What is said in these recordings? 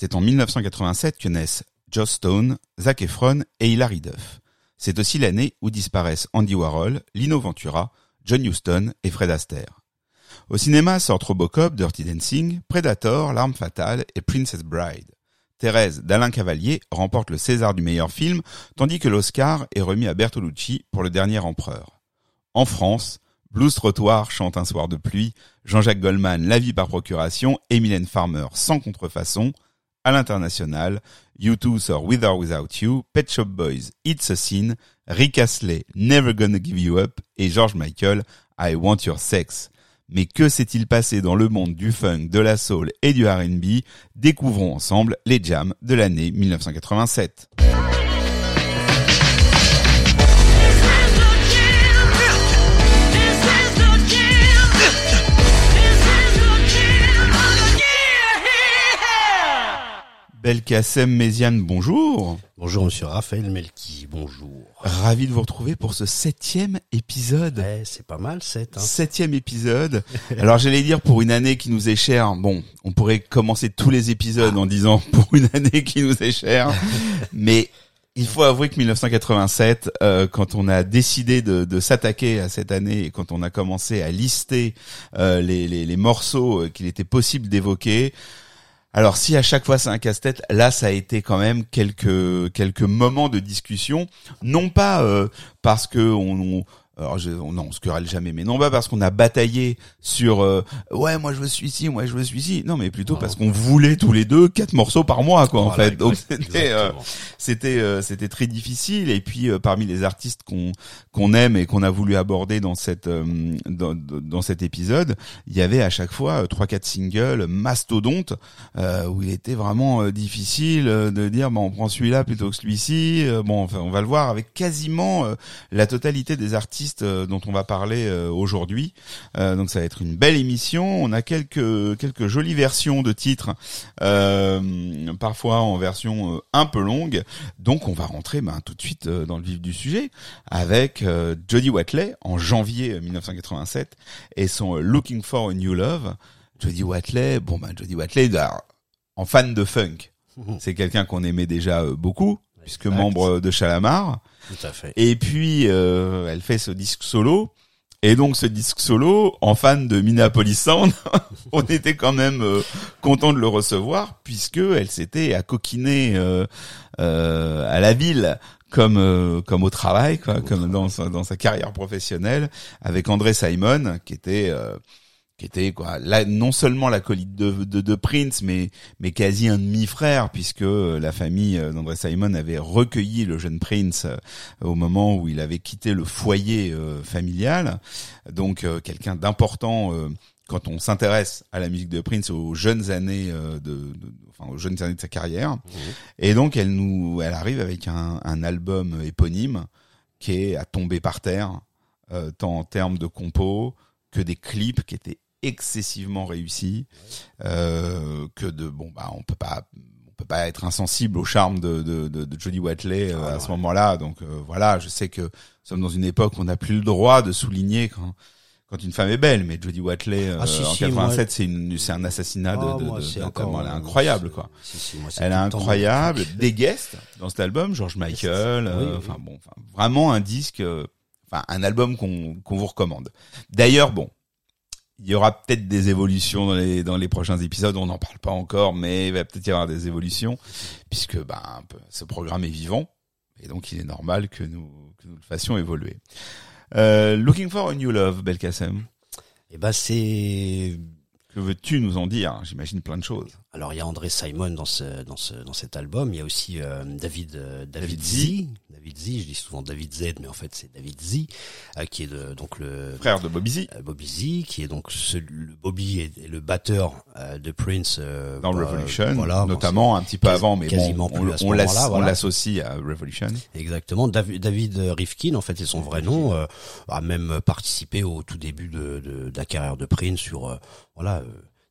C'est en 1987 que naissent Joss Stone, Zac Efron et Hilary Duff. C'est aussi l'année où disparaissent Andy Warhol, Lino Ventura, John Huston et Fred Astaire. Au cinéma sortent Robocop, Dirty Dancing, Predator, L'arme fatale et Princess Bride. Thérèse d'Alain Cavalier remporte le César du meilleur film, tandis que l'Oscar est remis à Bertolucci pour Le Dernier Empereur. En France, Blues Trottoir chante Un soir de pluie, Jean-Jacques Goldman La vie par procuration et Farmer sans contrefaçon. À l'international, U2 sort With or Without You, Pet Shop Boys It's a Sin, Rick Astley Never Gonna Give You Up. Et George Michael I Want Your Sex. Mais que s'est-il passé dans le monde du funk, de la soul et du R&B Découvrons ensemble les jams de l'année 1987. Belkacem Méziane, bonjour. Bonjour Monsieur Raphaël Melki, bonjour. Ravi de vous retrouver pour ce septième épisode. Ouais, c'est pas mal, sept. Hein. Septième épisode. Alors j'allais dire pour une année qui nous est chère. Bon, on pourrait commencer tous les épisodes en disant pour une année qui nous est chère, mais il faut avouer que 1987, euh, quand on a décidé de, de s'attaquer à cette année et quand on a commencé à lister euh, les, les, les morceaux euh, qu'il était possible d'évoquer, alors si à chaque fois c'est un casse-tête, là ça a été quand même quelques quelques moments de discussion, non pas euh, parce que on, alors je, non, on se querelle jamais, mais non pas parce qu'on a bataillé sur euh, ouais moi je veux celui-ci, moi je veux celui-ci, non mais plutôt parce qu'on voulait tous les deux quatre morceaux par mois quoi en fait. Donc c'était euh, c'était euh, c'était très difficile et puis parmi les artistes qu'on qu'on aime et qu'on a voulu aborder dans cette dans, dans cet épisode, il y avait à chaque fois trois quatre singles mastodontes où il était vraiment difficile de dire bon on prend celui-là plutôt que celui-ci. bon enfin on va le voir avec quasiment la totalité des artistes euh, dont on va parler euh, aujourd'hui. Euh, donc ça va être une belle émission. On a quelques quelques jolies versions de titres, parfois en version un peu longue. Donc on va rentrer ben, tout de suite dans le vif du sujet avec Jody Watley en janvier 1987 et son Looking for a New Love. Jody Watley, bon ben Jody Watley, en fan de funk, c'est quelqu'un qu'on aimait déjà beaucoup puisque membre de Chalamar. Tout à fait. Et puis euh, elle fait ce disque solo. Et donc ce disque solo, en fan de Minneapolis Sound, on était quand même euh, content de le recevoir puisque elle s'était accoquinée euh, euh, à la ville comme euh, comme au travail, quoi, comme dans sa, dans sa carrière professionnelle, avec André Simon qui était qui était quoi là non seulement l'acolyte de, de, de Prince mais mais quasi un demi-frère puisque euh, la famille euh, d'André Simon avait recueilli le jeune Prince euh, au moment où il avait quitté le foyer familial donc quelqu'un d'important quand on s'intéresse à la musique de Prince aux jeunes années de, enfin aux jeunes années de sa carrière mmh. et donc elle nous elle arrive avec un, un album éponyme qui est à tomber par terre tant en termes de compos que des clips qui étaient excessivement réussi euh, que de bon bah on peut pas on peut pas être insensible au charme de de, de, de Jodie Watley euh, ah, à ce moment-là donc euh, voilà je sais que nous sommes dans une époque où on n'a plus le droit de souligner quand quand une femme est belle, mais Jodie Watley ah, en 87, c'est une, c'est un assassinat de, ah, de, de, elle est incroyable quoi. elle est incroyable. Des guests dans cet album, George Michael, enfin bon, vraiment un disque, enfin un album qu'on qu'on vous recommande. D'ailleurs, bon, il y aura peut-être des évolutions dans les dans les prochains épisodes. On n'en parle pas encore, mais il va peut-être y avoir des évolutions puisque ben ce programme est vivant et donc il est normal que nous que nous le fassions évoluer. Euh, looking for a new love, Belkacem. Eh ben c'est que veux-tu nous en dire? J'imagine plein de choses. Alors il y a André Simon dans ce dans ce dans cet album. Il y a aussi euh, David euh, David, Z. David Z. Je dis souvent David Z, mais en fait c'est David Z, euh, qui est de, donc le frère de Bobby Z. Bobby Z, qui est donc ce, le Bobby est, le batteur de Prince dans bah, Revolution, voilà, notamment un petit peu avant, mais quasiment bon, on, on l'associe à Revolution. Exactement. David, David Rifkin, en fait, c'est son vrai nom, a même participé au tout début de, de, de la carrière de Prince sur voilà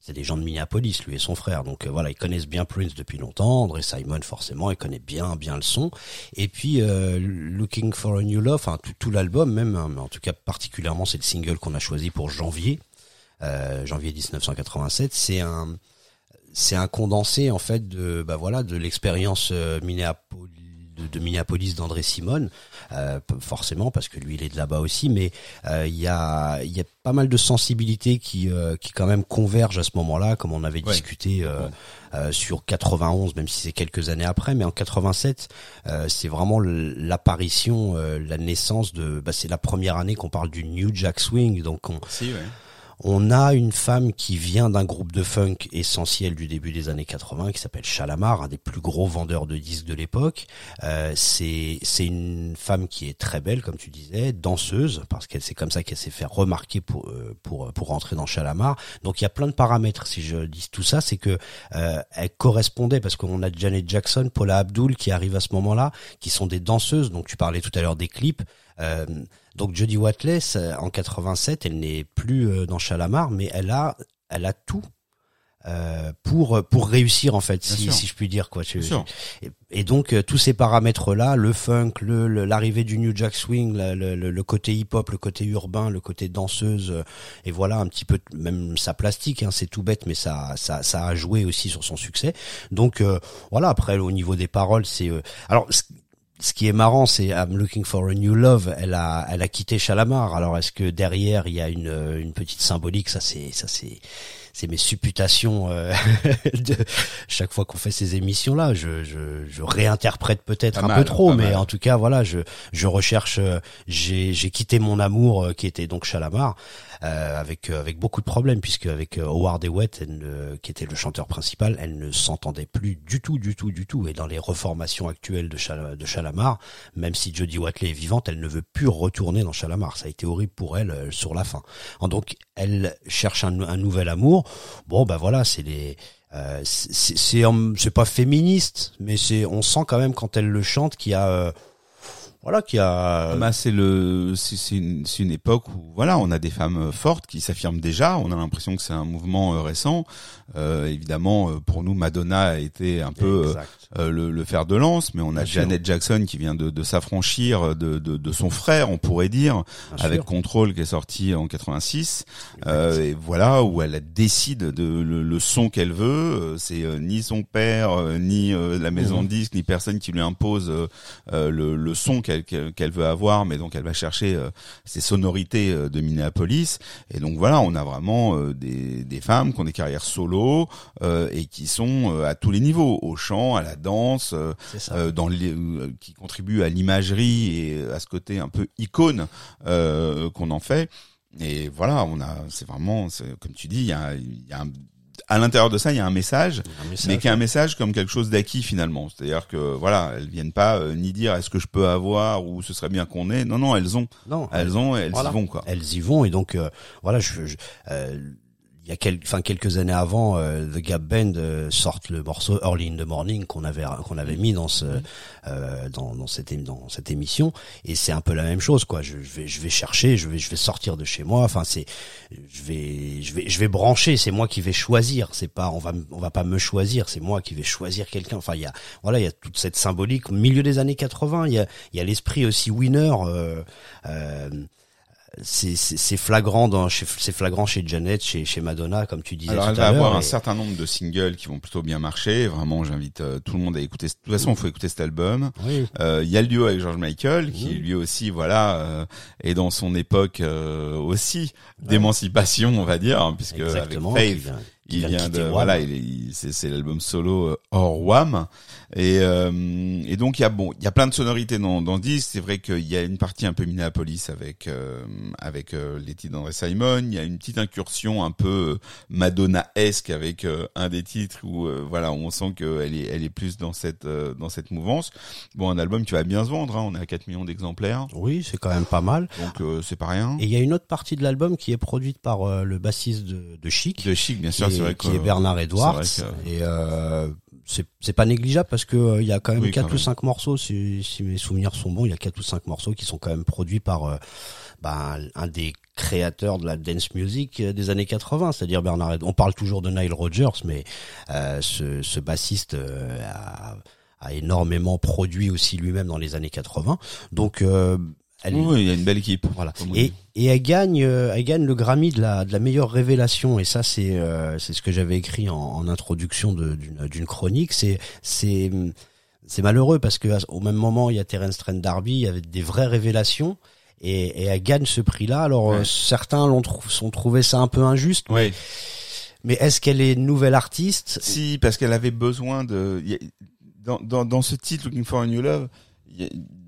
c'est des gens de Minneapolis, lui et son frère. Donc euh, voilà, ils connaissent bien Prince depuis longtemps. André Simon, forcément, il connaît bien bien le son. Et puis euh, Looking for a New Love, enfin tout, l'album même, hein, mais en tout cas particulièrement c'est le single qu'on a choisi pour janvier, euh, janvier 1987. C'est un c'est un condensé en fait de bah voilà de l'expérience euh, Minneapolis de, Minneapolis d'André Simone, euh, forcément parce que lui il est de là-bas aussi, mais euh, il y a il y a pas mal de sensibilités qui qui quand même convergent à ce moment-là, comme on avait discuté sur 91, même si c'est quelques années après, mais en 87 c'est vraiment l'apparition, la naissance de, bah, c'est la première année qu'on parle du New Jack Swing, donc on on a une femme qui vient d'un groupe de funk essentiel du début des années 80 qui s'appelle Chalamar, un des plus gros vendeurs de disques de l'époque. Euh, c'est une femme qui est très belle, comme tu disais, danseuse, parce qu'elle c'est comme ça qu'elle s'est fait remarquer pour euh, pour pour rentrer dans Chalamar. Donc il y a plein de paramètres. Si je dis tout ça, c'est que euh, elle correspondait parce qu'on a Janet Jackson, Paula Abdul qui arrive à ce moment-là, qui sont des danseuses. Donc tu parlais tout à l'heure des clips. Euh, donc Jodie Watley, en 87, elle n'est plus euh, dans Chalamar, mais elle a, elle a tout euh, pour pour réussir en fait, si, si, je puis dire quoi. et, donc euh, tous ces paramètres là, le funk, le l'arrivée du New Jack Swing, le, le, côté hip hop, le côté urbain, le côté danseuse, et voilà un petit peu même sa plastique, hein, c'est tout bête, mais ça ça ça a joué aussi sur son succès. Donc voilà après au niveau des paroles, c'est alors ce qui est marrant, c'est I'm looking for a new love. Elle a, elle a quitté Chalamar. Alors, est-ce que derrière il y a une, une petite symbolique? Ça, c'est, ça, c'est, c'est mes supputations euh, de chaque fois qu'on fait ces émissions là je, je, je réinterprète peut-être un peu trop mais en tout cas voilà je je recherche euh, j'ai j'ai quitté mon amour euh, qui était donc Chalamar euh, avec avec beaucoup de problèmes puisque avec Howard Ewett elle, qui était le chanteur principal elle ne s'entendait plus du tout du tout du tout. Et dans les reformations actuelles de, Chal de Chalamar même si Jodie Watley est vivante elle ne veut plus retourner dans Chalamar. Ça a été horrible pour elle sur la fin. Donc elle cherche un, un nouvel amour. Bon, ben voilà, c'est les euh, c'est pas féministe, mais c'est on sent quand même quand elle le chante qu'il y a euh, voilà qui a bah c'est le c'est une, une époque où voilà on a des femmes fortes qui s'affirment déjà. On a l'impression que c'est un mouvement euh, récent euh, évidemment euh, pour nous Madonna a été un peu euh, le, le, fer de lance mais on a Janet Jackson qui vient de, de s'affranchir de, de, de, son frère on pourrait dire avec Control qui est sorti en 86 et voilà où elle décide de le, son qu'elle veut. C'est ni son père ni la maison mmh. de disque ni personne qui lui impose le, le son qu'elle qu'elle veut avoir, mais donc elle va chercher euh, ces sonorités euh, de Minneapolis. Et donc voilà, on a vraiment euh, des, des femmes qui ont des carrières solo et qui sont à tous les niveaux, au chant, à la danse, dans qui contribuent à l'imagerie et à ce côté un peu icône qu'on en fait. Et voilà, on a, c'est vraiment, comme tu dis, il y a, y a un à l'intérieur de ça, il y a un message, mais qui est un message comme quelque chose d'acquis finalement. C'est-à-dire que voilà, elles viennent pas euh, ni dire est-ce que je peux avoir ou ce serait bien qu'on ait. Non, non, elles ont. Non, elles ont, elles y vont quoi. Elles y vont et donc euh, voilà, je, je euh, il y a quelques, enfin quelques années avant, euh, The Gap Band euh, sortent le morceau Early in the Morning qu'on avait qu'on avait mis dans ce euh, dans, dans cette dans cette émission et c'est un peu la même chose quoi. Je, vais je vais chercher, je vais je vais sortir de chez moi. Enfin c'est je vais je vais je vais brancher. C'est moi qui vais choisir. C'est pas on va on va pas me choisir. C'est moi qui vais choisir quelqu'un. Enfin il y a voilà il y a toute cette symbolique. Au milieu des années 80, il y a il y a l'esprit aussi winner. Euh, euh, c'est flagrant dans c'est flagrant chez Janet chez chez Madonna comme tu disais alors elle va avoir un certain nombre de singles qui vont plutôt bien marcher. Vraiment j'invite euh, tout le monde à écouter de toute façon il faut écouter cet album. Euh, il y a le duo avec George Michael qui lui aussi voilà euh, est dans son époque aussi d'émancipation on va dire hein, puisque avec Faith il vient de voilà il, c'est l'album solo euh, hors Wham et euh, et donc il y a bon il y a plein de sonorités dans dans ce disque. C'est vrai qu'il y a une partie un peu Minneapolis avec euh, avec les titres d'André Simon. Il y a une petite incursion un peu Madonna-esque avec un des titres où voilà on sent qu'elle est elle est plus dans cette dans cette mouvance. Bon un album qui va bien se vendre hein, on est à 4 millions d'exemplaires. Oui c'est quand même pas mal. Donc c'est pas rien. Et il y a une autre partie de l'album qui est produite par le bassiste de, de Chic. De Chic bien sûr qui est Bernard Edwards. Et euh, c'est pas négligeable parce que euh, il y a quand même quatre ou cinq morceaux, si, si, mes souvenirs sont bons, il y a quatre ou cinq morceaux qui sont quand même produits par euh, bah, un des créateurs de la dance music des années 80, c'est-à-dire Bernard. On parle toujours de Nile Rodgers, mais euh, ce, ce bassiste a, a, énormément produit aussi lui-même dans les années 80. Donc elle, Oui, il y a une belle équipe. voilà. Et, et elle gagne, euh, elle gagne le Grammy de la, de la meilleure révélation. Et ça, c'est, euh, c'est ce que j'avais écrit en, en introduction d'une, d'une chronique. C'est, c'est, c'est malheureux parce que au même moment, il y a Terence Trent D'Arby, il y avait des vraies révélations. Et, et elle gagne ce prix-là. Alors euh, Ouais. certains l'ont trou- sont trouvé ça un peu injuste. Oui. Mais est-ce qu'elle est nouvelle artiste? Si, parce qu'elle avait besoin de. Dans, dans, dans ce titre, Looking for a New Love,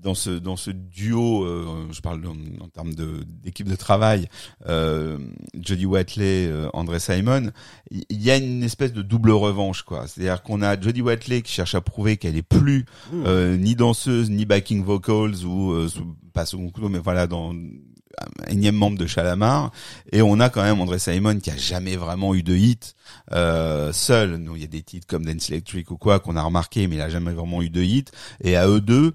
dans ce dans ce duo, euh, je parle en, en termes de d'équipe de travail, euh, Jodie Watley, euh, André Simon, il y a une espèce de double revanche, quoi. C'est-à-dire qu'on a Jodie Watley qui cherche à prouver qu'elle est plus Hmm. euh, ni danseuse ni backing vocals ou euh, pas second couteau, mais voilà dans un énième membre de Chalamar et on a quand même André Simon qui a jamais vraiment eu de hit euh, seul nous il y a des titres comme Dance Electric ou quoi qu'on a remarqué mais il a jamais vraiment eu de hit et à eux deux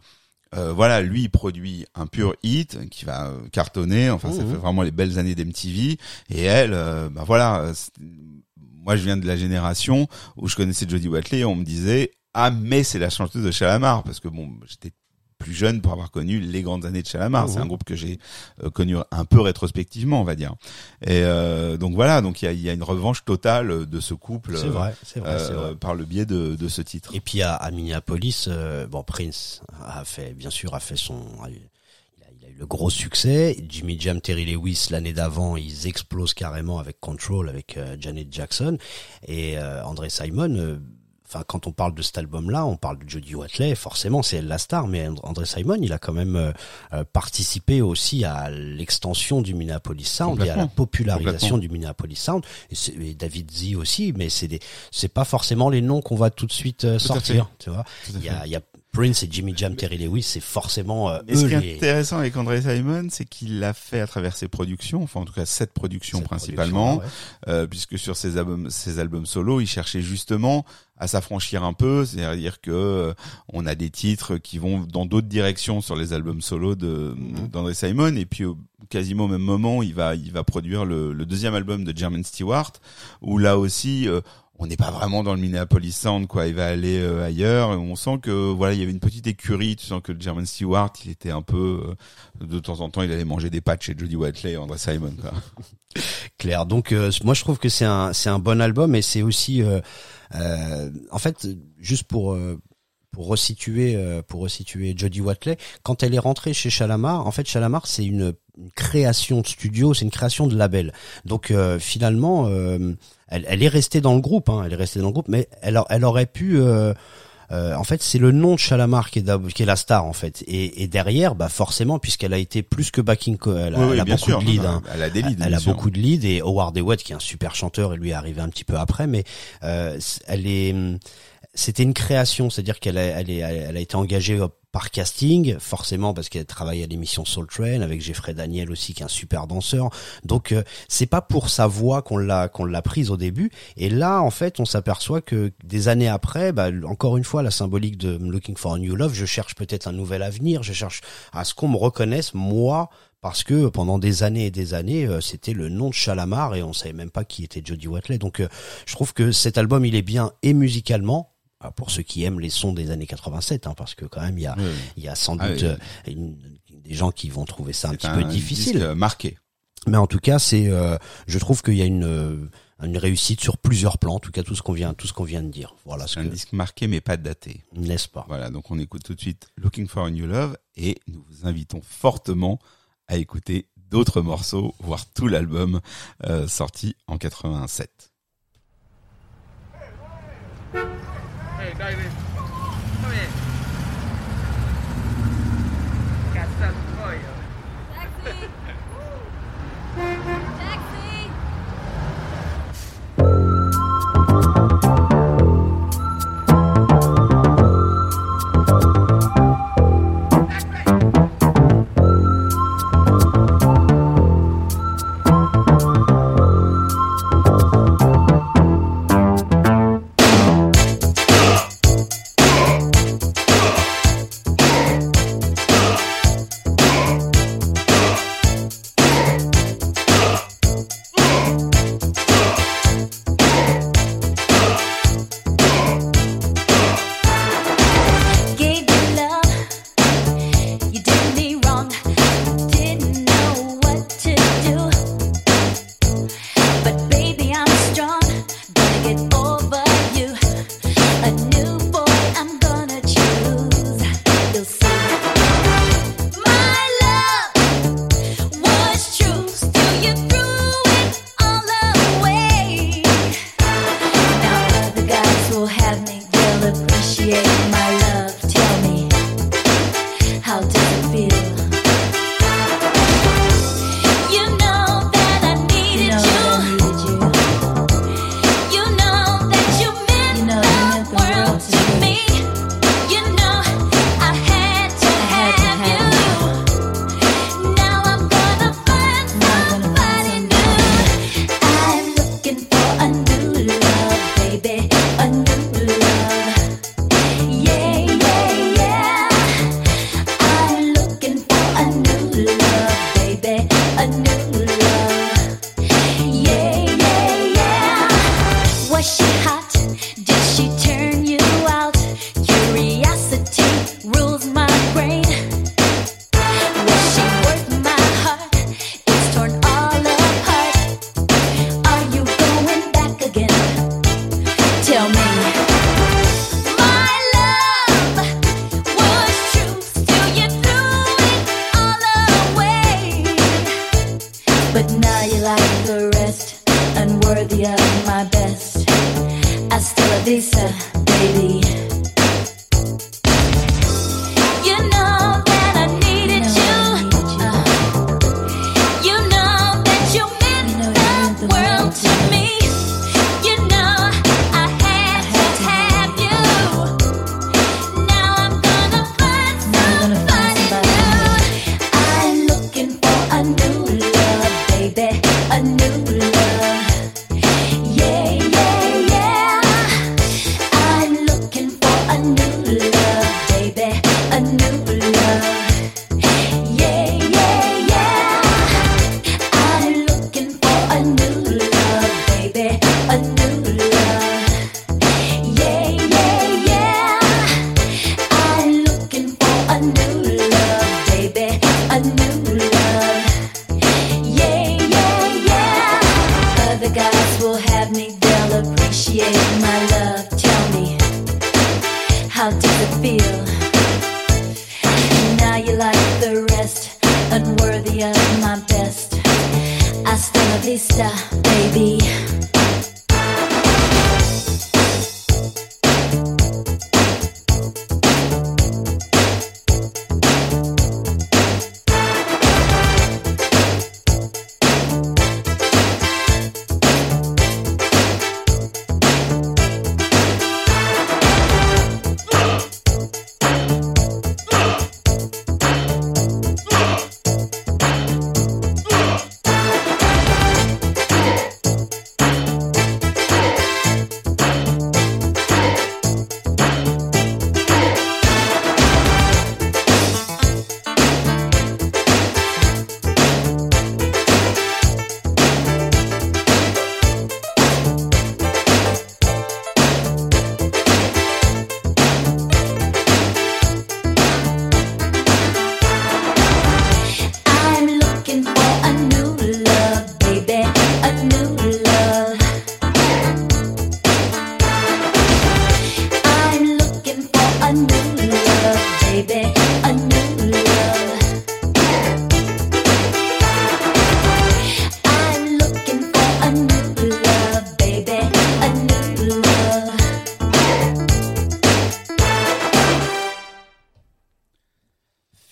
euh, voilà, lui il produit un pur hit qui va euh, cartonner. Enfin, ça Mhm. fait vraiment les belles années d'MTV. Et elle, euh, bah voilà, euh, moi je viens de la génération où je connaissais Jodie Watley. Et on me disait ah mais c'est la chanteuse de Chalamar parce que bon j'étais plus jeune pour avoir connu les grandes années de Chalamar. Mhm. C'est un groupe que j'ai euh, connu un peu rétrospectivement, on va dire. Et euh, donc voilà, donc il y a, y a une revanche totale de ce couple C'est vrai, c'est vrai, c'est euh, vrai. par le biais de, de ce titre. Et puis à, à Minneapolis, euh, bon Prince a fait, bien sûr, a fait son, il a, eu le gros succès. Jimmy Jam, Terry Lewis l'année d'avant, ils explosent carrément avec Control, avec euh, Janet Jackson et euh, André Simon. euh, Enfin, quand on parle de cet album-là, on parle de Jodie Watley, forcément c'est elle la star, mais And- André Simon, il a quand même euh, euh, participé aussi à l'extension du Minneapolis Sound et à la popularisation du Minneapolis Sound. Et, David Z aussi, mais c'est des, c'est pas forcément les noms qu'on va tout de suite euh, Tout sortir, tu vois. Y a, il y a Prince et Jimmy Jam, Terry Lewis, c'est forcément euh, ce qui est les. intéressant avec André Simon, c'est qu'il l'a fait à travers ses productions, enfin en tout cas cette production cette principalement, production, euh, puisque sur ses albums, ses albums solo, il cherchait justement à s'affranchir un peu, c'est-à-dire que euh, on a des titres qui vont dans d'autres directions sur les albums solo de Mhm. d'André Simon, et puis au, quasiment au même moment, il va il va produire le, le deuxième album de Jermaine Stewart, où là aussi euh, on n'est pas vraiment dans le Minneapolis Sound, quoi. Il va aller euh, ailleurs. On sent que voilà, il y avait une petite écurie. Tu sens que Jermaine Stewart, il était un peu euh, de temps en temps, il allait manger des pâtes chez Jodie Watley et André Simon. Claire. Donc euh, moi je trouve que c'est un c'est un bon album et c'est aussi en fait juste pour pour resituer euh, pour resituer Jodie Watley quand elle est rentrée chez Chalamar en fait Chalamar c'est une, une création de studio c'est une création de label donc euh, finalement euh, elle, elle est restée dans le groupe hein, elle est restée dans le groupe mais elle elle aurait pu euh, euh, en fait, c'est le nom de Chalamar qui est, qui est la star en fait, et, et derrière, bah forcément, puisqu'elle a été plus que backing, elle a, Oui, oui, elle a bien beaucoup sûr. de leads. Hein. Elle a des leads. Elle a sûr. beaucoup de leads et Howard Hewitt qui est un super chanteur et lui est arrivé un petit peu après, mais euh, elle est, c'était une création, c'est-à-dire qu'elle a, elle est, elle a été engagée par casting, forcément parce qu'elle travaille à l'émission Soul Train avec Jeffrey Daniel aussi qui est un super danseur. Donc euh, c'est pas pour sa voix qu'on l'a qu'on l'a prise au début. Et là en fait on s'aperçoit que des années après, bah, encore une fois la symbolique de Looking for a New Love, je cherche peut-être un nouvel avenir, je cherche à ce qu'on me reconnaisse moi parce que pendant des années et des années, euh, c'était le nom de Chalamar et on savait même pas qui était Jodie Watley. Donc, euh, je trouve que cet album, il est bien et musicalement. Pour ceux qui aiment les sons des années 87, hein, parce que quand même il y a, Oui, oui. il y a sans Ah doute oui. euh, une- des gens qui vont trouver ça un petit peu difficile. disque, marqué. Mais en tout cas, c'est, euh, je trouve qu'il y a une euh, une réussite sur plusieurs plans. En tout cas, tout ce qu'on vient tout ce qu'on vient de dire. Voilà ce un que disque marqué mais pas daté. n'est-ce pas? Voilà, donc on écoute tout de suite Looking for a New Love et nous vous invitons fortement à écouter d'autres morceaux, voire tout l'album euh, sorti en 87. Hey, David. Come here. Got something for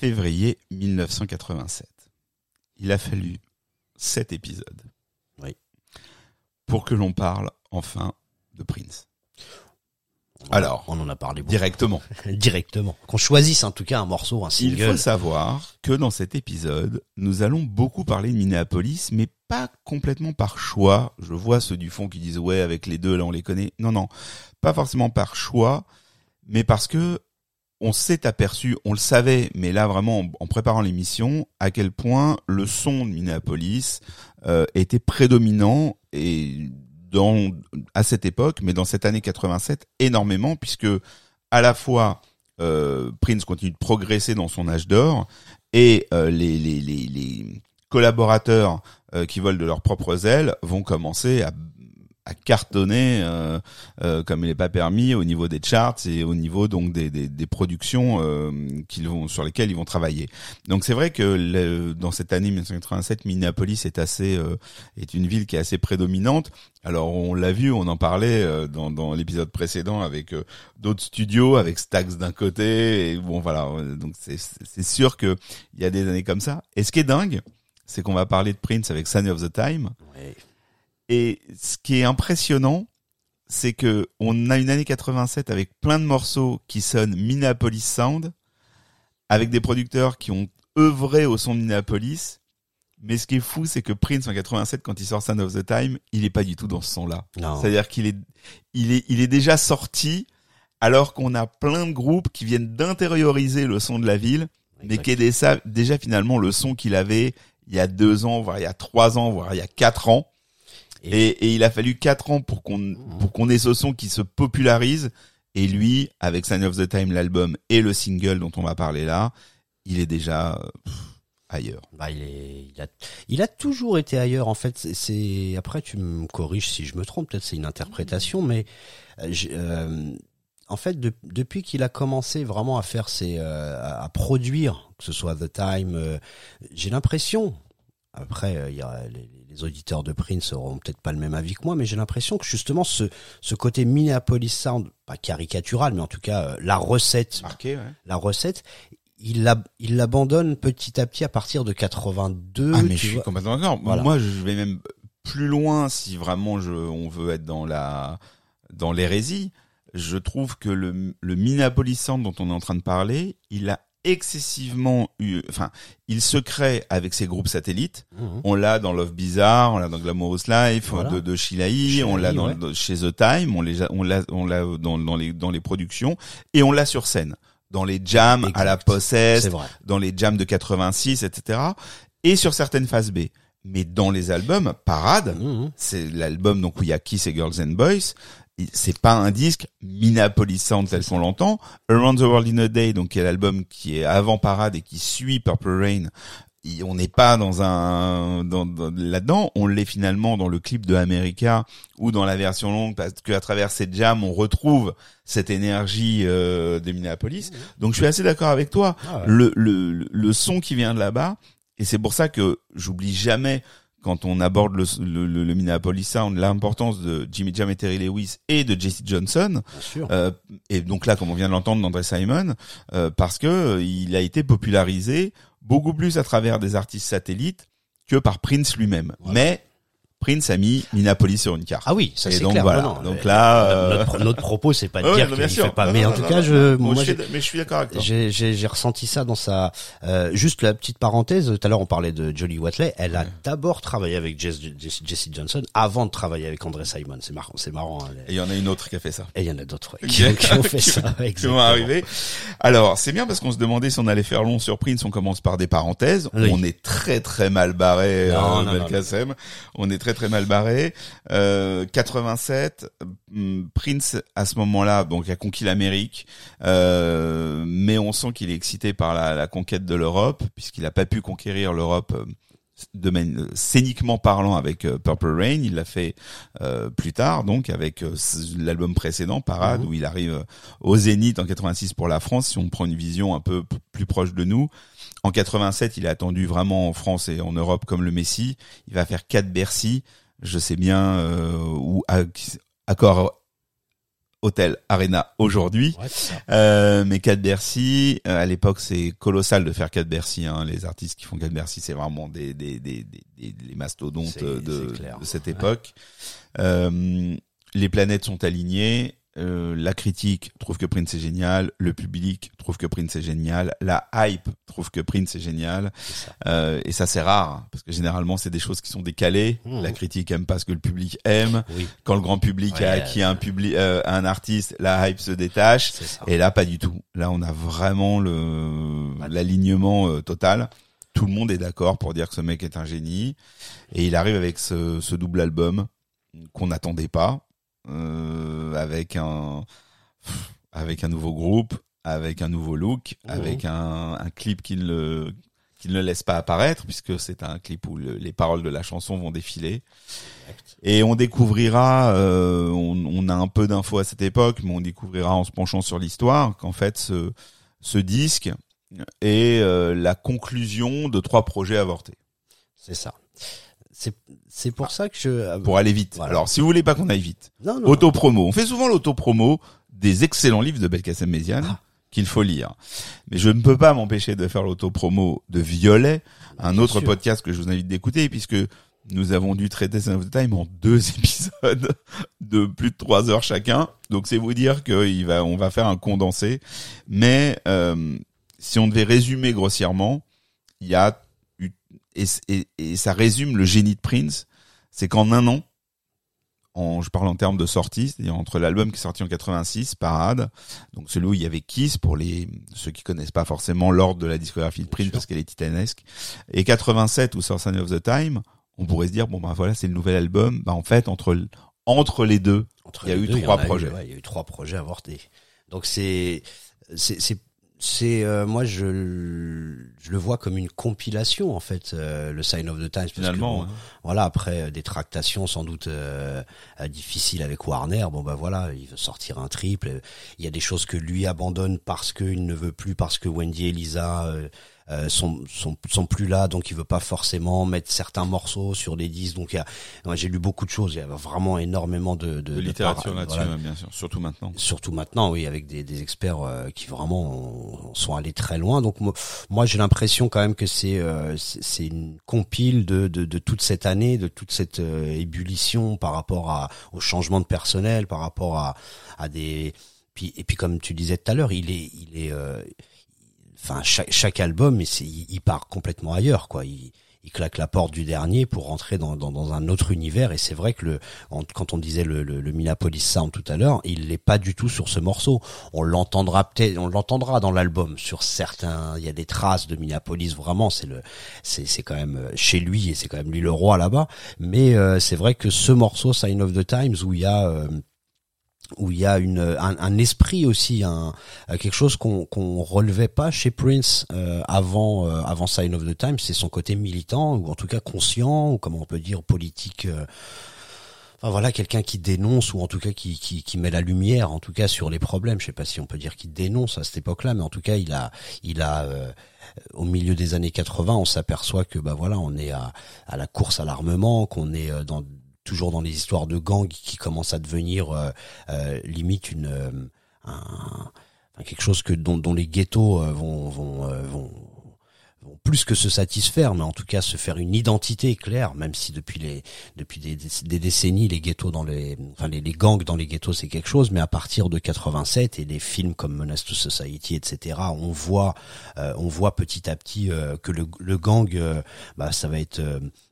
Février 1987. Il a fallu sept épisodes. Oui. Pour que l'on parle enfin de Prince. Alors, on en a parlé beaucoup. directement. directement. Qu'on choisisse en tout cas un morceau, un Il single. faut savoir que dans cet épisode, nous allons beaucoup parler de Minneapolis, mais pas complètement par choix. Je vois ceux du fond qui disent ouais, avec les deux là on les connaît. Non, non, pas forcément par choix, mais parce que on s'est aperçu, on le savait, mais là vraiment en, préparant l'émission, à quel point le son de Minneapolis euh, était prédominant et à cette époque, mais dans cette année 87 énormément, puisque à la fois euh, Prince continue de progresser dans son âge d'or et euh, les, les, collaborateurs qui volent de leurs propres ailes vont commencer à, à cartonner euh, euh, comme il n'est pas permis au niveau des charts et au niveau donc des, des, des productions euh, qu'ils vont sur lesquelles ils vont travailler. Donc c'est vrai que le- dans cette année 1987, Minneapolis est assez euh, est une ville qui est assez prédominante. Alors on l'a vu, on en parlait euh, dans, dans l'épisode précédent avec euh, d'autres studios, avec Stax d'un côté. Et bon voilà, donc c'est sûr que il y a des années comme ça. Et ce qui est dingue, c'est qu'on va parler de Prince avec Sign of the Time. Ouais. Et ce qui est impressionnant, c'est que on a une année 87 avec plein de morceaux qui sonnent Minneapolis Sound, avec des producteurs qui ont œuvré au son de Minneapolis. Mais ce qui est fou, c'est que Prince en 87, quand il sort Sound of the Time, il est pas du tout dans ce son-là. C'est-à-dire qu'il est, il est, il est déjà sorti, alors qu'on a plein de groupes qui viennent d'intérioriser le son de la ville, mais qui est déjà, déjà finalement le son qu'il avait il y a deux ans, voire il y a trois ans, voire il y a quatre ans. Et, il a fallu quatre ans pour qu'on pour qu'on ait ce son qui se popularise. Et lui, avec Sign of the Time, l'album et le single dont on va parler là, il est déjà ailleurs. Bah, il, est, il, a, il a toujours été ailleurs. En fait, c'est- après tu me corriges si je me trompe. Peut-être c'est une interprétation, mais euh, euh, en fait, de- depuis qu'il a commencé vraiment à faire ses, euh, à, produire, que ce soit The Time, j'ai l'impression, Après, il y a les, les auditeurs de Prince auront peut-être pas le même avis que moi, mais j'ai l'impression que justement ce ce côté Minneapolis Sound, pas caricatural, mais en tout cas euh, la recette, Marqué, ouais. la recette, il la, il l'abandonne petit à petit à partir de 82. Ah mais tu je suis complètement d'accord. Voilà. Moi je vais même plus loin si vraiment je on veut être dans la dans l'hérésie. Je trouve que le le Minneapolis Sound dont on est en train de parler, il a excessivement enfin, il se crée avec ses groupes satellites. Mhm. On l'a dans Love Bizarre, on l'a dans Glamorous Life Voilà. de, de Sheila on l'a dans, ouais. chez The Time, on l'a on l'a dans, dans les dans les productions et on l'a sur scène dans les jams à la Exact. Possess, C'est vrai. dans les jams de 86, etc. Et sur certaines phases B. Mais dans les albums, Parade, Mhm. c'est l'album donc où il y a Kiss et Girls and Boys. C'est pas un disque Minneapolis Sound tel qu'on l'entend. Around the World in a Day, donc qui est l'album qui est avant Parade et qui suit Purple Rain. On n'est pas dans un dans, dans- là-dedans. On l'est finalement dans le clip de America ou dans la version longue parce qu'à travers cette jam, on retrouve cette énergie euh, de Minneapolis. Donc je suis assez d'accord avec toi Ah ouais. le, le, le son qui vient de là-bas, et c'est pour ça que j'oublie jamais quand on aborde le, le, le- le Minneapolis Sound l'importance de Jimmy Jam et Terry Lewis et de Jesse Johnson, Bien sûr. euh, et donc là comme on vient de l'entendre d'André Simon, euh, parce que euh, il a été popularisé beaucoup plus à travers des artistes satellites que par Prince lui-même. Voilà. Mais Prince a mis Minneapolis sur une carte. Ah oui, ça c'est donc clair. voilà. Non, non, donc là, euh, notre, notre propos c'est pas de ouais, dire non, qu'il fait pas, Non, mais en tout cas, je, moi, je mais je suis d'accord avec toi. J'ai j'ai- ressenti ça dans sa euh, juste la petite parenthèse. Tout à l'heure on parlait de Jolly Watley. Elle a d'abord travaillé avec Jess, Jess- Jesse Johnson avant de travailler avec André Simon. C'est marrant, c'est marrant. hein, les- Et il y en a une autre qui a fait ça. Et il y en a d'autres ouais, qui, ont- qui ont fait qui ça. qui vont exactement. arriver. Alors, c'est bien parce qu'on se demandait si on allait faire long sur Prince. On commence par des parenthèses. Oui. On est très très mal barré, euh, Belkacem. On est très très mal barré. Euh, 87, hum, Prince à ce moment-là, donc a conquis l'Amérique, euh, mais on sent qu'il est excité par la, la conquête de l'Europe puisqu'il n'a pas pu conquérir l'Europe. euh, de scéniquement parlant avec euh, Purple Rain, il l'a fait euh, plus tard, donc avec euh, l'album précédent, Parade, Mhm. où il arrive euh, au Zénith en 86 pour la France, si on prend une vision un peu plus proche de nous. En 87, il est attendu vraiment en France et en Europe comme le Messi. Il va faire quatre Bercy, je sais bien, euh, ou Ac- Accor Hôtel Arena aujourd'hui. Euh, mais 4 Bercy, euh, à l'époque, c'est colossal de faire 4 Bercy. Hein. Les artistes qui font 4 Bercy, c'est vraiment des, des, des, des, des- les mastodontes de, de cette époque. Euh, les planètes sont alignées. Euh, la critique trouve que Prince est génial, le public trouve que Prince est génial, la hype trouve que Prince est génial. Euh, et ça c'est rare hein, parce que généralement c'est des choses qui sont décalées. Mhm. La critique aime pas ce que le public aime. Oui, Quand le grand public Ouais, a acquis un public, euh, un artiste, la hype se détache. Et là, pas du tout. Là, on a vraiment le l'alignement euh, total. Tout le monde est d'accord pour dire que ce mec est un génie. Et il arrive avec ce, ce double album qu'on n'attendait pas, euh, avec un avec un nouveau groupe, avec un nouveau look, Mhm. avec un, un clip qui ne qui ne le laisse pas apparaître puisque c'est un clip où le- les paroles de la chanson vont défiler. Et on découvrira, euh, on, on a un peu d'infos à cette époque, mais on découvrira en se penchant sur l'histoire qu'en fait ce, ce disque est euh, la conclusion de trois projets avortés. C'est ça. C'est c'est pour ça que je Pour aller vite. Voilà. Alors, si vous voulez pas qu'on aille vite, non non auto-promo. On fait souvent l'auto-promo des excellents livres de Belkacem Méziane Ah. qu'il faut lire. Mais je ne peux pas m'empêcher de faire l'auto-promo de Violet, un bien autre sûr. podcast que je vous invite d'écouter, puisque nous avons dû traiter Sign of the Time en deux épisodes de plus de trois heures chacun. Donc c'est vous dire qu'il va, on va faire un condensé. Mais euh, si on devait résumer grossièrement, il y a et, et, et ça résume le génie de Prince, c'est qu'en un an, en, je parle en termes de sortie, c'est-à-dire entre l'album qui est sorti en 86, Parade, donc celui où il y avait Kiss pour les ceux qui connaissent pas forcément l'ordre de la discographie de Prince parce qu'elle est titanesque, et 87 où sort Sign of the Time, on pourrait se dire bon bah voilà c'est le nouvel album, bah en fait entre entre les deux, Entre il y a eu deux, trois a projets. ouais, il y a eu trois projets avortés. Donc c'est c'est c'est euh, moi je je le vois comme une compilation en fait euh, le Sign of the Times parce que, finalement. bon, hein. voilà après euh, des tractations sans doute euh, euh, difficiles avec Warner bon bah voilà il veut sortir un triple il y a des choses que lui abandonne parce qu'il ne veut plus parce que Wendy et Lisa euh, sont, sont sont plus là, donc il veut pas forcément mettre certains morceaux sur des disques. Donc j'ai lu beaucoup de choses. Il y a vraiment énormément de, de, de littérature là-dessus, voilà. bien sûr, surtout maintenant. Surtout maintenant, oui, avec des, des experts euh, qui vraiment ont- sont allés très loin. Donc moi, moi, j'ai l'impression quand même que c'est euh, c'est c'est une compile de, de, de toute cette année, de toute cette euh, ébullition par rapport à au changement de personnel, par rapport à à des puis et puis comme tu disais tout à l'heure, il est il est euh, enfin chaque, chaque album, il, il part complètement ailleurs, quoi. Il, il claque la porte du dernier pour rentrer dans, dans, dans un autre univers. Et c'est vrai que le, quand on disait le, le, le Minneapolis Sound tout à l'heure, il n'est pas du tout sur ce morceau. On l'entendra peut-être, on l'entendra dans l'album sur certains. Il y a des traces de Minneapolis. Vraiment, c'est le, c'est c'est quand même euh, chez lui et c'est quand même lui le roi là-bas. Mais euh, c'est vrai que ce morceau Sign of the Times où il y a euh, où il y a une, un, un esprit aussi, un, euh, quelque chose qu'on qu'on relevait pas chez Prince euh, avant euh, avant Sign of the Times, c'est son côté militant ou en tout cas conscient ou comment on peut dire politique. euh, Enfin voilà, quelqu'un qui dénonce ou en tout cas qui, qui, qui met la lumière, en tout cas sur les problèmes. Je sais pas si on peut dire qu'il dénonce à cette époque-là, mais en tout cas il a il a euh, au milieu des années 80, on s'aperçoit que bah voilà, on est à, à la course à l'armement, qu'on est euh, dans toujours dans les histoires de gangs qui commencent à devenir euh, euh, limite une euh, un- quelque chose que dont, dont les ghettos euh, vont vont, vont vont plus que se satisfaire, mais en tout cas se faire une identité claire, même si depuis les depuis des, des- des décennies les ghettos dans les enfin les, gangs dans les ghettos c'est quelque chose, mais à partir de 87 et les films comme Menace to Society etc, on voit euh, on voit petit à petit euh, que le, le gang bah ça va être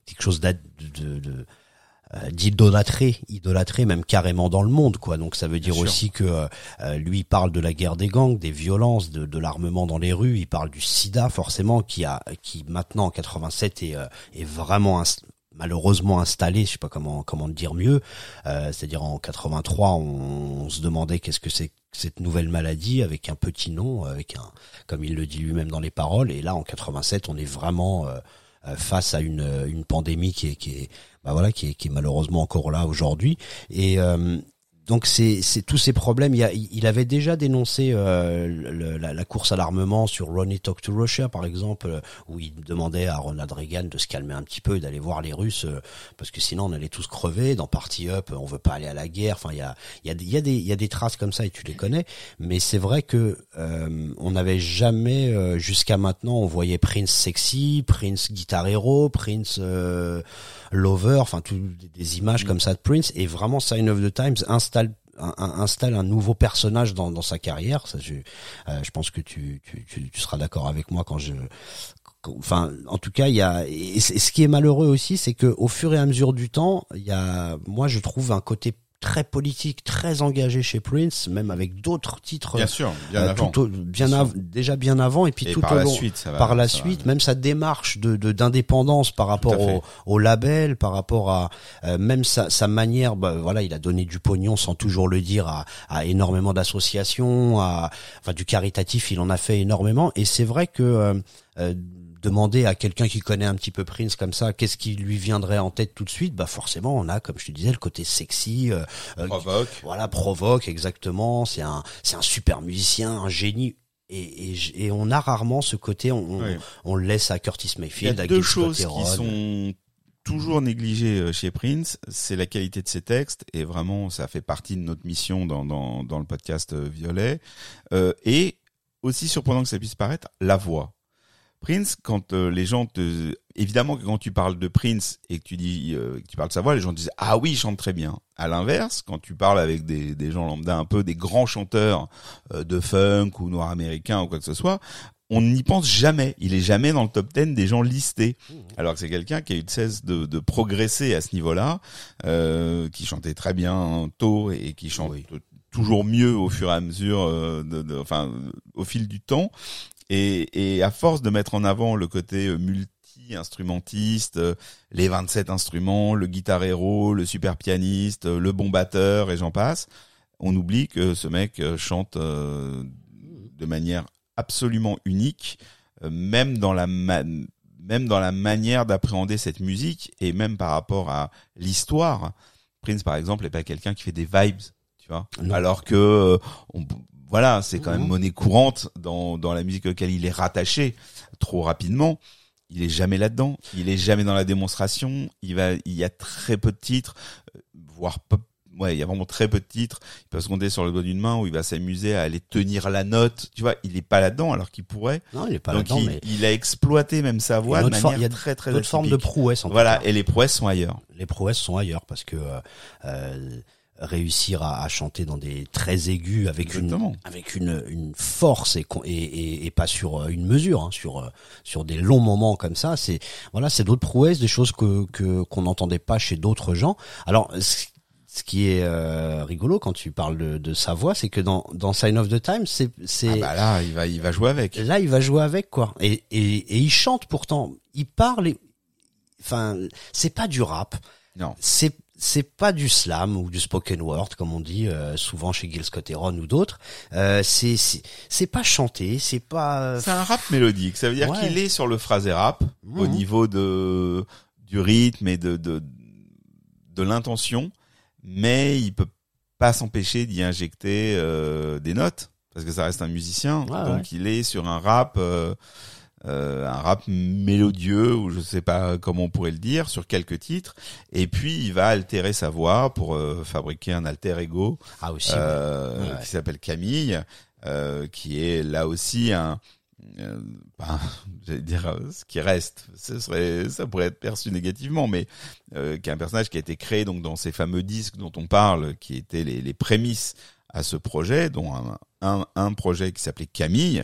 quelque chose de, de, euh, d'idolâtré, idolâtré même carrément dans le monde, quoi. Donc ça veut dire aussi que euh, euh, lui il parle de la guerre des gangs, des violences, de, de l'armement dans les rues. Il parle du SIDA forcément, qui a, qui maintenant en 87 est, euh, est vraiment malheureusement installé. Je sais pas comment comment le dire mieux. Euh, C'est-à-dire en 83, on, on se demandait qu'est-ce que c'est cette nouvelle maladie avec un petit nom, avec un, comme il le dit lui-même dans les paroles. Et là en 87, on est vraiment euh, euh, face à une, une pandémie qui est, qui est bah voilà qui est, qui est malheureusement encore là aujourd'hui et euh, donc c'est tous ces problèmes. Il, a, il avait déjà dénoncé euh, la, la course à l'armement sur Ronnie Talk to Russia, par exemple, où il demandait à Ronald Reagan de se calmer un petit peu et d'aller voir les Russes, euh, parce que sinon on allait tous crever. Dans Party Up, on veut pas aller à la guerre. Enfin, il y a, il y a des, il y a des traces comme ça et tu les connais. Mais c'est vrai que euh, on n'avait jamais, euh, jusqu'à maintenant, on voyait Prince sexy, Prince guitar hero, Prince euh, lover, enfin tout des, images comme ça de Prince. Et vraiment, Sign of the Times installe un- installe un nouveau personnage dans, dans sa carrière. Ça, je, euh, je pense que tu, tu, tu, tu seras d'accord avec moi quand je, enfin, en tout cas, il y a. Et ce qui est malheureux aussi, c'est que au fur et à mesure du temps, il y a, moi, je trouve un côté très politique, très engagé chez Prince, même avec d'autres titres. Bien sûr, bien euh, avant. au- bien Bien av- déjà bien avant et puis Et tout par au la long suite, ça va. par la va. suite, même sa démarche de de- d'indépendance par rapport au, au label, par rapport à euh, même sa, sa manière, bah, voilà, il a donné du pognon sans toujours le dire à, à énormément d'associations, à enfin du caritatif, il en a fait énormément. Et c'est vrai que euh, euh, demander à quelqu'un qui connaît un petit peu Prince comme ça, qu'est-ce qui lui viendrait en tête tout de suite? Bah forcément, on a, comme je te disais, le côté sexy, euh, euh, Provoque. voilà, provoque exactement. C'est un, c'est un super musicien, un génie. Et, et, et on a rarement ce côté, on, on, Oui. on le laisse à Curtis Il y a Mayfield, deux choses qui sont toujours négligées euh, chez Prince, c'est la qualité de ses textes et vraiment ça fait partie de notre mission dans dans, dans le podcast euh, Violet Euh, et aussi surprenant que ça puisse paraître la voix. Prince, quand euh, les gens te, évidemment que quand tu parles de Prince et que tu dis, euh, que tu parles de sa voix, les gens te disent ah oui il chante très bien. À l'inverse, quand tu parles avec des, des gens lambda un peu des grands chanteurs euh, de funk ou noirs américains ou quoi que ce soit, on n'y pense jamais. Il est jamais dans le top 10 des gens listés. Alors que c'est quelqu'un qui a eu de cesse de, de progresser à ce niveau-là, euh, qui chantait très bien tôt et qui chante Oui. toujours mieux au fur et à mesure, de, de- enfin au fil du temps. Et, et à force de mettre en avant le côté euh, multi-instrumentiste, euh, les 27 instruments, le guitar héros, le super pianiste, euh, le bon batteur et j'en passe, on oublie que ce mec chante de manière absolument unique, même dans la même dans la manière d'appréhender cette musique et même par rapport à l'histoire. Prince par exemple n'est pas quelqu'un qui fait des vibes, tu vois. Non. Alors que on- voilà, c'est quand même Mhm. monnaie courante dans dans la musique auquel il est rattaché trop rapidement. Il est jamais là-dedans. Il est jamais dans la démonstration. Il va, il y a très peu de titres, euh, voire pas. Ouais, il y a vraiment très peu de titres. Il peut se compter sur le doigt d'une main où il va s'amuser à aller tenir la note. Tu vois, il est pas là-dedans alors qu'il pourrait. Non, il est pas là-dedans, il, mais il a exploité même sa voix de manière il y a très très d'autres formes de atypique. prouesse. En Voilà, et les prouesses sont ailleurs. les prouesses sont ailleurs parce que euh, euh, réussir à, à chanter dans des très aigus avec Exactement. une avec une, une force et, et, et, et pas sur euh, une mesure hein, sur euh, sur des longs moments comme ça c'est voilà c'est d'autres prouesses des choses que que qu'on n'entendait pas chez d'autres gens alors ce ce qui est euh, rigolo quand tu parles de, de sa voix, c'est que dans, dans Sign of the Times, c'est c'est Ah bah là, il va il va jouer avec. Là, il va jouer avec quoi. Et, et, et il chante pourtant. Il parle. et- Enfin, c'est pas du rap. Non. C'est c'est pas du slam ou du spoken word comme on dit euh, souvent chez Gil Scott Heron ou d'autres. Euh, c'est c'est pas chanté. C'est pas. C'est un rap mélodique. Ça veut dire Ouais. qu'il est sur le phrasé rap au Mhm. niveau de du rythme et de de de l'intention, mais il peut pas s'empêcher d'y injecter euh, des notes parce que ça reste un musicien. Ouais, donc ouais. il est sur un rap. euh, euh, un rap mélodieux ou je sais pas comment on pourrait le dire sur quelques titres et puis il va altérer sa voix pour euh, fabriquer un alter ego Ah aussi. euh, Ouais, qui s'appelle Camille, euh, qui est là aussi un, euh, ben, j'allais dire euh, ce qui reste. Ce serait, ça pourrait être perçu négativement, mais euh, qui est un personnage qui a été créé donc dans ces fameux disques dont on parle, qui étaient les, les prémices à ce projet, dont un, un, un projet qui s'appelait Camille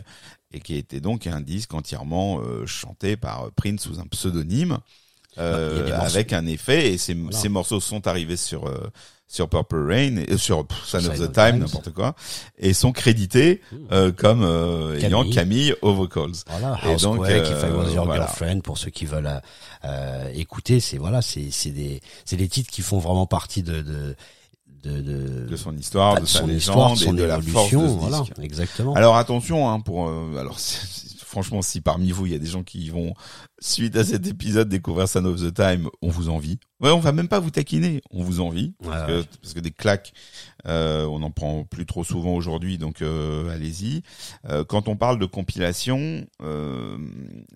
et qui était donc un disque entièrement euh, chanté par Prince sous un pseudonyme. euh, il y a des morceaux. avec un effet et ces, Voilà. ces morceaux sont arrivés sur euh, sur Purple Rain et euh, sur Sign of the Time n'importe quoi et sont crédités euh, comme euh, ayant Camille. Camille aux vocals. Voilà, Et donc, If I Was euh, Your voilà. Girlfriend, pour ceux qui veulent euh, euh, écouter, c'est voilà, c'est c'est des c'est des titres qui font vraiment partie de de de, de, de son histoire, bah, de, sa son légende histoire, de et de la force évolution, de ce voilà, disque. exactement. Alors attention, hein, pour euh, alors franchement, si parmi vous il y a des gens qui vont suite à cet épisode découvrir Son of the Time, on vous envie. Ouais, on va même pas vous taquiner, on vous envie parce, Ouais, que, parce que des claques, on en prend plus trop souvent aujourd'hui, donc euh, allez-y. Euh, quand on parle de compilation, euh,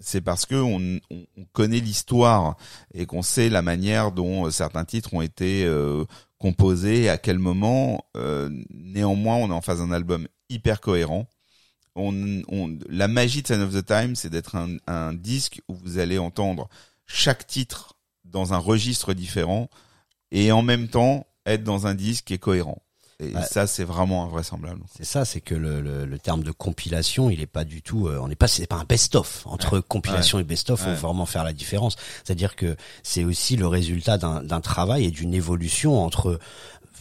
c'est parce que on, on- on connaît l'histoire et qu'on sait la manière dont euh, certains titres ont été euh, composés, à quel moment. Euh, néanmoins, on est en face d'un album hyper cohérent. La magie de Sign of the Time, c'est d'être un, un disque où vous allez entendre chaque titre dans un registre différent et en même temps être dans un disque qui est cohérent. Et ça, c'est vraiment invraisemblable. C'est ça, c'est que le, le, le terme de compilation, il est pas du tout, euh, on n'est pas, c'est pas un best-of entre compilation et best-of. Ouais. Faut vraiment faire la différence. C'est-à-dire que c'est aussi le résultat d'un d'un travail et d'une évolution entre.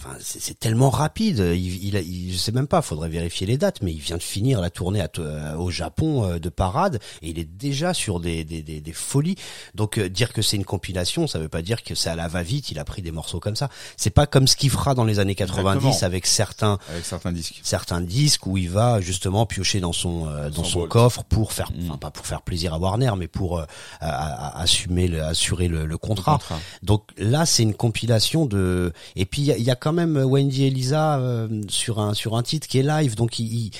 Enfin, c'est tellement rapide. Il, il, il- je sais même pas. Faudrait vérifier les dates, mais il vient de finir la tournée à euh, au Japon euh, de parade et il est déjà sur des des, des, des folies. Donc euh, dire que c'est une compilation, ça veut pas dire que c'est à la va-vite. Il a pris des morceaux comme ça. C'est pas comme ce qu'il fera dans les années 90 Exactement. avec certains Avec certains disques. certains disques où il va justement piocher dans son euh, dans Son coffre pour faire Mm. enfin pas pour faire plaisir à Warner mais pour euh, à- à- à assumer le, assurer le, le contrat. Contrat. Donc là c'est une compilation de et puis il y a, il y a quand même Wendy et Lisa euh, sur un sur un titre qui est live. Donc il, il-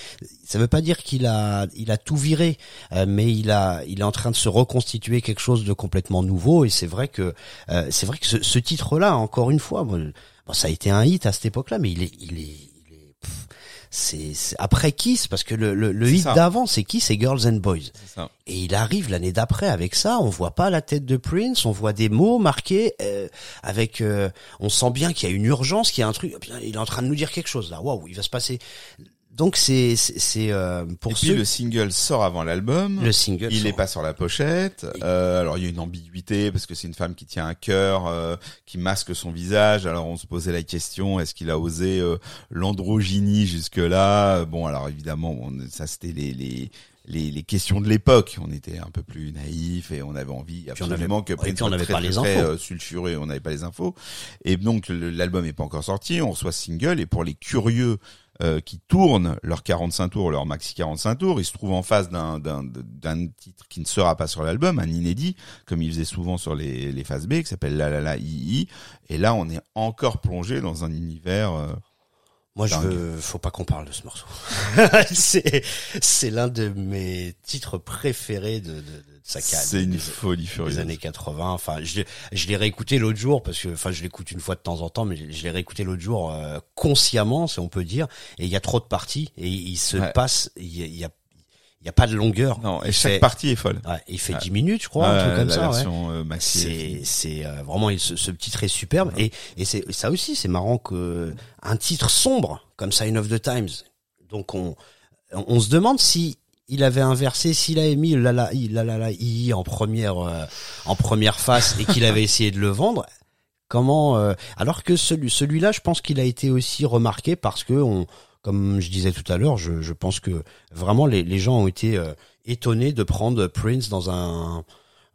ça veut pas dire qu'il a il a tout viré euh, mais il a il est en train de se reconstituer quelque chose de complètement nouveau. Et c'est vrai que euh, c'est vrai que ce, ce titre là encore une fois bon, ça a été un hit à cette époque là mais il est il est c'est c'est- après Kiss parce que le, le, le C'est hit d'avant c'est Kiss et Girls and Boys C'est ça. et il arrive l'année d'après avec ça, on voit pas la tête de Prince, on voit des mots marqués euh, avec, euh, on sent bien qu'il y a une urgence, qu'il y a un truc. Putain, Il est en train de nous dire quelque chose là. Waouh, il va se passer. Donc c'est c'est euh, pour Et puis le single sort avant l'album. le single. Il n'est pas sur la pochette. Euh, alors il y a une ambiguïté parce que c'est une femme qui tient un cœur, euh, qui masque son visage. Alors on se posait la question est-ce qu'il a osé euh, l'androgynie jusque là Bon alors évidemment bon, ça c'était les, les les les questions de l'époque. On était un peu plus naïfs et on avait envie on absolument que Prince on n'avait pas les très, infos. euh, sulfuré. On n'avait pas les infos. Et donc l'album est pas encore sorti. On reçoit ce single et pour les curieux euh, qui tournent leurs 45 tours, leur maxi 45 tours, ils se trouvent en face d'un d'un d'un titre qui ne sera pas sur l'album, un inédit, comme ils faisaient souvent sur les les phases B, qui s'appelle La La La I I. Et là, on est encore plongé dans un univers. euh, Moi, je veux, faut pas qu'on parle de ce morceau. c'est, c'est l'un de mes titres préférés de, de. C'est une des- folie des furieuse. années 80. Enfin, je, l'ai- je l'ai réécouté l'autre jour parce que, enfin, je l'écoute une fois de temps en temps, mais je, l'ai réécouté l'autre jour euh, consciemment, si on peut dire. Et il y a trop de parties et il se Ouais. passe, il y a, il y a, il y a pas de longueur. Non, et Il chaque fait- partie est folle. Ouais, il fait Ouais. 10 minutes, je crois, un truc comme la ça. version euh, C'est c'est euh, vraiment ce, ce titre est superbe et et c'est ça aussi c'est marrant que un titre sombre comme Sign of the Times. Donc on on se demande si il avait inversé s'il avait mis la la i la la la i en première euh, en première face et qu'il avait essayé de le vendre comment euh, alors que celui celui-là je pense qu'il a été aussi remarqué parce que on comme je disais tout à l'heure je, je pense que vraiment les, les gens ont été euh, étonnés de prendre Prince dans un,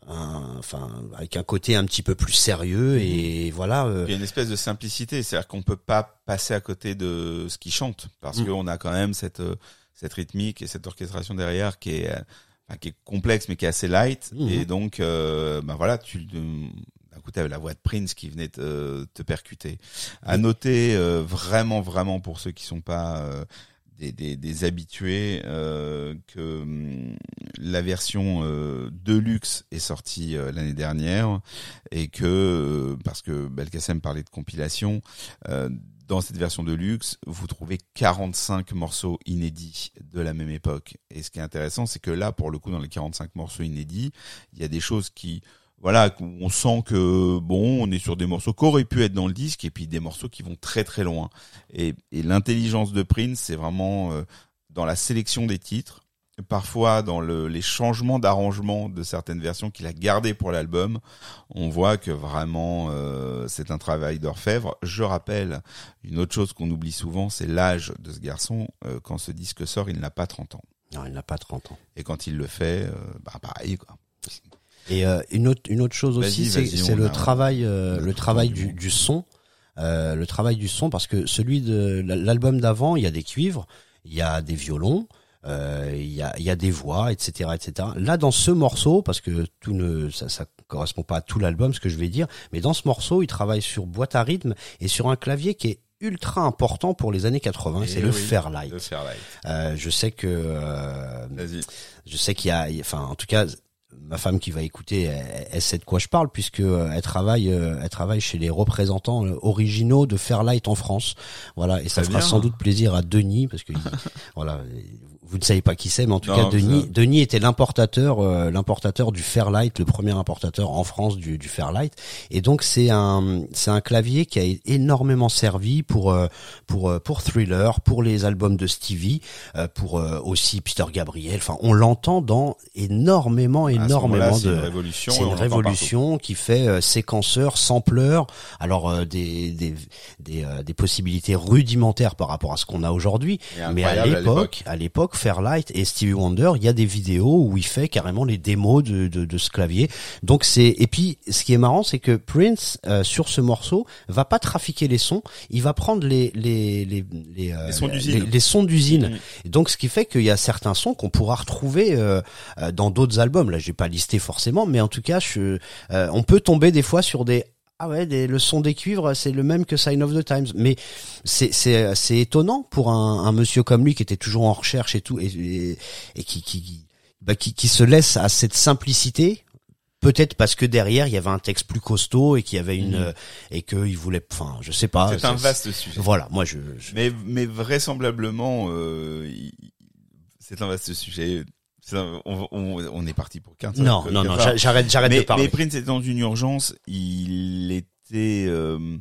un- enfin avec un côté un petit peu plus sérieux et voilà euh, Il y a une espèce de simplicité, c'est-à-dire qu'on peut pas passer à côté de ce qu'il chante, parce Mm. qu'on a quand même cette euh, cette rythmique et cette orchestration derrière qui est euh, qui est complexe mais qui est assez light. Mhm. Et donc, euh, ben voilà, tu euh, d'un coup t'avais la voix de Prince qui venait te, te percuter. À noter euh, vraiment vraiment pour ceux qui sont pas euh, des, des, des habitués euh, que hum, la version euh, deluxe est sortie l'année dernière et que parce que Belkacem parlait de compilation euh, dans cette version de luxe, vous trouvez 45 morceaux inédits de la même époque. Et ce qui est intéressant, c'est que là, pour le coup, dans les 45 morceaux inédits, il y a des choses qui, voilà, on sent que bon, on est sur des morceaux qui auraient pu être dans le disque, et puis des morceaux qui vont très très loin. Et, et l'intelligence de Prince, c'est vraiment euh, dans la sélection des titres, parfois dans le, les changements d'arrangement de certaines versions qu'il a gardées pour l'album, on voit que vraiment euh, c'est un travail d'orfèvre. Je rappelle une autre chose qu'on oublie souvent, c'est l'âge de ce garçon. Euh, quand ce disque sort, il n'a pas 30 ans. non, il n'a pas 30 ans. Et quand il le fait, euh, bah pareil quoi. Et euh, une autre une autre chose aussi, c'est le travail le travail du, son, le travail du son parce que celui de l'album d'avant, il y a des cuivres, il y a des violons. Euh, Il y, a, y a des voix, etc., etc. Là, dans ce morceau, parce que tout ne, ça, ça correspond pas à tout l'album, ce que je vais dire, mais dans ce morceau, il travaille sur boîte à rythme et sur un clavier qui est ultra important pour les années 80, Et c'est le Fairlight. Le Fairlight. Euh, je sais que euh, je sais qu'il y a, enfin, en tout cas, ma femme qui va écouter, elle, elle sait de quoi je parle puisque euh, elle travaille, euh, elle travaille chez les représentants originaux de Fairlight en France. Voilà, et ça fera bien. sans doute plaisir à Denis parce que il- voilà, vous ne savez pas qui c'est, mais en tout Non, cas, Denis, ça- Denis était l'importateur, euh, l'importateur du Fairlight, le premier importateur en France du, du Fairlight. Et donc c'est un, c'est un clavier qui a énormément servi pour euh, pour euh, pour Thriller, pour les albums de Stevie, euh, pour aussi Peter Gabriel. Enfin, on l'entend dans énormément, énormément c'est de. une révolution. C'est une révolution qui fait séquenceur, sampleur, alors euh, des des des, euh, des possibilités rudimentaires par rapport à ce qu'on a aujourd'hui. Mais à l'époque, à l'époque, Fairlight et Stevie Wonder, il y a des vidéos où il fait carrément les démos de, de, de ce clavier. Donc c'est et puis ce qui est marrant, c'est que Prince euh, sur ce morceau va pas trafiquer les sons, il va prendre les les les les, euh, Les sons d'usine. Mhm. Et Donc ce qui fait qu'il y a certains sons qu'on pourra retrouver euh, euh, dans d'autres albums. Là, j'ai pas listé forcément, mais en tout cas, je, euh, on peut tomber des fois sur des ah ouais, des- le son des cuivres, c'est le même que Sign of the Times. Mais c'est c'est c'est étonnant pour un, un monsieur comme lui qui était toujours en recherche et tout et, et, et qui qui bah, qui qui se laisse à cette simplicité. Peut-être parce que derrière il y avait un texte plus costaud et qu'il y avait une Mhm. et qu'il voulait, enfin, je sais pas. C'est un vaste sujet. Voilà, moi je, je- Mais, mais vraisemblablement, euh, il- c'est un vaste sujet. On, on, on est parti pour 15 non non non, j'a- j'arrête j'arrête de parler. mais Prince était dans une urgence. Il était. Euh,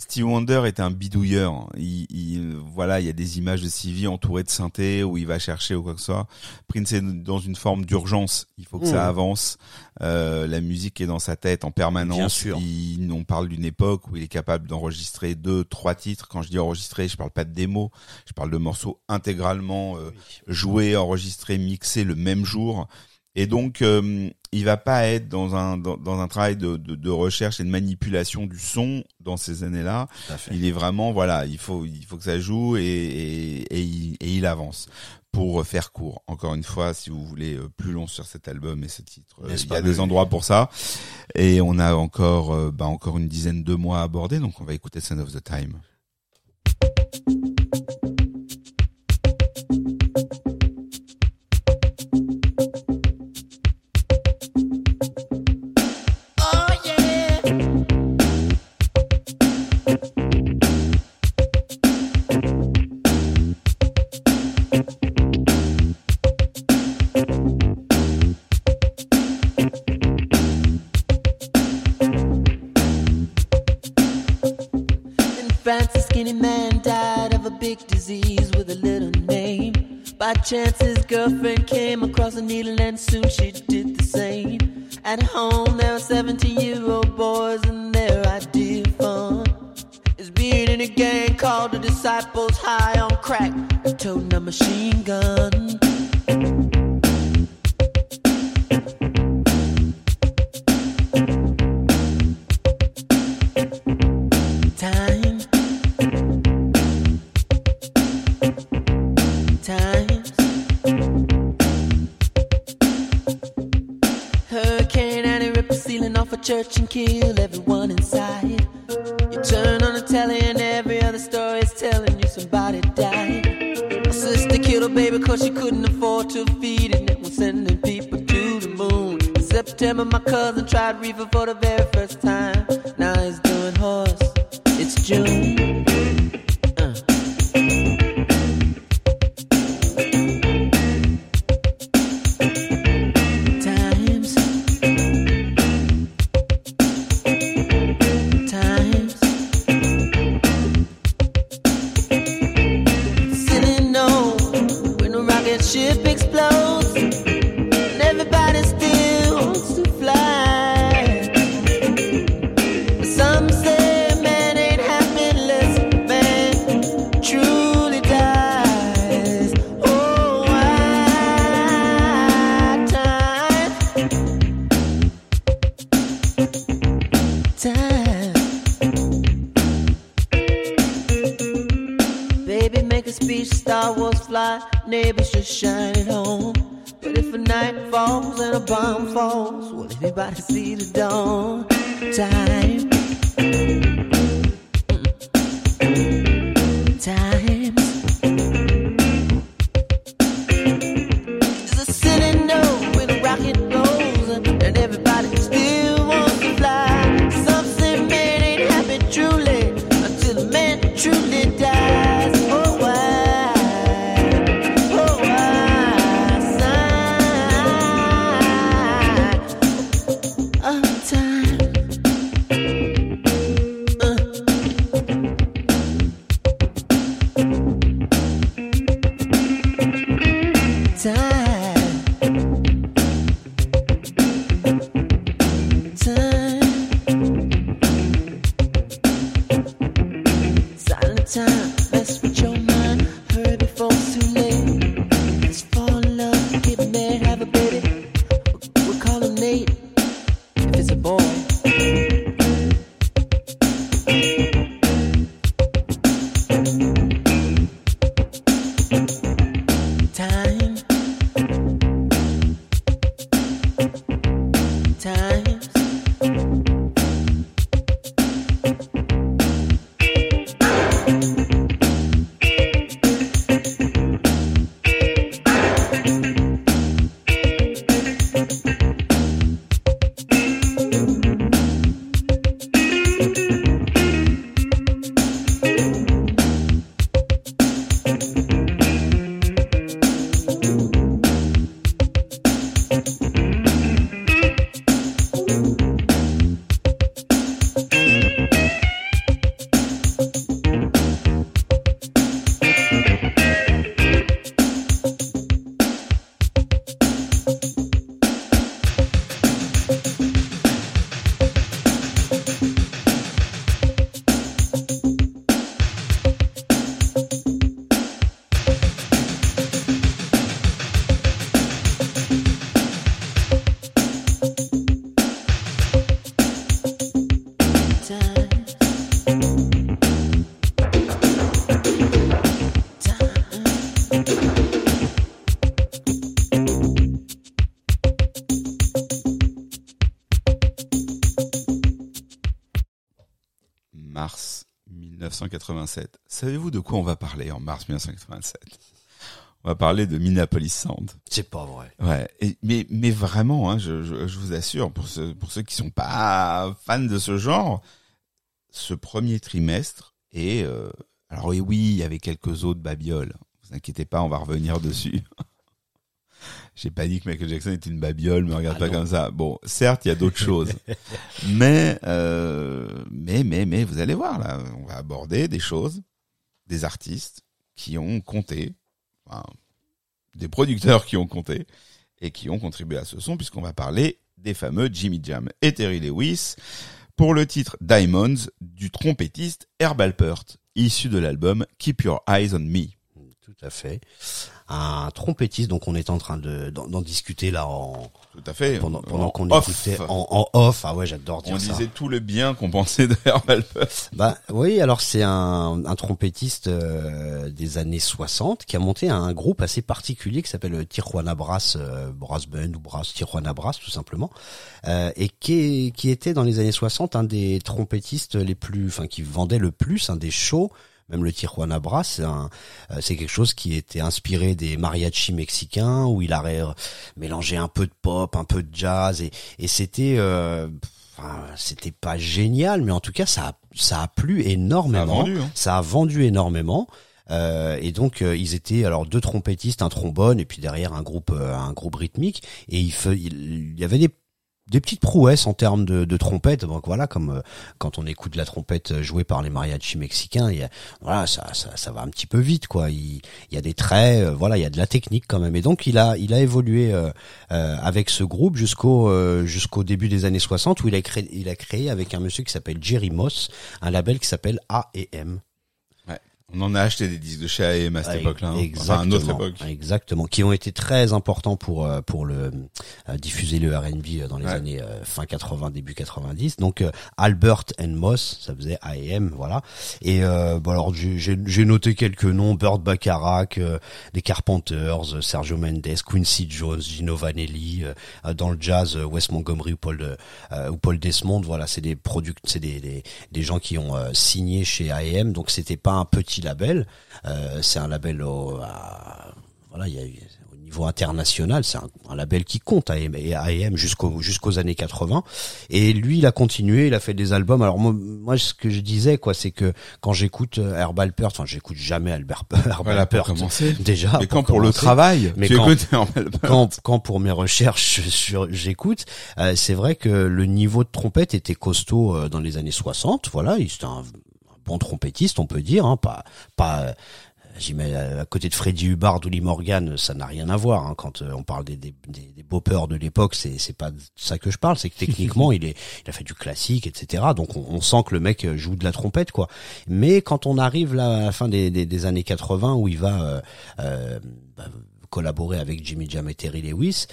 Steve Wonder est un bidouilleur. Il, il- voilà, il y a des images de Stevie entourées de synthé où il va chercher ou quoi que ce soit. Prince est dans une forme d'urgence. Il faut que Mmh. ça avance. Euh, la musique est dans sa tête en permanence. Bien sûr. Il, on parle d'une époque où il est capable d'enregistrer deux, trois titres. Quand je dis enregistrer, je parle pas de démo. Je parle de morceaux intégralement euh, joués, enregistrés, mixés le même jour. Et donc, euh, il va pas être dans un dans, dans un travail de, de, de recherche et de manipulation du son dans ces années-là. Il est vraiment voilà, il faut il faut que ça joue et et, et, il, et il avance. Pour faire court, encore une fois, si vous voulez euh, plus long sur cet album et ce titre, euh, il y a des endroits pour ça. Et on a encore euh, bah, encore une dizaine de mois à aborder, donc on va écouter Son of the Time. Big disease with a little name. By chance, his girlfriend came across a needle, and soon she did the same. At home, there were 17 year old boys, and their idea of fun is being in a gang called the Disciples High on Crack, toting a machine gun. Church and kill everyone inside. You turn on the telly and every other story is telling you somebody died. My sister killed her baby cause she couldn't afford to feed it. And was sending people to the moon. In September, my cousin tried reefer for the very first time. 1987. Savez-vous de quoi on va parler en mars 1987 On va parler de Minneapolis Sound. C'est pas vrai. Ouais, et, mais mais vraiment, hein, je, je, je vous assure, pour ceux pour ceux qui sont pas fans de ce genre, ce premier trimestre et alors oui, oui, il y avait quelques autres babioles. Vous vous inquiétez pas, on va revenir dessus. J'ai pas dit que Michael Jackson était une babiole, me regarde Ah pas non. comme ça. Bon, certes, il y a d'autres choses, mais euh, mais mais mais vous allez voir là, on va aborder des choses, des artistes qui ont compté, enfin, des producteurs qui ont compté et qui ont contribué à ce son, puisqu'on va parler des fameux Jimmy Jam et Terry Lewis pour le titre Diamonds du trompettiste Herb Alpert, issu de l'album Keep Your Eyes on Me. Tout à fait. Un trompettiste, donc on est en train de d'en discuter là en Tout à fait. pendant, pendant En qu'on off. écoutait en, en off. Ah ouais, j'adore dire On ça. disait tout le bien qu'on pensait de Herb Alpert. Bah oui, alors c'est un, un trompettiste euh, des années 60 qui a monté un groupe assez particulier qui s'appelle Tijuana Brass euh, Brass Band ou Brass Tijuana Brass tout simplement, euh, et qui, est- qui était dans les années 60 un des trompettistes les plus, enfin qui vendait le plus, un des shows. Même le Tijuana Brass, c'est un- euh, c'est quelque chose qui était inspiré des mariachis mexicains où il a mélangé un peu de pop, un peu de jazz et, et c'était euh, enfin, c'était pas génial, mais en tout cas ça a, ça a plu énormément. Ça a vendu, hein. Ça a vendu énormément. Euh, et donc euh, ils étaient alors deux trompettistes, un trombone et puis derrière un groupe euh, un groupe rythmique et il, fe- il, il y avait des des petites prouesses en termes de, de trompette donc voilà comme euh, quand on écoute la trompette euh, jouée par les mariachis mexicains y a, voilà ça, ça va un petit peu vite quoi. Il, y a des traits euh, voilà il y a de la technique quand même. Et donc il a il a évolué avec ce groupe jusqu'au jusqu'au début des années 60 où il a créé il a créé avec un monsieur qui s'appelle Jerry Moss un label qui s'appelle A&M On en a acheté des disques de chez A&M à cette époque-là. hein. Enfin, à autre époque. exactement, qui ont été très importants pour euh, pour le euh, diffuser le R&B dans les Ouais. années euh, fin 80 début 90. Donc euh, Albert and Moss, ça faisait A&M, voilà. Et euh, bon alors j'ai noté quelques noms Burt Bacharach, euh, des Carpenters, euh, Sergio Mendes, Quincy Jones, Gino Vanelli, euh, euh, dans le jazz euh, Wes Montgomery ou Paul euh, ou Paul Desmond, voilà, c'est des product c'est des, des des gens qui ont euh, signé chez A&M, donc c'était pas un petit label, euh, c'est un label au, à- voilà, il y a eu- au niveau international, c'est un, un label qui compte A&M et A&M jusqu'au jusqu'aux années 80 et lui il a continué, il a fait des albums. Alors moi, moi ce que je disais quoi, c'est que quand j'écoute euh, Herb Alpert, enfin j'écoute jamais Albert Herb Voilà, pour Alpert, commencer. déjà Mais quand pour le travail, Mais tu quand- quand, quand pour mes recherches sur j'écoute, euh, c'est vrai que le niveau de trompette était costaud euh, dans les années 60. Voilà, il- c'était un bon trompettiste, on peut dire, hein, pas pas. euh, J'y mets à côté de Freddie Hubbard ou Lee Morgan, ça n'a rien à voir. hein. Quand euh, on parle des, des, des, des boppers de l'époque, c'est c'est pas de ça que je parle. C'est que techniquement, il est, il a fait du classique, etc. Donc on, on sent que le mec euh, joue de la trompette, quoi. Mais quand on arrive là à la fin des, des, des années 80, où il va euh, euh, bah, collaborer avec Jimmy Jam et Terry Lewis,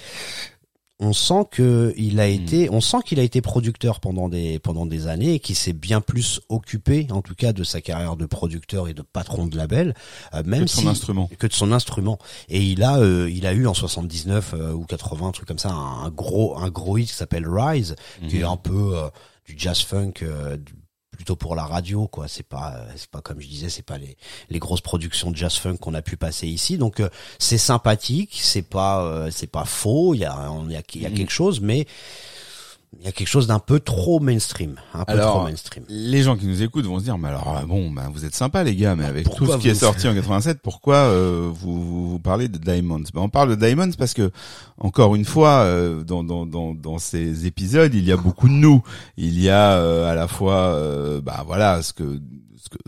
on sent que il a été, on sent qu'il a été producteur pendant des pendant des années et qu'il s'est bien plus occupé, en tout cas, de sa carrière de producteur et de patron de label, euh, même Que de son si- instrument. que de son instrument. Et il a, euh, il a eu en 79 euh, ou 80, un truc comme ça, un, un gros, un gros hit qui s'appelle Rise, qui est un peu euh, du jazz funk. Plutôt pour la radio quoi. C'est pas euh, c'est pas comme je disais c'est pas les les grosses productions de jazz funk qu'on a pu passer ici. Donc euh, c'est sympathique c'est pas euh, c'est pas faux. Il y a il y a, il y a quelque chose mais il y a quelque chose d'un peu trop mainstream un peu Alors, trop mainstream Les gens qui nous écoutent vont se dire, mais alors, euh, bon, ben, vous êtes sympa, les gars, mais avec tout ce qui est sorti en 87, pourquoi euh, vous, vous, vous parlez de Diamonds? Ben, On parle de Diamonds parce que, encore une fois, euh, dans, dans, dans, dans ces épisodes, il y a beaucoup de nous. Il y a euh, à la fois, euh, bah voilà, ce que, ce que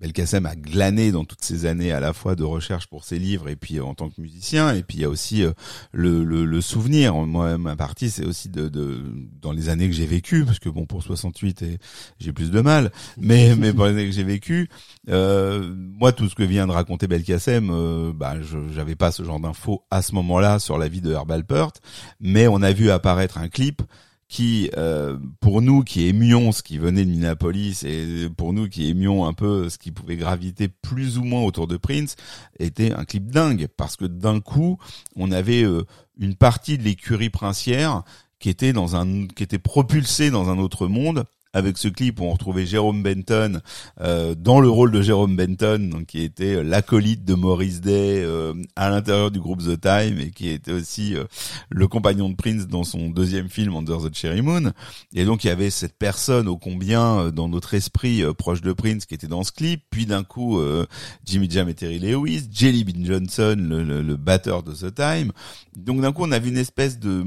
Belkacem a glané dans toutes ces années à la fois de recherche pour ses livres et puis euh, en tant que musicien. Et puis il y a aussi euh, le, le, le souvenir. Moi ma partie c'est aussi de, de dans les années que j'ai vécues parce que bon pour 68 et j'ai plus de mal. Mais mais pour les années que j'ai vécues euh, moi tout ce que vient de raconter Belkacem euh, bah je j'avais pas ce genre d'infos à ce moment-là sur la vie de Herb Alpert mais on a vu apparaître un clip qui, euh, pour nous qui aimions ce qui venait de Minneapolis et pour nous qui aimions un peu ce qui pouvait graviter plus ou moins autour de Prince, était un clip dingue. Parce que d'un coup, on avait euh, une partie de l'écurie princière qui était dans un, qui était propulsée dans un autre monde avec ce clip on retrouvait Jérôme Benton euh, dans le rôle de Jérôme Benton, donc qui était l'acolyte de Maurice Day euh, à l'intérieur du groupe The Time et qui était aussi euh, le compagnon de Prince dans son deuxième film Under the Cherry Moon. Et donc il y avait cette personne ô combien euh, dans notre esprit euh, proche de Prince qui était dans ce clip, puis d'un coup euh, Jimmy Jam et Terry Lewis, Jelly Bean Johnson, le, le- le batteur de The Time. Donc d'un coup on avait une espèce de-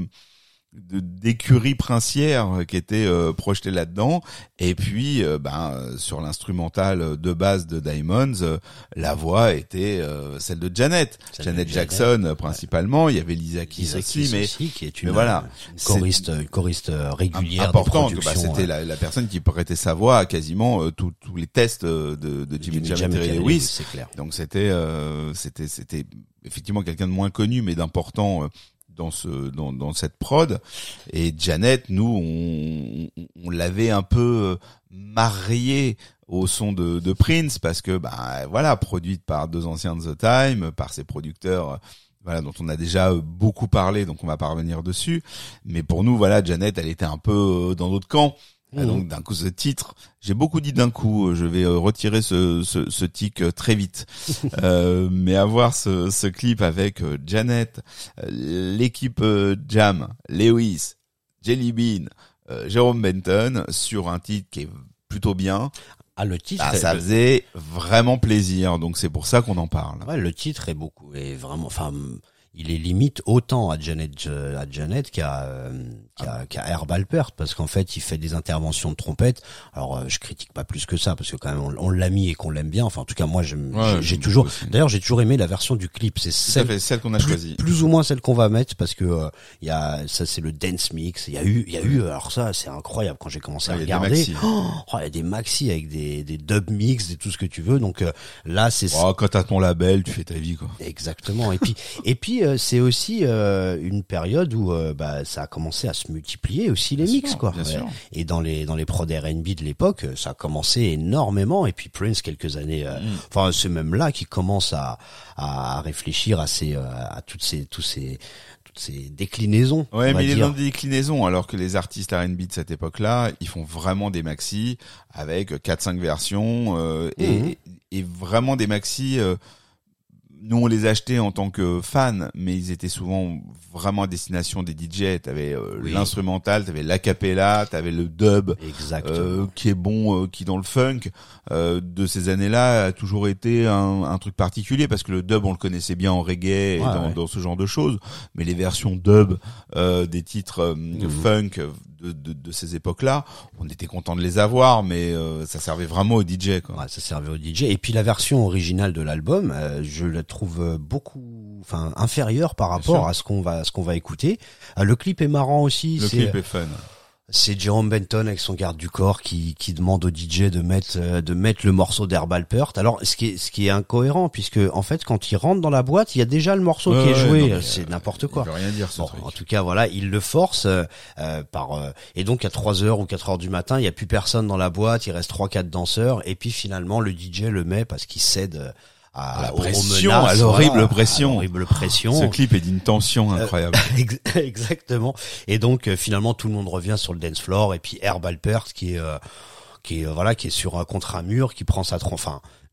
d'écurie princière qui était euh, projetée là-dedans. Et puis euh, ben euh, sur l'instrumental de base de Diamonds euh, la voix était euh, celle de Janet. Celle Janet Jackson euh, principalement. Il y avait Lisa Keys aussi mais aussi, qui est une, mais voilà, une choriste, une choriste régulière important des que bah, c'était la, la personne qui prêtait sa voix à quasiment euh, tous tous les tests de, de Jimmy, Jam et Lewis. c'est clair. donc c'était euh, c'était c'était effectivement quelqu'un de moins connu mais d'important euh, dans ce dans, dans cette prod. Et Janet nous on, on, l'avait un peu euh, marié au son de, de Prince parce que bah voilà produite par deux anciens de The Time par ses producteurs euh, voilà dont on a déjà euh, beaucoup parlé donc on va pas revenir dessus. Mais pour nous voilà Janet elle était un peu dans notre camp Mhm. et donc d'un coup ce titre, j'ai beaucoup dit d'un coup, euh, je vais euh, retirer ce, ce, ce tic euh, très vite. Euh, mais avoir ce, ce clip avec Janet, l'équipe Jam, Lewis, Jelly Bean, Jérôme Benton sur un titre qui est plutôt bien, Ah, le titre, ah, ça faisait vraiment plaisir. Donc c'est pour ça qu'on en parle. ouais, le titre est beaucoup, est vraiment, enfin, il est limite autant à Janet, à Janet qu'à, euh, qu'à, Herb Alpert, parce qu'en fait, il fait des interventions de trompette. Alors, euh, je critique pas plus que ça, parce que quand même, on, on l'a mis et qu'on l'aime bien. Enfin, en tout cas, moi, Ouais, j'ai- beaucoup toujours, d'ailleurs, j'ai toujours aimé la version du clip. C'est à celle, celle qu'on a choisie. plus ou moins celle qu'on va mettre parce que euh, il y a ça c'est le dance mix il y a eu il y a eu alors ça c'est incroyable quand j'ai commencé à Ouais, il y a des regarder maxi. oh, oh, il y a des maxi avec des des dub mix et tout ce que tu veux donc euh, là c'est Oh, quand t'as ton label, tu fais ta vie quoi. Exactement. Et puis, et puis euh, c'est aussi euh, une période où euh, bah, ça a commencé à se multiplier aussi les Bien mix, sûr, quoi. bien sûr. Et dans les dans les prods R&B de l'époque, ça a commencé énormément. Et puis Prince quelques années. euh, Mm. Enfin, c'est même là qu'il commence à, à réfléchir à ces euh, à toutes ces tous ces toutes ces déclinaisons. Ouais, mais il est dans des déclinaisons, alors que les artistes R&B de cette époque-là, ils font vraiment des maxi avec 4-5 versions euh, et, Mhm. et vraiment des maxi. euh, nous, on les achetait en tant que fans, mais ils étaient souvent vraiment à destination des DJ. T'avais euh, Oui. l'instrumental, t'avais l'acapella, t'avais le dub. Euh, qui est bon, euh, qui dans le funk euh, de ces années-là a toujours été un, un truc particulier parce que le dub on le connaissait bien en reggae et dans, ouais. dans ce genre de choses, mais les versions dub euh, des titres Mhm. funk de, de, de ces époques-là, on était content de les avoir, mais euh, ça servait vraiment aux DJ quoi. Ouais, ça servait au DJ. Et puis la version originale de l'album, euh, je la trouve euh, beaucoup, enfin inférieure par rapport à ce qu'on va, ce qu'on va écouter. Euh, le clip est marrant aussi. Le clip est fun. C'est Jérôme Benton avec son garde du corps qui, qui demande au DJ de mettre euh, de mettre le morceau d'Herbal Peart. Alors ce qui est ce qui est incohérent puisque en fait quand il rentre dans la boîte, il y a déjà le morceau Ouais, qui est joué, c'est euh, n'importe quoi. Il veut rien dire ce Bon, truc. en tout cas, voilà, il le force euh, euh, par euh, et donc à 3 heures ou 4 heures du matin, il y a plus personne dans la boîte, il reste trois quatre danseurs et puis finalement le DJ le met parce qu'il cède euh, à, la pression, menaces, à l'horrible voilà, pression. à l'horrible pression. Ce clip est d'une tension incroyable. Ex- Exactement. Et donc euh, finalement tout le monde revient sur le dance floor et puis Herb Alpert qui est euh, qui est euh, voilà qui est sur un contre un mur qui prend sa trom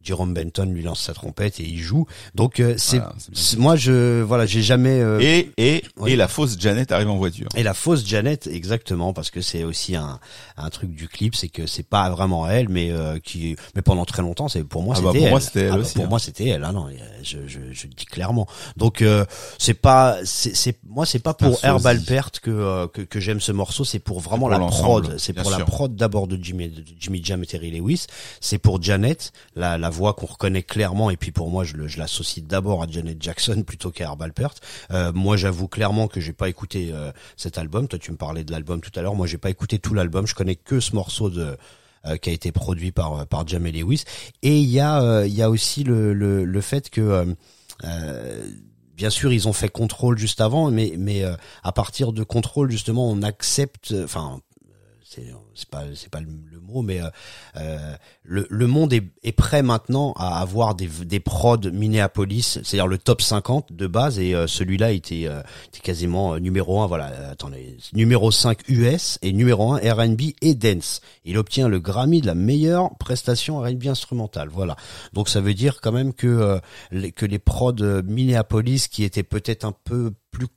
Jérôme Benton lui lance sa trompette et il joue. Donc euh, c'est Voilà, moi je voilà, j'ai jamais euh, et et et la fausse Janet arrive en voiture. et la fausse Janet, exactement, parce que c'est aussi un, un truc du clip, c'est que c'est pas vraiment elle, mais euh, qui, mais pendant très longtemps, c'est pour moi Ah bah, c'était pour elle. moi, c'était elle Ah bah, aussi, pour hein. moi c'était elle. Ah non, je, je, je le dis clairement. Donc euh, c'est pas, c'est, c'est moi c'est pas pour Herb sosie. Alpert que, euh, que que j'aime ce morceau, c'est pour vraiment pour la prod, c'est pour la prod d'abord de Jimmy, de Jimmy Jam et Terry Lewis, c'est pour Janet, la, la voix qu'on reconnaît clairement, et puis pour moi je, l'associe d'abord à Janet Jackson plutôt qu'à Herb Alpert. Euh, moi j'avoue clairement que j'ai pas écouté euh, cet album. Toi tu me parlais de l'album tout à l'heure, moi j'ai pas écouté tout l'album, je connais que ce morceau de euh, qui a été produit par par Jamie Lewis. Et il y a euh, il y a aussi le le, le fait que euh, euh, Bien sûr, ils ont fait contrôle juste avant, mais mais euh, à partir de contrôle justement, on accepte, enfin, euh, c'est pas c'est pas le, le mot, mais euh, euh, le, le monde est, est prêt maintenant à avoir des des prods Minneapolis, c'est-à-dire le top 50 de base et euh, celui-là était euh, était quasiment euh, numéro 1 voilà, euh, attendez, numéro 5 US et numéro 1 R&B et dance. Il obtient le Grammy de la meilleure prestation R&B instrumentale, voilà. Donc ça veut dire quand même que les, que les prods Minneapolis qui étaient peut-être un peu plus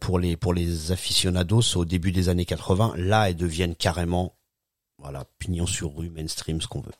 pour les pour les aficionados au début des années 80, là elles deviennent carrément voilà pignon sur rue mainstream ce qu'on veut.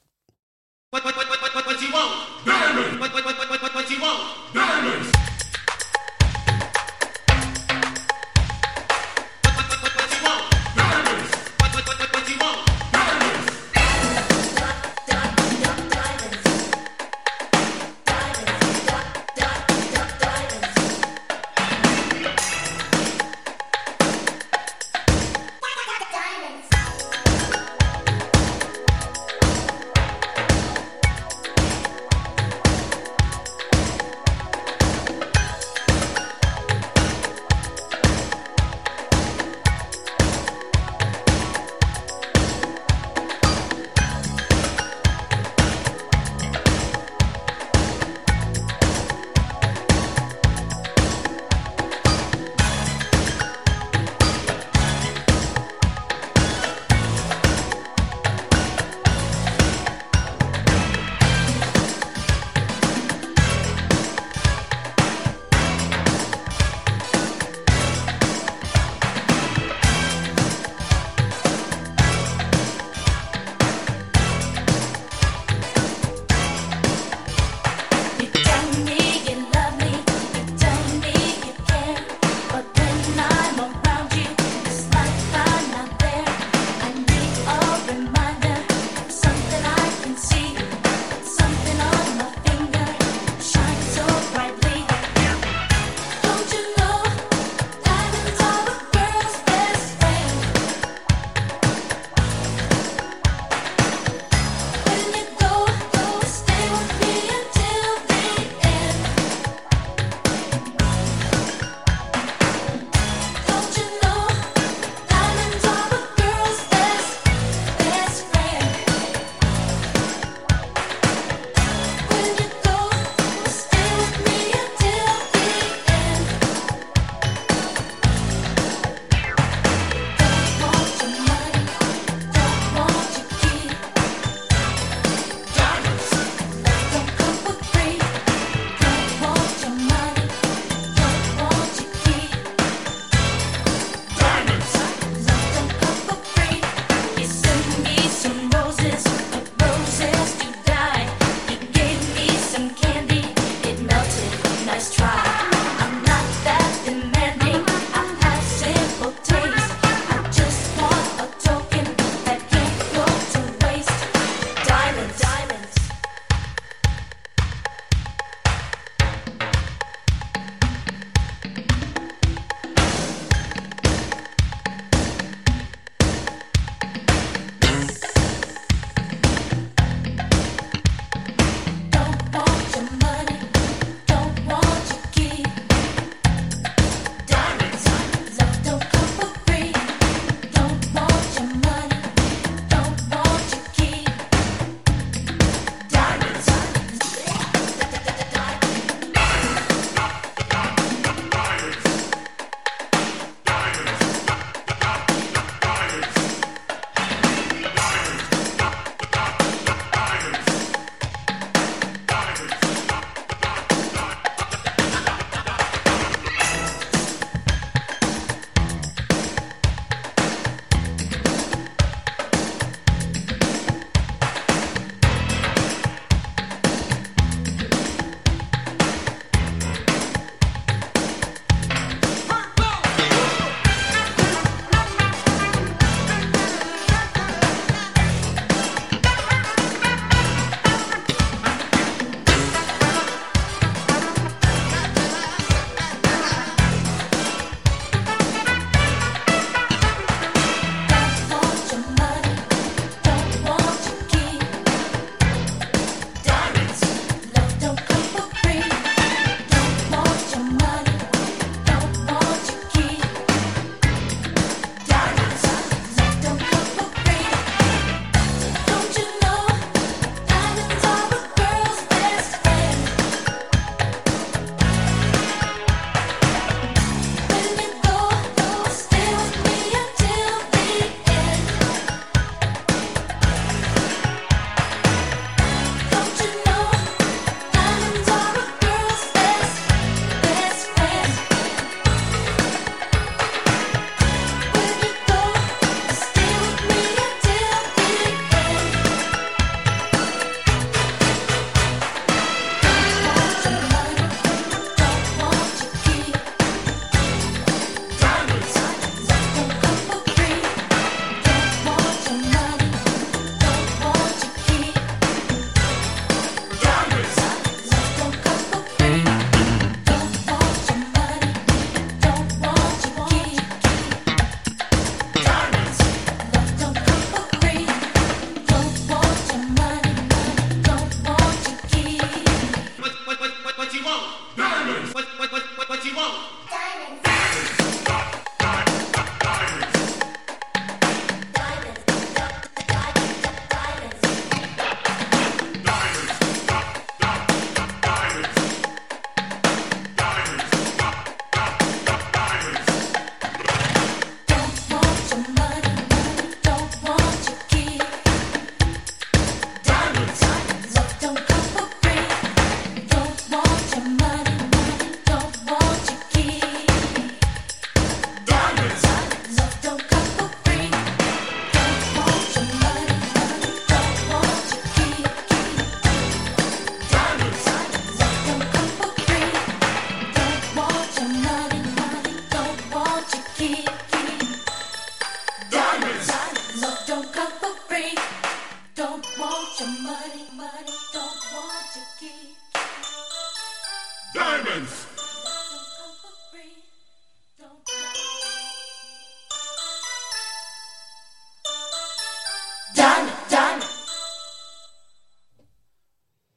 Prince.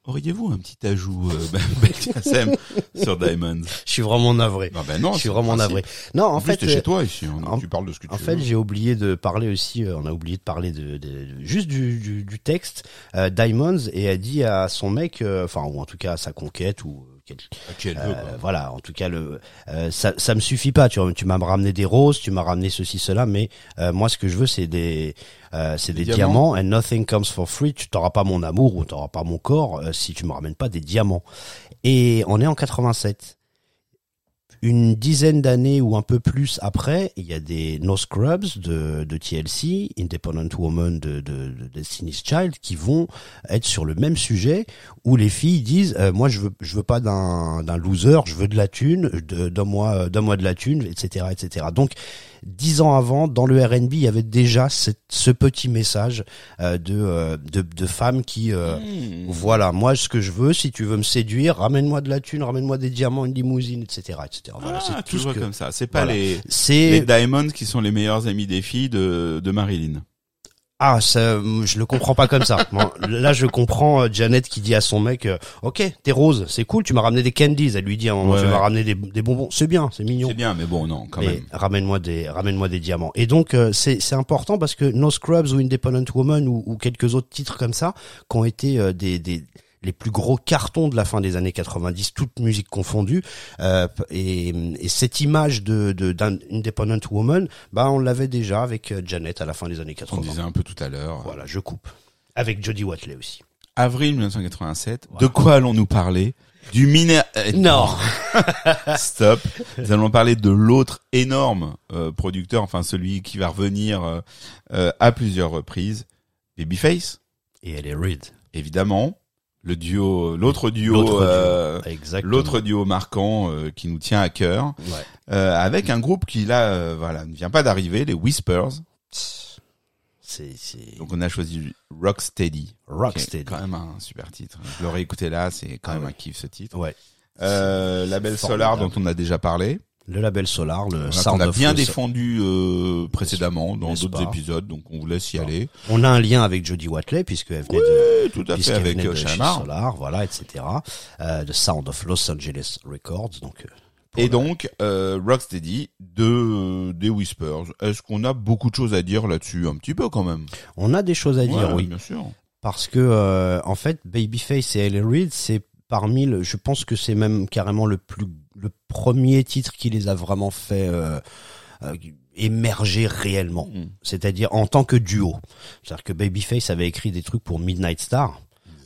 Auriez-vous un petit ajout euh, sur Diamonds Je suis vraiment navré. Non, ben non, je suis vraiment navré. Non, en, en fait, plus, chez euh, toi ici. Tu parles de ce que tu en fait, j'ai oublié de parler aussi. Euh, on a oublié de parler de, juste du, texte. Euh, Diamonds et a dit à son mec, enfin ou en tout cas à sa conquête ou euh, veut, quoi. voilà, en tout cas le euh, ça ça me suffit pas. Tu tu m'as ramené des roses, tu m'as ramené ceci cela, mais euh, moi ce que je veux c'est des euh, c'est Des des, diamants. diamants. and nothing comes for free. Tu t'auras pas mon amour ou t'auras pas mon corps euh, si tu me ramènes pas des diamants. Et on est en 87 une dizaine d'années ou un peu plus après, il y a des No Scrubs de, TLC, Independent Woman de, de, de Destiny's Child, qui vont être sur le même sujet où les filles disent euh, moi je veux je veux pas d'un loser, je veux de la thune, donne-moi donne-moi de la thune, etc. etc. Donc dix ans avant, dans le R&B, il y avait déjà cette- ce petit message euh, de, euh, de de femmes qui euh, Mmh. voilà, moi ce que je veux, si tu veux me séduire, ramène-moi de la thune, ramène-moi des diamants, une limousine, etc., etc. Voilà, ah, c'est tout ce que comme ça. C'est pas voilà. les, les Diamonds qui sont les meilleurs amis des filles de, de Marilyn. Ah ça, je le comprends pas comme ça. Bon, là, je comprends euh, Janet qui dit à son mec, euh, ok, t'es rose, c'est cool, tu m'as ramené des candies. Elle lui dit moment, Ouais, tu m'as ramené des, des bonbons, c'est bien, c'est mignon. C'est bien, mais bon, non, quand mais même. ramène-moi des ramène-moi des diamants. Et donc euh, c'est c'est important parce que No Scrubs ou Independent Woman ou, ou quelques autres titres comme ça qui ont été euh, des des les plus gros cartons de la fin des années 90, toute musique confondue, euh, et, et cette image de de d'un Independent Woman, bah on l'avait déjà avec euh, Janet à la fin des années On 80. disait un peu tout à l'heure. Voilà, je coupe. Avec Jodie Watley aussi. Avril 1987. Voilà. De quoi allons-nous parler? Du miné... euh, Non. Stop. Nous allons parler de l'autre énorme euh, producteur, enfin celui qui va revenir euh, à plusieurs reprises, Babyface, Et elle est Reed. évidemment. Le duo, l'autre duo, L'autre duo. euh, l'autre duo marquant euh, qui nous tient à cœur, Ouais. euh, avec un groupe qui là, euh, voilà, ne vient pas d'arriver, les Whispers. Donc on a choisi Rocksteady. Rocksteady. quand même un super titre. Je l'aurais écouté là, c'est quand Ah même ouais. un kiff ce titre. Ouais. Euh, label Solar dont on a déjà parlé. Le label Solar, le Sound qu'on a of bien défendu euh, précédemment dans d'autres épisodes, donc on vous laisse y aller. On a un lien avec Jodie Watley puisqu'elle venait de tout à fait avec venait euh, de chez. Solar, voilà, etc. Euh, The Sound of Los Angeles Records, donc. euh, Et donc euh, Rocksteady de des Whispers. Est-ce qu'on a beaucoup de choses à dire là-dessus? Un petit peu quand même. on a des choses à dire, oui, bien sûr. parce que euh, en fait, Babyface et Ellie Reid, c'est parmi, le, je pense que c'est même carrément le plus, le premier titre qui les a vraiment fait. Euh, euh, émerger réellement, Mm. c'est-à-dire en tant que duo. C'est-à-dire que Babyface avait écrit des trucs pour Midnight Star,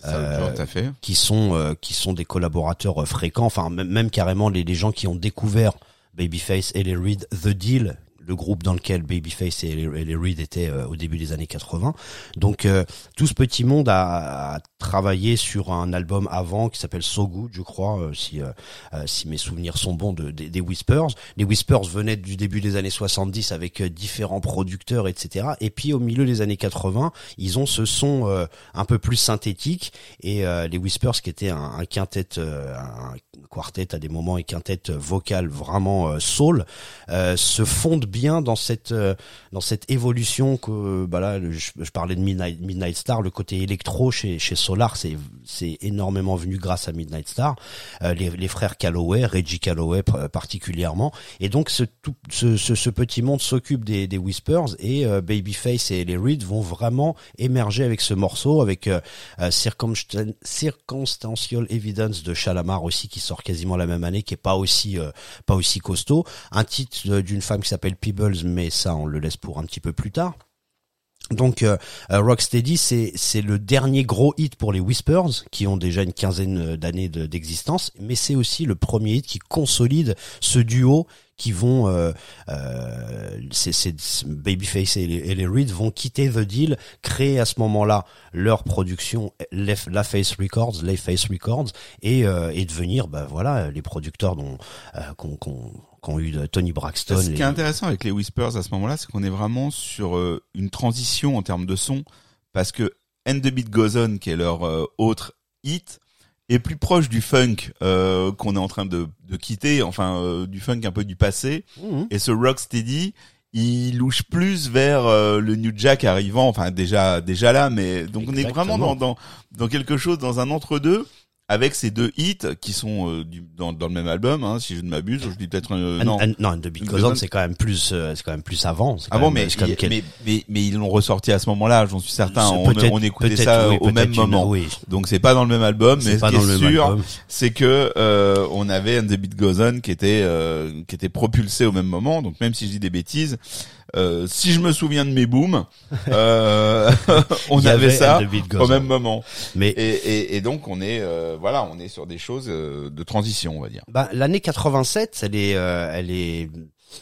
Euh, fait. qui sont euh, qui sont des collaborateurs euh, fréquents, enfin même, carrément les, les gens qui ont découvert Babyface et les Reed The Deal, le groupe dans lequel Babyface et les, les Reed étaient euh, au début des années 80. Donc euh, tout ce petit monde a, a travaillé sur un album avant qui s'appelle So Good, je crois, euh, si euh, euh, si mes souvenirs sont bons, de, des- Whispers. Les Whispers venaient du début des années 70 avec différents producteurs, etc. Et puis au milieu des années 80, ils ont ce son un peu plus synthétique et les Whispers qui étaient un, quintet, un quartet à des moments et quintet vocal vraiment soul, se fondent bien dans cette dans cette évolution que bah là je, je parlais de Midnight, Midnight Star, le côté électro chez chez Solar, c'est c'est énormément venu grâce à Midnight Star, Euh, les, les frères Calloway, Reggie Calloway particulièrement, et donc ce tout ce, ce, petit monde s'occupe des, des Whispers et euh, Babyface et les Reed vont vraiment émerger avec ce morceau, avec euh, euh, Circumstan- Circumstantial Evidence de Shalamar aussi qui sort quasiment la même année, qui est pas aussi euh, pas aussi costaud, un titre euh, d'une femme qui s'appelle Peebles, mais ça on le laisse pour un petit peu plus tard. Donc euh, euh, Rocksteady, c'est le dernier gros hit pour les Whispers, qui ont déjà une quinzaine d'années de- d'existence, mais c'est aussi le premier hit qui consolide ce duo qui vont, euh, euh, Babyface et les, et les Reed vont quitter The Deal, créer à ce moment-là leur production, La Face Records, Les Face Records, et, euh, devenir, bah voilà, les producteurs dont euh, qu'on qu'ont eu de Tony Braxton. Ce qui est intéressant avec les Whispers à ce moment-là, c'est qu'on est vraiment sur euh, une transition en termes de son, parce que And the Beat Goes On, qui est leur euh, autre hit, est plus proche du funk euh, qu'on est en train de, de quitter, enfin euh, du funk un peu du passé, Mhm. et ce Rocksteady, il louche plus vers euh, le New Jack arrivant, enfin déjà déjà là, mais donc on est vraiment dans, dans dans quelque chose dans un entre deux avec ces deux hits qui sont euh, du, dans, dans le même album, hein, si je ne m'abuse, je dis peut-être euh, non. and- non, On, deuxième- c'est quand même plus, euh, c'est quand même plus avant. c'est quand Ah bon, même- mais, c'est quand même quel- mais, mais, mais ils l'ont ressorti à ce moment-là, j'en suis certain. On, écoutait ça oui, au même une- moment. oui. Donc c'est pas dans le même album, mais C'est ce qui est sûr, c'est que euh, on avait And the Beat Goes On qui était euh, qui était propulsé au même moment. Donc même si je dis des bêtises, euh, si je me souviens de mes booms, euh, on avait, avait ça au On. même moment. Mais Et, et, et donc on est euh, voilà, on est sur des choses euh, de transition, on va dire. bah, l'année 87, elle est, euh, elle est.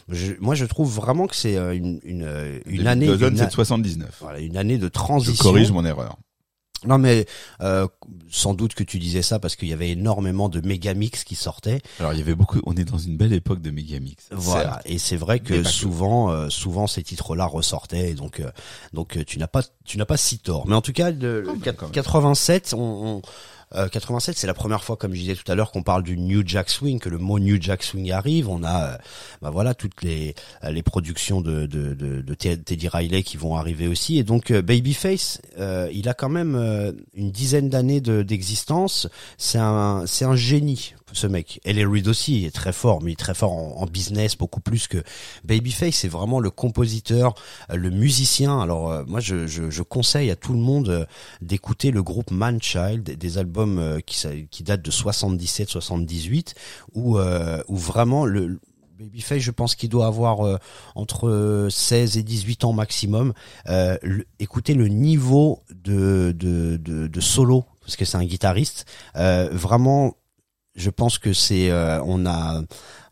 je- moi, je trouve vraiment que c'est une une, année, On, une, c'est a- de 79. voilà, une année de Je transition. corrige mon erreur. Non mais euh, sans doute que tu disais ça parce qu'il y avait énormément de mégamix qui sortaient. Alors il y avait beaucoup, on est dans une belle époque de Megamix. Voilà. Et c'est vrai que souvent, euh, souvent ces titres-là ressortaient. Et donc, euh, donc euh, tu n'as pas, tu n'as pas si tort. Mais en tout cas, quand même. 87, on, on- euh, 87, c'est la première fois, comme je disais tout à l'heure, qu'on parle du New Jack Swing, que le mot New Jack Swing arrive. On a, euh, bah voilà, toutes les euh, les productions de de, de, de Ted- Teddy Riley qui vont arriver aussi. Et donc euh, Babyface, il a quand même une dizaine d'années de- d'existence. C'est un c'est un génie ce mec. Ellie Reid aussi il est très fort, mais il est très fort en, business beaucoup plus que Babyface. C'est vraiment le compositeur, euh, le musicien. Alors euh, moi je, je, je conseille à tout le monde euh, d'écouter le groupe Manchild, des albums euh, qui, qui datent de 77-78, où où vraiment le Babyface, je pense qu'il doit avoir euh, entre 16 et 18 ans maximum. Euh, le- écoutez le niveau de, de, de, de solo, parce que c'est un guitariste. Euh, vraiment, je pense que c'est euh, on a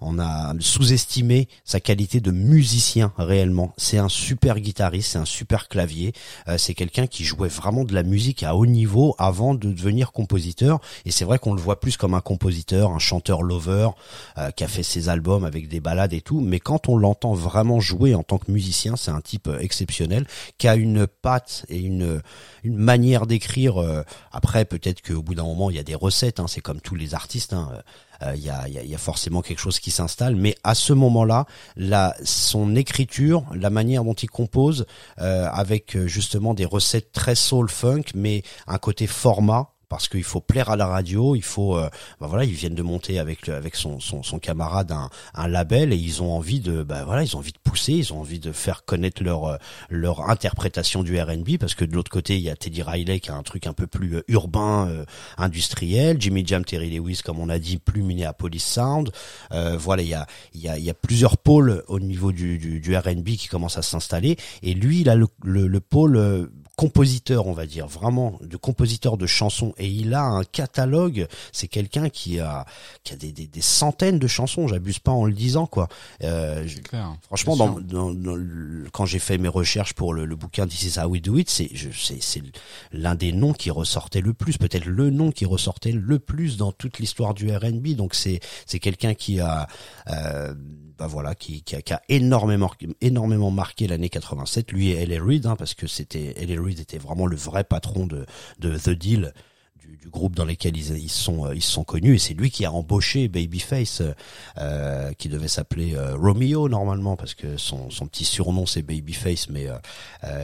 on a sous-estimé sa qualité de musicien réellement. C'est un super guitariste, c'est un super clavier. Euh, c'est quelqu'un qui jouait vraiment de la musique à haut niveau avant de devenir compositeur. Et c'est vrai qu'on le voit plus comme un compositeur, un chanteur lover euh, qui a fait ses albums avec des balades et tout. Mais quand on l'entend vraiment jouer en tant que musicien, c'est un type euh, exceptionnel qui a une patte et une une manière d'écrire. euh, après, peut-être qu'au bout d'un moment, il y a des recettes. hein, c'est comme tous les artistes. hein, euh, euh, Il y, a, y a- y a forcément quelque chose qui s'installe, mais à ce moment-là, la, son écriture, la manière dont il compose, euh, avec euh, justement des recettes très soul funk, mais un côté format, parce qu'il faut plaire à la radio, il faut, euh, bah voilà, ils viennent de monter avec avec son, son, son camarade un, un label et ils ont envie de, bah voilà, ils ont envie de pousser, ils ont envie de faire connaître leur euh, leur interprétation du R&B, parce que de l'autre côté il y a Teddy Riley qui a un truc un peu plus euh, urbain, euh, industriel, Jimmy Jam, Terry Lewis, comme on a dit, plus Minneapolis Sound. Euh, voilà, il y a, il y, a, il y a plusieurs pôles au niveau du, du, du R&B qui commencent à s'installer. Et lui, il a le, le, le pôle euh, compositeur, on va dire, vraiment de compositeur de chansons. Et il a un catalogue. C'est quelqu'un qui a, qui a des, des, des centaines de chansons. J'abuse pas en le disant, quoi. Euh, clair. Franchement, dans, dans- dans quand j'ai fait mes recherches pour le, le bouquin This is how we do it, c'est je- c'est c'est l'un des noms qui ressortait le plus, peut-être le nom qui ressortait le plus dans toute l'histoire du R&B. Donc c'est c'est quelqu'un qui a euh, bah voilà qui, a, énormément énormément marqué l'année 87. Lui et L.A. Reid, hein, parce que c'était L.A. Reid était vraiment le vrai patron de The Deal. Du, groupe dans lequel ils, ils sont euh, ils sont connus et c'est lui qui a embauché Babyface euh, qui devait s'appeler euh, Romeo normalement parce que son, son petit surnom c'est Babyface mais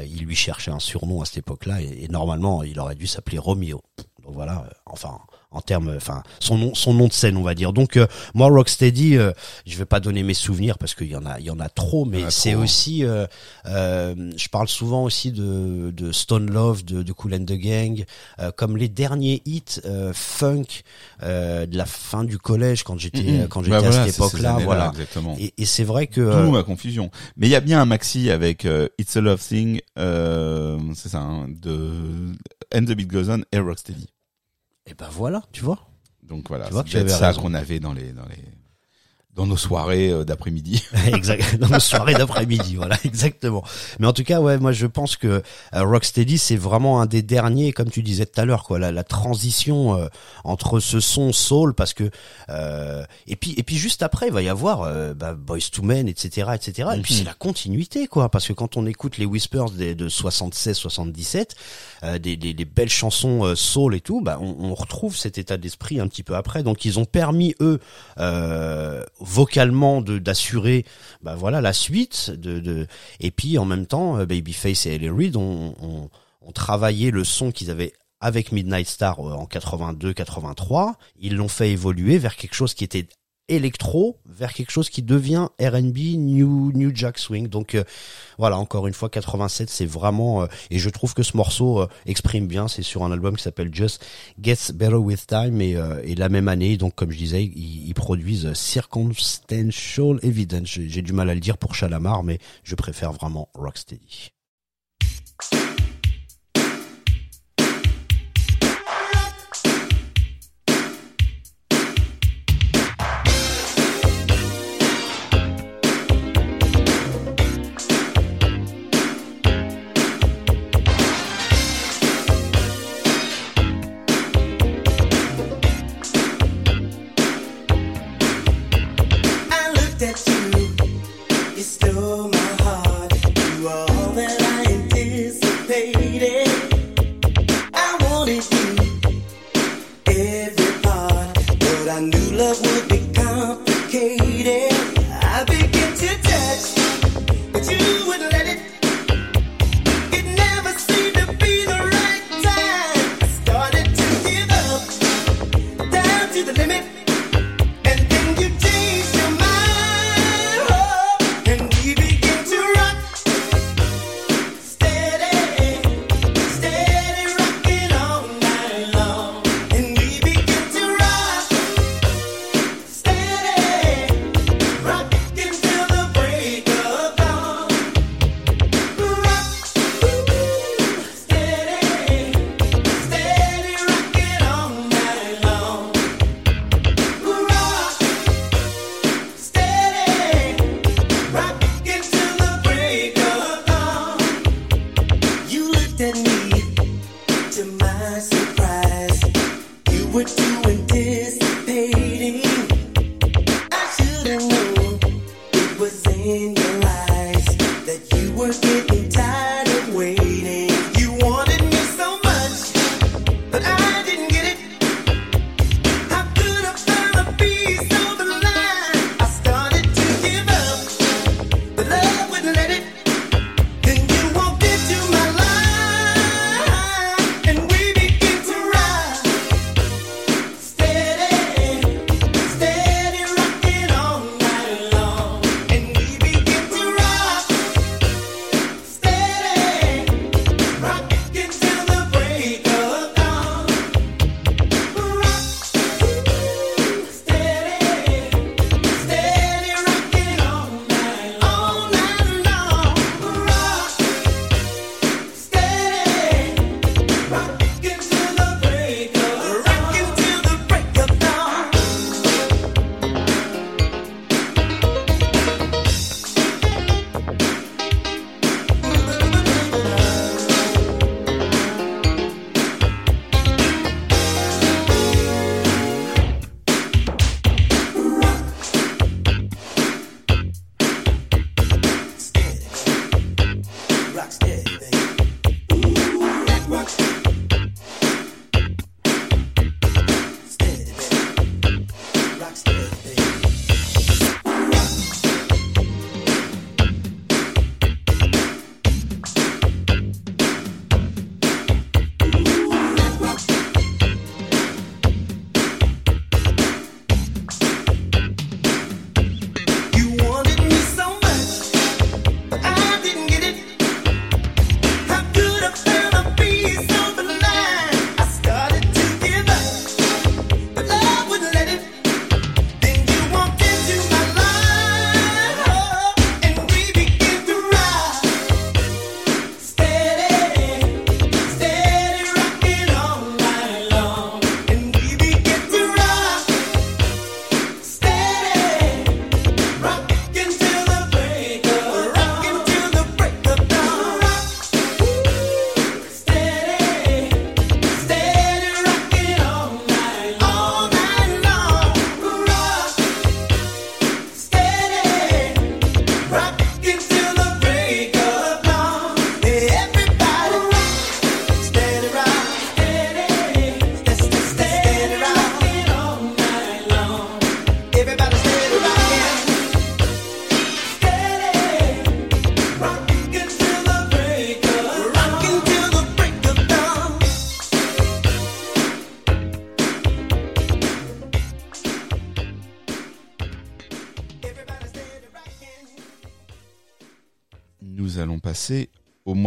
il lui cherchait un surnom à cette époque-là et, et normalement il aurait dû s'appeler Romeo. Donc voilà, enfin en termes, enfin son nom, son nom de scène, on va dire. Donc euh, moi Rocksteady, euh, je vais pas donner mes souvenirs parce qu'il y en a, il y en a trop, mais c'est aussi, euh, euh, je parle souvent aussi de, de Stone Love, de, de Cool and the Gang, euh, comme les derniers hits euh, funk euh, de la fin du collège quand j'étais, Mhm. quand Bah j'étais voilà, à cette époque-là, voilà. Exactement. Et, et c'est vrai que euh, ma confusion. Mais il y a bien un maxi avec euh, It's a Love Thing, euh, c'est ça, hein, de And the Beat Goes On et Rocksteady. Et ben voilà, tu vois. Donc voilà, c'est ça qu'on avait dans les dans les dans nos soirées euh, d'après-midi. exact dans nos soirées d'après-midi voilà exactement mais en tout cas ouais moi je pense que euh, Rocksteady c'est vraiment un des derniers comme tu disais tout à l'heure quoi la, la transition euh, entre ce son soul parce que euh, et puis et puis juste après il va y avoir euh, bah, Boys to Men etc etc et puis Mhm. c'est la continuité quoi parce que quand on écoute les Whispers des, de 76 77 euh, des, des, des belles chansons euh, soul et tout bah on, on retrouve cet état d'esprit un petit peu après. Donc ils ont permis eux euh, vocalement d'assurer bah voilà la suite de, de et puis en même temps euh, Babyface et Ellie Reid ont, ont, ont travaillé le son qu'ils avaient avec Midnight Star en 82 83 ils l'ont fait évoluer vers quelque chose qui était électro vers quelque chose qui devient R&B new new jack swing. Donc euh, voilà encore une fois 87 c'est vraiment euh, et je trouve que ce morceau euh, exprime bien. C'est sur un album qui s'appelle Just Gets Better with Time et, euh, et la même année donc comme je disais ils, ils produisent Circumstantial Evidence. J'ai du mal à le dire pour Chalamar mais je préfère vraiment Rocksteady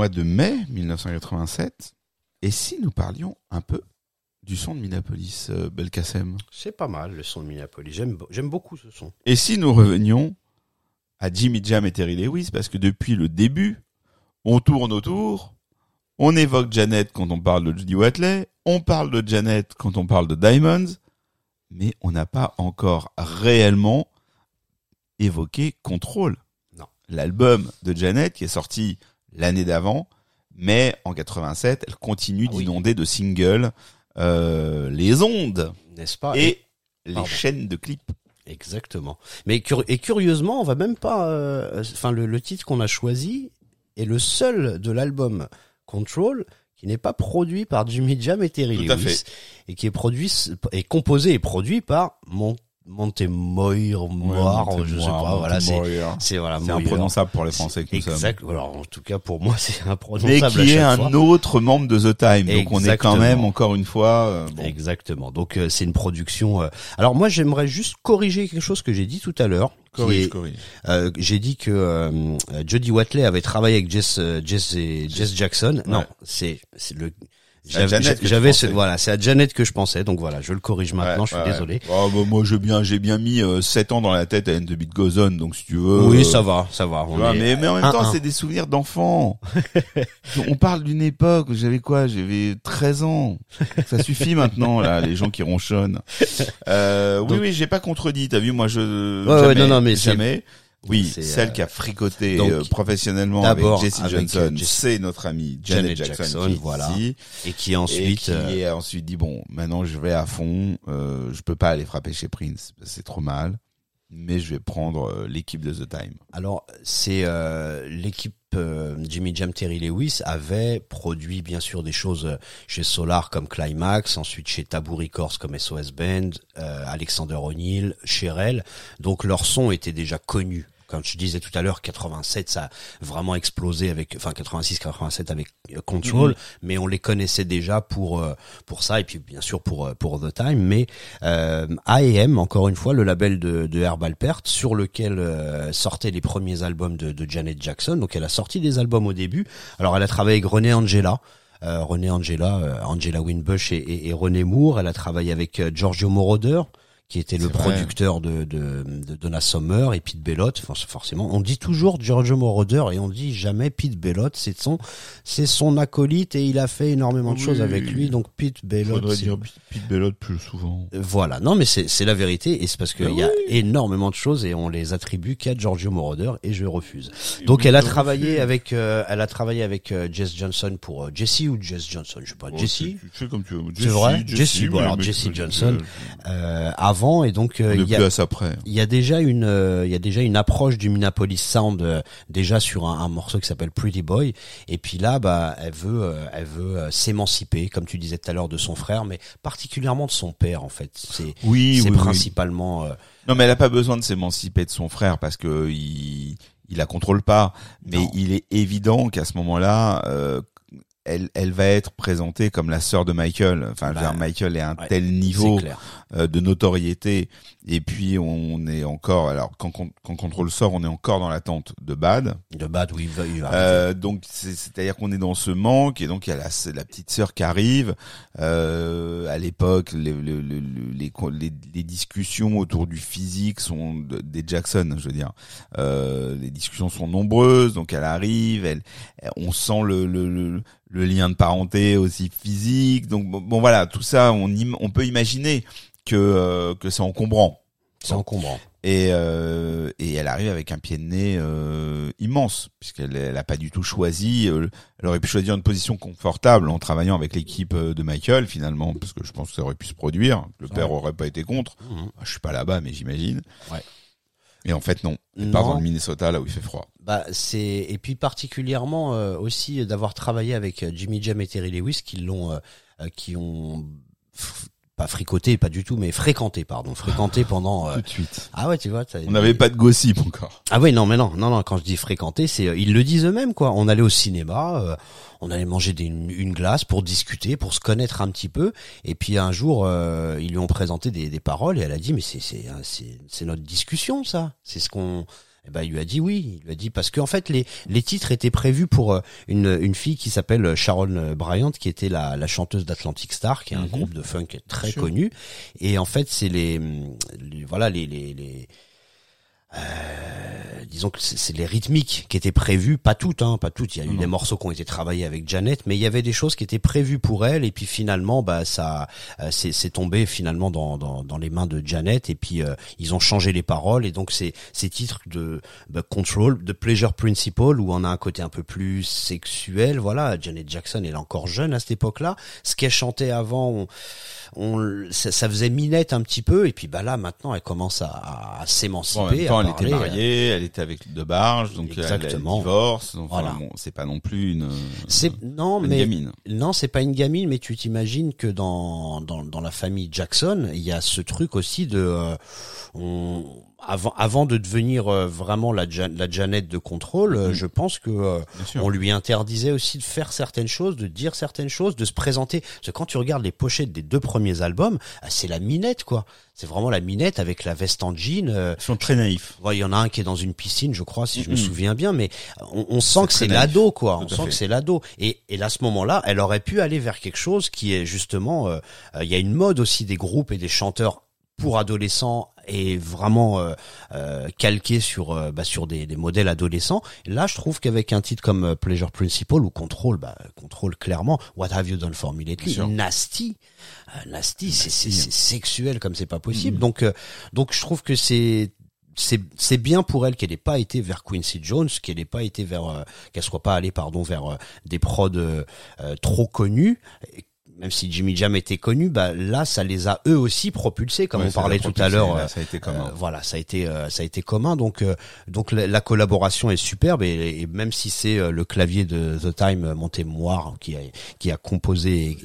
mois de mai 1987. Et si nous parlions un peu du son de Minneapolis, euh, Belkacem? C'est pas mal le son de Minneapolis. J'aime, j'aime beaucoup ce son. Et si nous revenions à Jimmy Jam et Terry Lewis, parce que depuis le début, on tourne autour, on évoque Janet quand on parle de Judy Watley, on parle de Janet quand on parle de Diamonds, mais on n'a pas encore réellement évoqué Control. Non. L'album de Janet qui est sorti l'année d'avant, mais en 87, elle continue Ah oui. d'inonder de singles euh, les ondes N'est-ce pas? Et les chaînes de clips. Exactement. Mais et curieusement, on va même pas. euh, Enfin, le, le titre qu'on a choisi est le seul de l'album Control qui n'est pas produit par Jimmy Jam et Terry Tout à Lewis fait. et qui est produit est composé et produit par Mon Montemoir, Moir, je sais pas. Voilà, c'est c'est voilà. C'est imprononçable pour les Français que nous sommes. Exact. Alors, en tout cas, pour moi, c'est Mais imprononçable. qui est un fois. autre membre de The Time. Donc on est quand même, encore une fois, euh, bon. Exactement. Donc euh, c'est une production. euh, Alors moi j'aimerais juste corriger quelque chose que j'ai dit tout à l'heure. qui Corrige, est- corrige. euh, j'ai dit que euh, Jody Watley avait travaillé avec Jess Jess, et- Jess Jackson. Non, Ouais. c'est c'est le. J'avais ce voilà, c'est à Janet que je pensais. Donc voilà, je le corrige maintenant. Ouais, je suis ouais, désolé. Oh, bah, moi j'ai bien, j'ai bien mis euh, 7 ans dans la tête à End the Beat Goes On, donc si tu veux. oui, euh, ça va, ça va. tu on vois, est- mais, mais en même un, temps, c'est des souvenirs d'enfants. on parle d'une époque où j'avais quoi? J'avais 13 ans. Ça suffit maintenant, là, les gens qui ronchonnent. Euh, oui, Donc- oui, j'ai pas contredit. T'as vu, moi, je Ouais, ouais, jamais, non, non, mais jamais. Oui, celle euh, qui a fricoté donc, euh, professionnellement avec Jesse avec, Johnson, euh, Jesse- c'est notre amie Janet, Janet Jackson, qui voilà. ici. et qui et ensuite. qui euh, est ensuite dit bon maintenant je vais à fond euh, je peux pas aller frapper chez Prince c'est trop mal mais je vais prendre l'équipe de The Time Alors, c'est euh, l'équipe Jimmy Jam Terry Lewis avait produit bien sûr des choses chez Solar comme Climax, ensuite chez Taboo Records comme SOS Band, euh, Alexander O'Neill, Cherel. Donc leur son était déjà connu. Comme je disais tout à l'heure, 87 ça a vraiment explosé avec, enfin 86, 87 avec Control, Mhm. mais on les connaissait déjà pour euh, pour ça et puis bien sûr pour euh, pour The Time. Mais euh, A&M, encore une fois, le label de, de Herb Alpert, sur lequel euh, sortaient les premiers albums de, de Janet Jackson. Donc elle a sorti des albums au début. Alors elle a travaillé avec René Angela. Euh, René Angela, euh, Angela Winbush et, et, et René Moore. Elle a travaillé avec Giorgio Moroder, qui était le producteur de, de, de Donna Summer et Pete Bellotte. Forcément, on dit toujours Giorgio Moroder et on dit jamais Pete Bellotte. C'est son, c'est son acolyte et il a fait énormément de Oui. choses avec lui. Donc Pete Bellotte. c'est- Pete Bellotte plus souvent voilà, non mais c'est c'est la vérité et c'est parce qu'il Ben y a oui. énormément de choses et on les attribue qu'à Giorgio Moroder et je refuse. Donc elle a travaillé avec euh, elle a travaillé avec euh, Jess Johnson pour euh, Jesse ou Jess Johnson, je sais pas, Jesse? tu, tu fais comme tu veux C'est vrai? Jesse, bon, alors mais- Johnson. euh, avant et donc euh, il y y a déjà une euh, il y a déjà une approche du Minneapolis Sound euh, déjà sur un, un morceau qui s'appelle Pretty Boy et puis là bah elle veut euh, elle veut s'émanciper comme tu disais tout à l'heure de son frère mais particulièrement de son père en fait c'est oui c'est oui, oui. principalement euh, non mais elle a pas besoin de s'émanciper de son frère parce que il il la contrôle pas mais Non. il est évident qu'à ce moment-là euh, elle, elle va être présentée comme la sœur de Michael. Enfin, Bah, Michael est à un ouais, tel niveau euh, de notoriété. Et puis on est encore, alors quand, quand, Control sort, on est encore dans l'attente de Bad. de Bad où il va, il va. Euh, donc c'est- c'est-à-dire qu'on est dans ce manque et donc il y a la, la petite sœur qui arrive. Euh, à l'époque, les, le- le- le- les, les, les discussions autour du physique sont de- des Jackson, je veux dire. Euh, les discussions sont nombreuses, donc elle arrive, elle- on sent le, le, le, le lien de parenté aussi physique. Donc bon, bon, voilà, tout ça, on, im- on peut imaginer que euh, que c'est encombrant. c'est encombrant. Et, euh, et elle arrive avec un pied de nez euh, immense, puisqu'elle elle a pas du tout choisi. euh, elle aurait pu choisir une position confortable en travaillant avec l'équipe de Michael, finalement, parce que je pense que ça aurait pu se produire. Le père aurait pas été contre. Mhm. Je suis pas là-bas, mais j'imagine. Ouais. Et en fait, non. Elle part dans le Minnesota, là où il fait froid. Bah c'est et puis particulièrement euh, aussi d'avoir travaillé avec euh, Jimmy Jam et Terry Lewis qui l'ont euh, qui ont pas fricoté pas du tout mais fréquenté pardon fréquenté pendant euh, Tout de suite. ah ouais tu vois On n'avait pas de gossip encore. ah oui non mais non non non quand je dis fréquenter c'est euh, ils le disent eux-mêmes quoi on allait au cinéma euh, on allait manger des, une, une glace pour discuter pour se connaître un petit peu et puis un jour euh, ils lui ont présenté des, des paroles et elle a dit mais c'est c'est euh, c'est c'est notre discussion ça c'est ce qu'on Et ben il lui a dit oui, il lui a dit parce qu'en fait les les titres étaient prévus pour euh, une une fille qui s'appelle Sharon Bryant qui était la la chanteuse d'Atlantic Star qui est un Mhm. groupe de funk très connu. Et en fait c'est les, les- voilà les les, les euh, disons que c'est les rythmiques qui étaient prévues, pas toutes, hein, pas toutes. Il y a eu Non. des morceaux qui ont été travaillés avec Janet, mais il y avait des choses qui étaient prévues pour elle, et puis finalement, bah ça, euh, c'est tombé finalement dans, dans dans les mains de Janet, et puis euh, ils ont changé les paroles, et donc ces ces titres de bah, Control, de Pleasure Principle, où on a un côté un peu plus sexuel. Voilà, Janet Jackson, elle est encore jeune à cette époque-là. Ce qu'elle chantait avant, on, on ça, ça faisait minette un petit peu, et puis bah là maintenant, elle commence à, à, à s'émanciper. Bon, elle était parler, euh, mariée, elle était avec de Barge, donc elle- Exactement. elle divorce. Donc, Voilà. enfin, bon, c'est pas non plus une, C'est non une mais gamine. non c'est pas une gamine mais tu t'imagines que dans, dans dans la famille Jackson il y a ce truc aussi de euh, on, avant avant de devenir euh, vraiment la la Janet de contrôle Mhm. je pense que euh, on lui interdisait aussi de faire certaines choses de dire certaines choses de se présenter parce que quand tu regardes les pochettes des deux premiers albums ah, c'est la minette quoi c'est vraiment la minette avec la veste en jean euh, Ils sont très naïfs. Ouais, il y en a un qui est dans une piscine, je crois, si je me souviens bien, mais on, on sent que c'est l'ado, quoi. On Tout sent fait. que c'est l'ado. Et, et à ce moment-là, elle aurait pu aller vers quelque chose qui est justement, euh, il y a une mode aussi des groupes et des chanteurs pour adolescents et vraiment euh, euh, calqué sur euh, bah, sur des, des modèles adolescents. Là, je trouve qu'avec un titre comme Pleasure Principle ou Control, bah, Control clairement, What Have You Done For Me Lately. Nasty, Nasty, c'est sexuel comme c'est pas possible. Mhm. Donc euh, donc je trouve que c'est c'est c'est bien pour elle qu'elle n'ait pas été vers Quincy Jones, qu'elle n'ait pas été vers euh, qu'elle soit pas allée pardon vers euh, des prods euh, trop connus. Même si Jimmy Jam était connu, bah là ça les a eux aussi propulsés comme Ouais, on parlait l'a tout à l'heure. euh, ça a été commun. euh, voilà, ça a été euh, ça a été commun donc euh, donc la, la collaboration est superbe et, et même si c'est euh, le clavier de The Time euh, Montemoire qui a qui a composé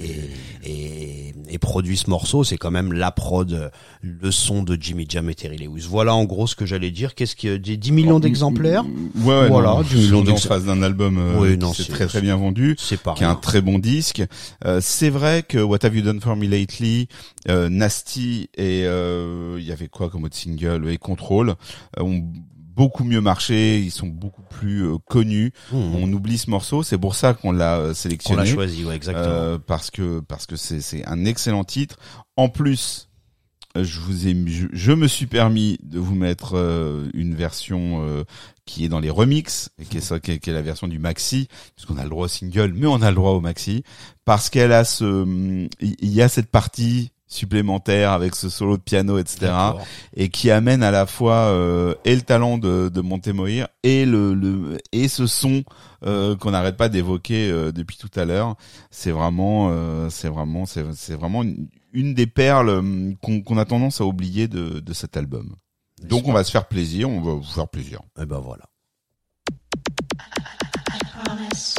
et, et, et produit ce morceau, c'est quand même la prod le son de Jimmy Jam et Terry Lewis. Voilà en gros ce que j'allais dire. Qu'est-ce que des 10 millions d'exemplaires Ouais, ouais, Voilà, non, 10 millions en face d'un album Oui, non, c'est- très très bien vendu. C'est pas qui est un très bon disque. C'est vrai que What Have You Done For Me Lately, euh, Nasty et euh, il y avait quoi comme autre single et Control euh, ont beaucoup mieux marché, ils sont beaucoup plus euh, connus. Mmh. On oublie ce morceau, c'est pour ça qu'on l'a euh, sélectionné. l'a choisi, ouais, exactement. Euh, parce que parce que c'est c'est un excellent titre. En plus, je vous ai je, je me suis permis de vous mettre une version qui est dans les remixes et qui est ça qui est, qui est la version du maxi puisqu'on a le droit au single mais on a le droit au maxi parce qu'elle a ce il il y a cette partie supplémentaire avec ce solo de piano etc et qui amène à la fois euh, et le talent de, de Montemoir et le, le et ce son euh, qu'on n'arrête pas d'évoquer euh, depuis tout à l'heure. C'est vraiment euh, c'est vraiment c'est vraiment une, une des perles hum, qu'on qu'on a tendance à oublier de, de cet album. Donc on va se faire plaisir, on va vous faire plaisir. Et ben voilà. promise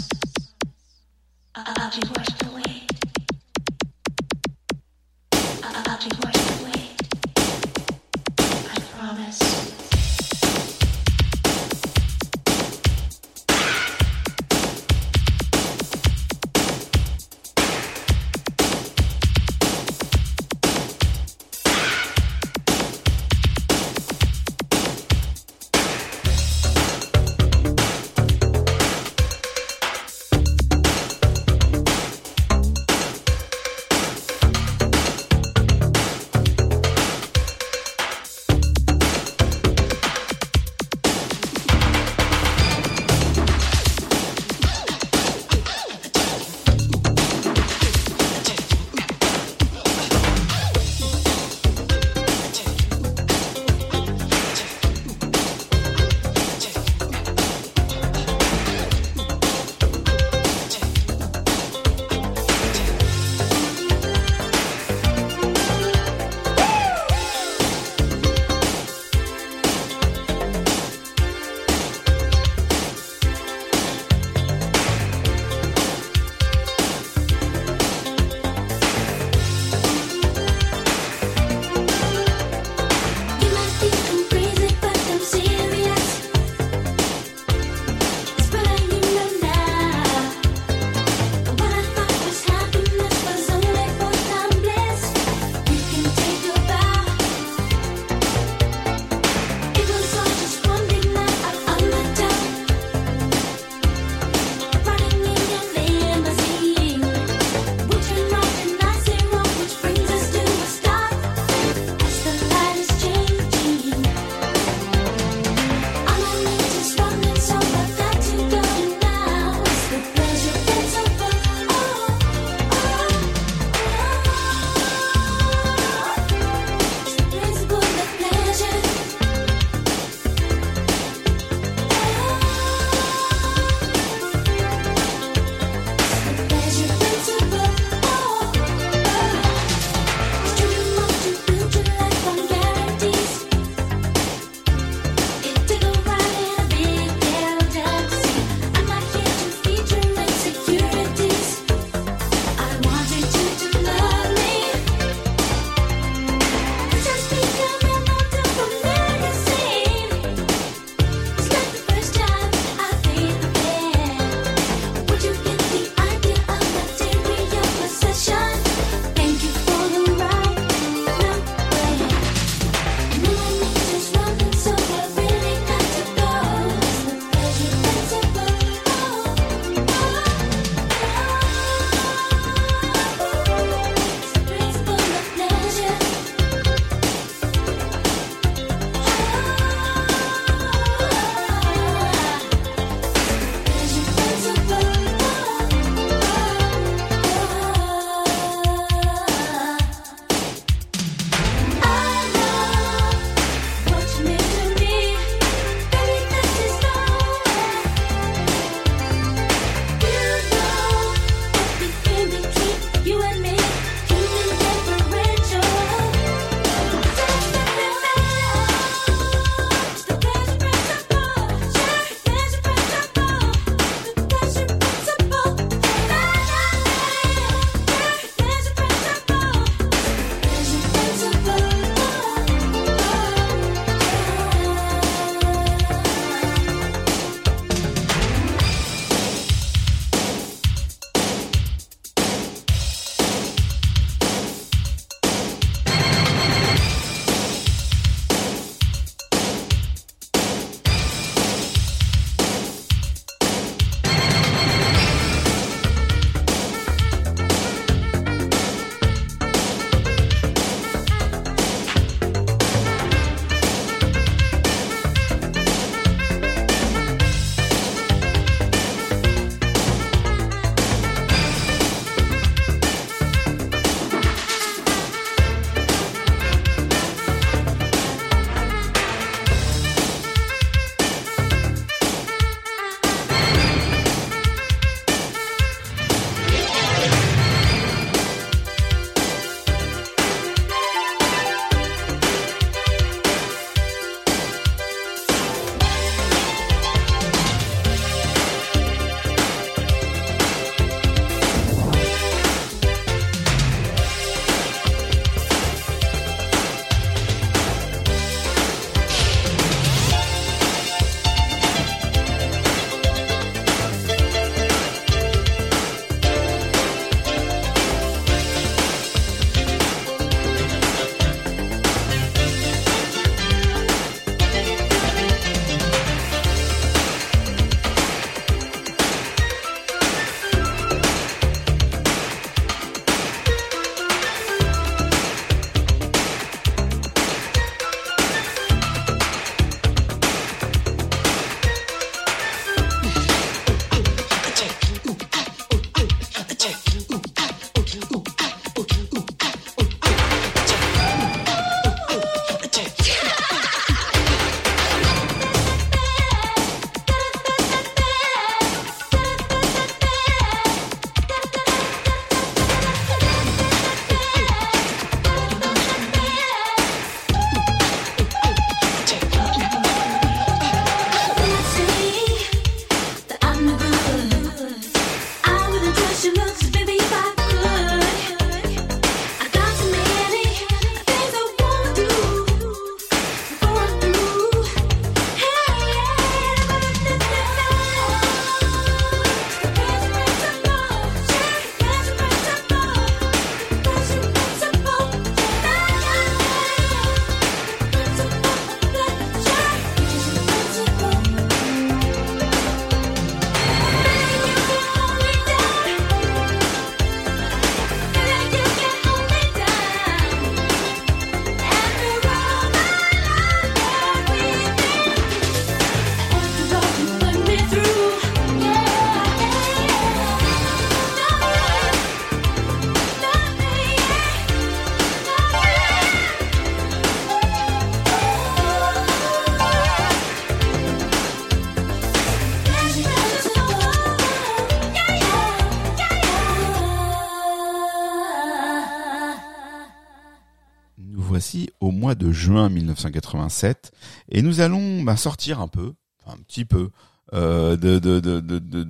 de juin 1987 et nous allons bah, sortir un peu, un petit peu, euh, de, de, de, de, de-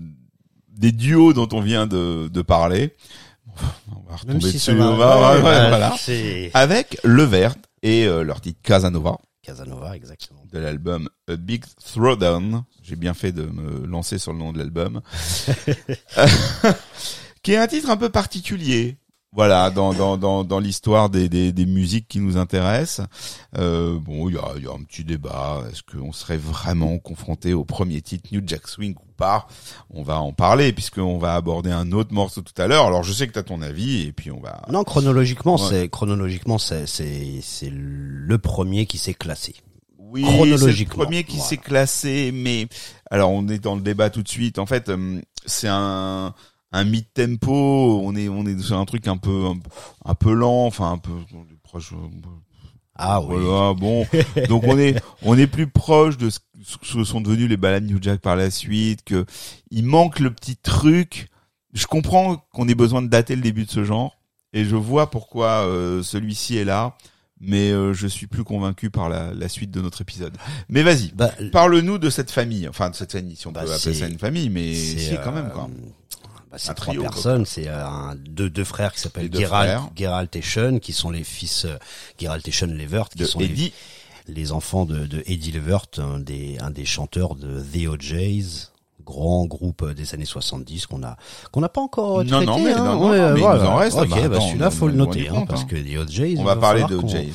des duos dont on vient de, parler. On va retomber dessus. on va- va- ouais, ouais, ouais, voilà. Avec Le Vert et euh, leur titre Casanova Casanova, exactement. de l'album A Big Throwdown. J'ai bien fait de me lancer sur le nom de l'album. qui est un titre un peu particulier. Voilà, dans dans dans, dans l'histoire des, des des musiques qui nous intéressent. Euh, bon, il y a il y a un petit débat. Est-ce qu'on serait vraiment confronté au premier titre New Jack Swing ou pas? On va en parler puisqu'on va aborder un autre morceau tout à l'heure. Alors, je sais que tu as ton avis et puis on va. Non, chronologiquement, Ouais. c'est chronologiquement, c'est c'est c'est le premier qui s'est classé. Oui, chronologiquement, c'est le premier qui voilà. s'est classé, mais alors on est dans le débat tout de suite. En fait, euh, c'est un un mid tempo. On est on est sur un truc un peu un, un peu lent, enfin un peu proche. Ah oui. Voilà, bon. Donc on est on est plus proche de ce que sont devenus les balades New Jack par la suite. Que il manque le petit truc. Je comprends qu'on ait besoin de dater le début de ce genre, et je vois pourquoi euh, celui-ci est là. Mais euh, je suis plus convaincu par la, la suite de notre épisode. Mais vas-y, Bah, parle-nous de cette famille, enfin de cette famille, si on Bah, peut appeler c'est- ça une famille, mais c'est, si quand même euh, quoi. Bah, c'est trois trio, personnes, c'est euh, un, deux, deux frères qui Les s'appellent Geralt. Geralt et Sean, qui sont les fils euh, Geralt et Sean Levert, qui De sont les, Eddie, les enfants de, de Eddie Levert, un des, un des chanteurs de The OJs, grand groupe euh, des années 70 qu'on a qu'on n'a pas encore Non, traité. non, mais- hein. non, non, Ouais, mais il nous en reste, Ok, bah, bah, attends, celui-là faut le noter, hein, compte, parce hein. que The OJs. on va parler de qu'on- Jay.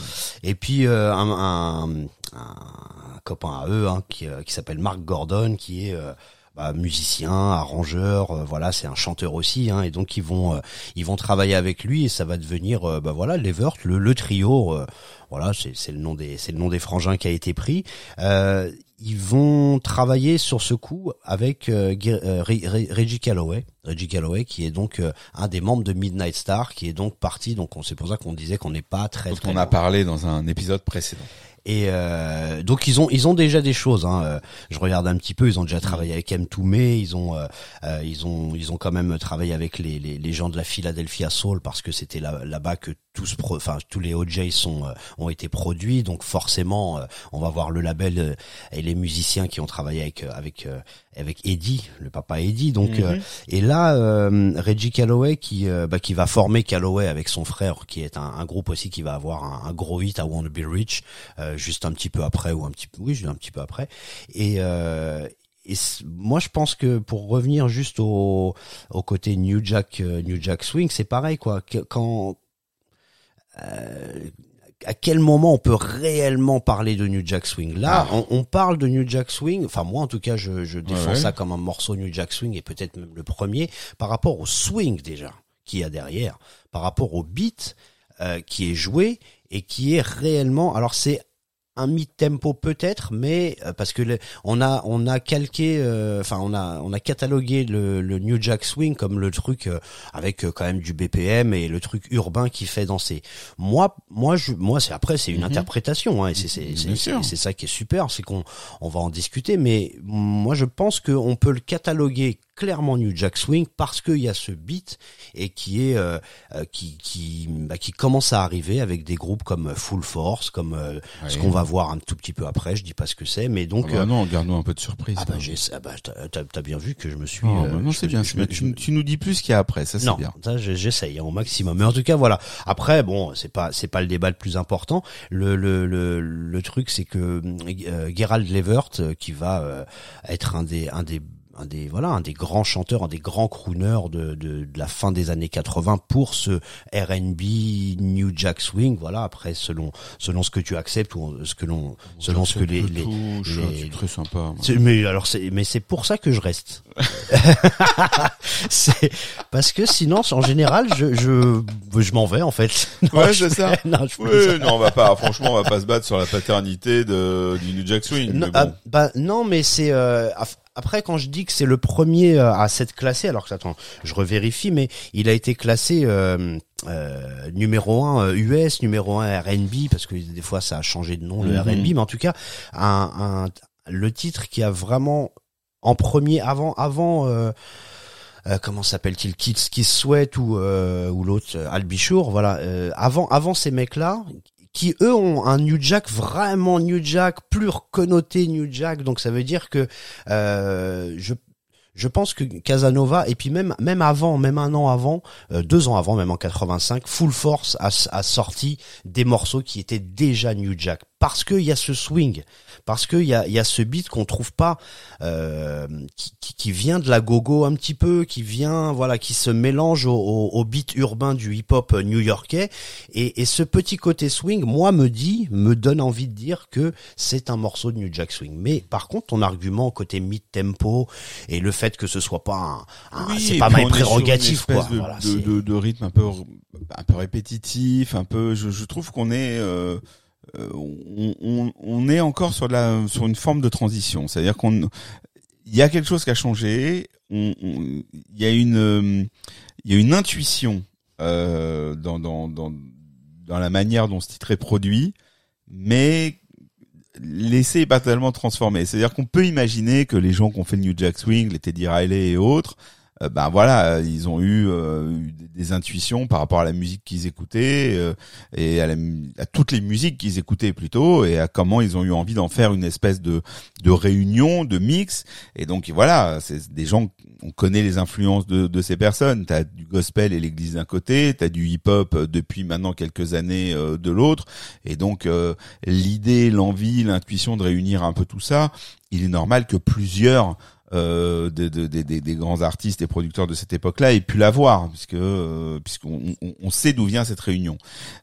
Et puis euh, un, un, un copain à eux hein, qui, euh, qui s'appelle Mark Gordon, qui est euh, bah, musicien, arrangeur, euh, voilà, c'est un chanteur aussi, hein, et donc ils vont euh, ils vont travailler avec lui et ça va devenir euh, bah voilà Levert, le, le trio, euh, voilà, c'est c'est le nom des c'est le nom des frangins qui a été pris. Euh, ils vont travailler sur ce coup avec Reggie Calloway, Reggie Calloway qui est donc euh, un des membres de Midnight Star, qui est donc parti. Donc on- c'est pour ça qu'on disait qu'on n'est pas très très on a parlé dans un épisode précédent. Et euh, donc ils ont ils ont déjà des choses. Hein. Euh, Je regarde un petit peu. Ils ont déjà travaillé avec M. Toomey. Ils ont euh, euh, ils ont ils ont quand même travaillé avec les les, les gens de la Philadelphia Soul parce que c'était là là-bas que tous pro, enfin tous les OJ sont euh, ont été produits. Donc forcément on va voir le label et les musiciens qui ont travaillé avec avec euh, avec Eddie, le papa Eddie. Donc euh, et là euh, Reggie Calloway qui euh, bah, qui va former Calloway avec son frère qui est un, un groupe aussi qui va avoir un, un gros hit à Wanna Be Rich euh, juste un petit peu après ou un petit oui juste un petit peu après. Et euh, et moi je pense que pour revenir juste au au côté New Jack New Jack Swing c'est pareil quoi. Quand euh, à quel moment on peut réellement parler de New Jack Swing Là, on, on parle de New Jack Swing. Enfin, moi, en tout cas, je, je défends ouais. ça comme un morceau New Jack Swing et peut-être même le premier par rapport au swing déjà qu'il y a derrière, par rapport au beat euh, qui est joué et qui est réellement. Alors c'est un mid-tempo peut-être, mais euh, parce que le- on a on a calqué, euh, enfin on a on a catalogué le, le New Jack Swing comme le truc euh, avec euh, quand même du BPM et le truc urbain qui fait danser. Moi moi je moi c'est après c'est une interprétation hein, et c'est c'est ça qui est super, c'est qu'on on va en discuter, mais moi je pense qu'on peut le cataloguer clairement New Jack Swing parce qu'il y a ce beat et qui est euh, euh, qui qui bah, qui commence à arriver avec des groupes comme Full Force, comme euh, ce qu'on va voir un tout petit peu après. Je dis pas ce que c'est, mais donc Ah bah euh, non, garde-nous un peu de surprise. ah bah ah bah t'as t'as bien vu que je me suis Oh, euh, non, c'est bien. je Tu, tu nous dis plus ce qu'il y a après, ça c'est non, bien. ça, je- j'essaye hein, au maximum. Mais en tout cas, voilà. Après, bon, c'est pas c'est pas le débat le plus important. Le le le, le truc, c'est que euh, Gerald Levert, euh, qui va euh, être un des un des un des voilà un des grands chanteurs, un des grands crooners de, de, de la fin des années 80 pour ce R&B New Jack Swing. Voilà. Après, selon selon ce que tu acceptes ou ce que l'on selon ce que les, les, touche, les- c'est très sympa. mais alors c'est mais c'est pour ça que je reste. c'est parce que sinon en général je je je m'en vais en fait. Non, Ouais, c'est ça. non, je Oui, non, on va pas. Franchement, on va pas se battre sur la paternité de du New Jack Swing. Non, mais ah, bah non, mais c'est euh, après quand je dis que c'est le premier euh, à s'être classé, alors que attends, je revérifie, mais il a été classé euh, euh, numéro 1 US, numéro 1 R&B parce que des fois ça a changé de nom le Mhm. R&B, mais en tout cas un, un le titre qui a vraiment en premier avant avant euh, euh, comment s'appelle-t-il Kids Kiss Sweat ou euh, ou l'autre euh, Al Bichour, voilà euh, avant avant ces mecs là qui eux ont un New Jack vraiment New Jack, plus connoté New Jack. Donc ça veut dire que euh, je je pense que Casanova et puis même même avant, même un an avant, euh, deux ans avant, même en 85, Full Force a, a sorti des morceaux qui étaient déjà New Jack parce qu'il y a ce swing, parce qu'il y a, y a ce beat qu'on trouve pas, euh, qui, qui, qui vient de la gogo un petit peu, qui vient, voilà, qui se mélange au, au, au beat urbain du hip-hop new-yorkais, et, et ce petit côté swing, moi, me dit, me donne envie de dire que c'est un morceau de New Jack Swing. Mais par contre, ton argument côté mid-tempo et le fait que ce soit pas un, un- Oui, c'est pas prérogatif, espèce quoi. De, Voilà, de, de- de rythme un peu, un peu répétitif, un peu. Je, je trouve qu'on est, euh, on, on, on est encore sur la, sur une forme de transition. C'est-à-dire qu'on, il y a quelque chose qui a changé. Il y a une, euh, il y a une intuition euh, dans, dans, dans, dans la manière dont ce titre est produit, mais l'essai est pas tellement transformé. C'est-à-dire qu'on peut imaginer que les gens qui ont fait le New Jack Swing, les Teddy Riley et autres, euh, ben voilà, euh, ils ont eu, euh, eu des- intuitions par rapport à la musique qu'ils écoutaient et à, la à toutes les musiques qu'ils écoutaient plutôt et à comment ils ont eu envie d'en faire une espèce de de réunion, de mix. Et donc voilà, c'est des gens, on connaît les influences de, de ces personnes. T'as du gospel et l'église d'un côté, t'as du hip-hop depuis maintenant quelques années de l'autre. Et donc l'idée, l'envie, l'intuition de réunir un peu tout ça, il est normal que plusieurs euh, de- de- de- des- des grands artistes et producteurs de cette époque-là aient pu l'avoir, puisque euh, puisqu'on on, on sait d'où vient cette réunion.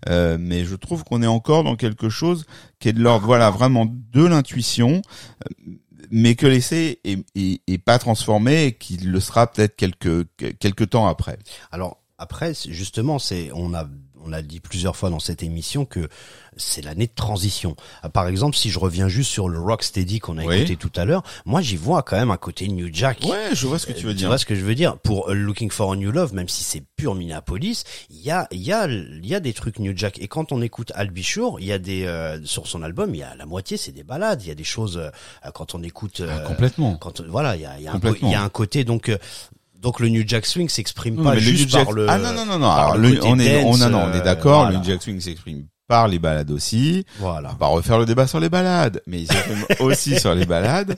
Euh, mais je trouve qu'on est encore dans quelque chose qui est de l'ordre, voilà, vraiment de l'intuition, euh, mais que l'essai est, est, est pas transformé et qu'il le sera peut-être quelques quelques temps après. Alors après, justement, c'est on a on a dit plusieurs fois dans cette émission que c'est l'année de transition. Ah, Par exemple, si je reviens juste sur le Rocksteady qu'on a Oui. écouté tout à l'heure, moi j'y vois quand même un côté New Jack. Ouais, je vois ce que tu veux Euh, dire. vois ce que je veux dire? Pour euh, Looking for a New Love, même si c'est pur Minneapolis, il y a il y a il y a des trucs New Jack. Et quand on écoute Al Bichour, il y a des euh, sur son album, il y a la moitié c'est des balades. Il y a des choses euh, quand on écoute Ah, euh, complètement. quand voilà, il y a, il y a un il y a un côté donc euh, donc le New Jack Swing s'exprime pas mais juste New par le ah non non non non alors le on est on, non, non, on est euh, d'accord voilà. le Jack Swing s'exprime par les balades aussi voilà. on va pas refaire le débat sur les balades mais il s'exprime aussi sur les balades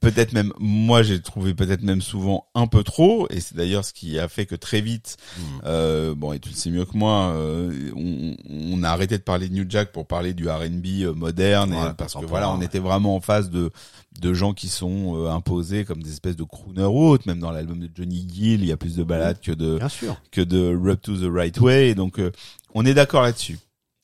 peut-être même moi j'ai trouvé peut-être même souvent un peu trop et c'est d'ailleurs ce qui a fait que très vite Hmm. euh, bon et tu le sais mieux que moi euh, on, on a arrêté de parler de New Jack pour parler du R&B euh, moderne et- parce que voilà on ouais. était vraiment en face de de gens qui sont euh, imposés comme des espèces de crooners ou autres même dans l'album de Johnny Gill il y a plus de balades que de Bien sûr. que de Rub to the Right Way. Et donc, euh, on est d'accord là-dessus.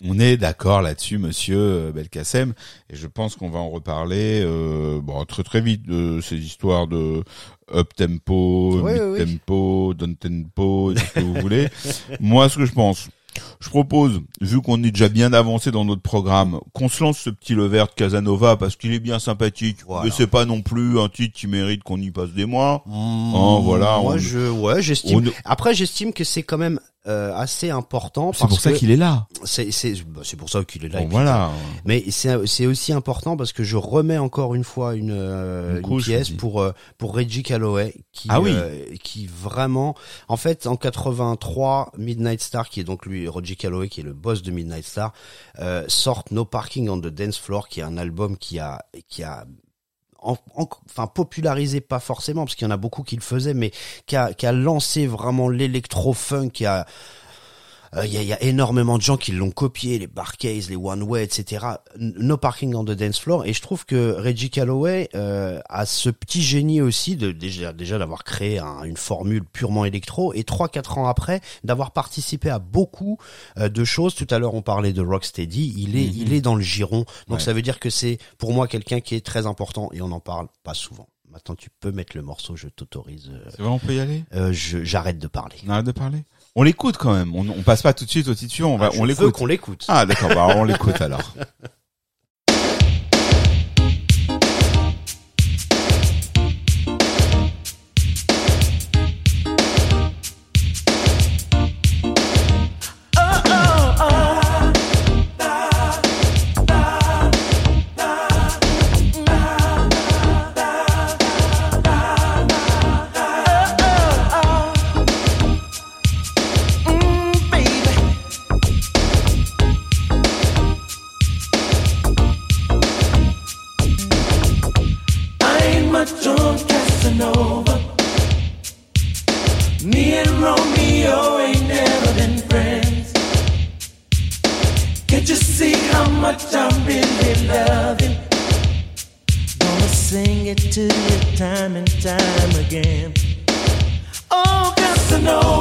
On est d'accord là-dessus, monsieur euh, Belkacem, et je pense qu'on va en reparler euh, bon, très très vite de ces histoires de up tempo, Oui, mid oui, oui. tempo, down tempo, ce que vous voulez. Moi, ce que je pense, je propose, vu qu'on est déjà bien avancé dans notre programme, qu'on se lance ce petit lever de Casanova parce qu'il est bien sympathique, Voilà. mais c'est pas non plus un titre qui mérite qu'on y passe des mois. Mmh, Oh, voilà, Moi, on- je, ouais, j'estime. on- Après, j'estime que c'est quand même euh, assez important. C'est pour ça qu'il est là. c'est c'est bah, c'est pour ça qu'il est là. Bon, et voilà. Mais c'est c'est aussi important parce que je remets encore une fois une, euh, Une pièce pour euh, pour Reggie Calloway qui Ah oui. euh, qui vraiment en fait en 83 Midnight Star qui est donc lui Reggie Calloway qui est le boss de Midnight Star euh, sort No Parking on the Dance Floor qui est un album qui a qui a en- en- enfin popularisé pas forcément parce qu'il y en a beaucoup qui le faisaient mais qui a, qui a lancé vraiment l'électro-funk qui a euh, il y, a, y a énormément de gens qui l'ont copié, les Barcase, les One Way, etc. No Parking on the Dance Floor. Et je trouve que Reggie Calloway euh, a ce petit génie aussi de déjà déjà d'avoir créé un- une formule purement électro et trois quatre ans après d'avoir participé à beaucoup euh, de choses. Tout à l'heure on parlait de Rocksteady. Il est il est dans le giron. Donc Ouais. ça veut dire que c'est pour moi quelqu'un qui est très important et on n'en parle pas souvent. Maintenant tu peux mettre le morceau, je t'autorise. euh, C'est vrai, on peut y aller? euh, j'arrête de parler. On arrête de parler? On l'écoute quand même. On, on passe pas tout de suite au titre, on va, Ah, je on l'écoute. qu'on l'écoute. Ah d'accord, bah, on l'écoute alors. to you time and time again. Oh, Casanova. Casanova.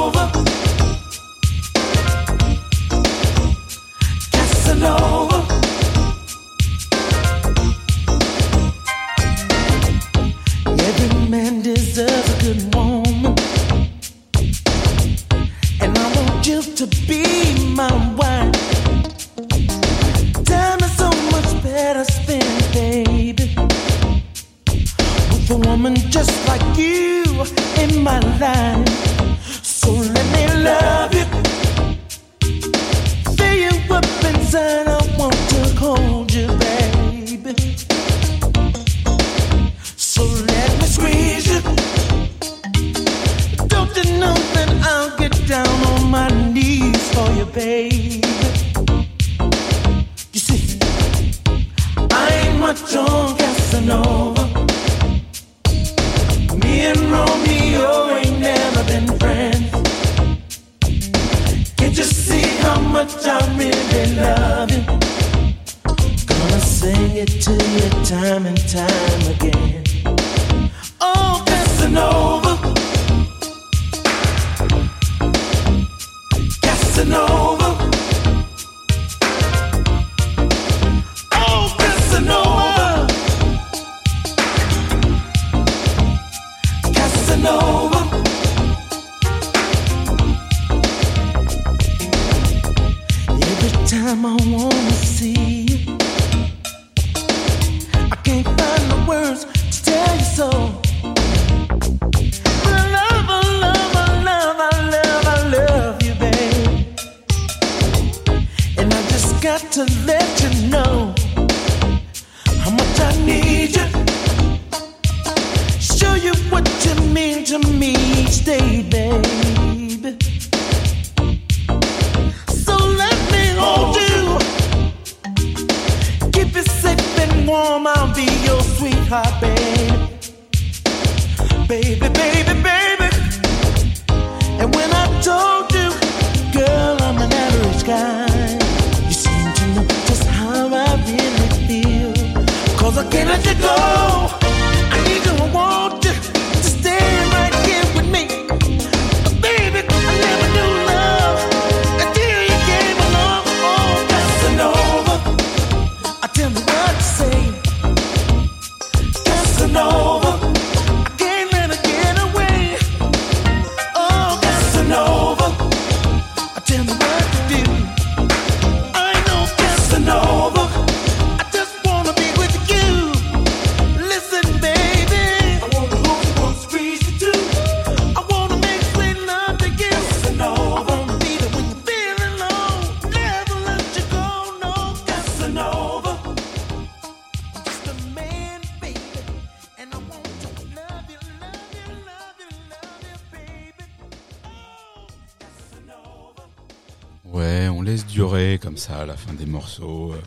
Morceaux, euh,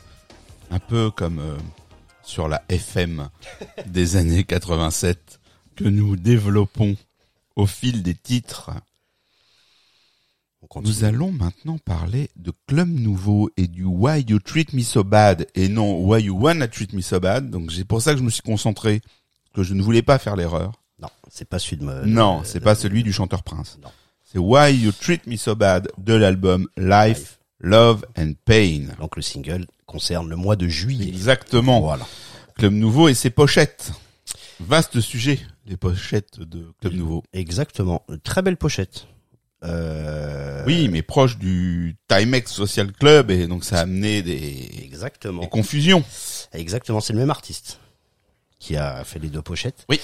un peu comme euh, sur la FM des années 87 que nous développons au fil des titres. Nous allons maintenant parler de Club Nouveau et du Why You Treat Me So Bad et non Why You Wanna Treat Me So Bad. Donc c'est pour ça que je me suis concentré, que je ne voulais pas faire l'erreur. Non, c'est pas celui de me. Non, c'est pas celui du chanteur Prince. Non. C'est Why You Treat Me So Bad de l'album Life, Love and Pain. Donc le single concerne le mois de juillet. Exactement. Voilà. Club Nouveau et ses pochettes. Vaste sujet, les pochettes de Club Nouveau. Exactement. Très belle pochette. Euh, Oui, mais proche du Timex Social Club et donc ça a amené des, Exactement. des confusions. Exactement, c'est le même artiste qui a fait les deux pochettes. Oui.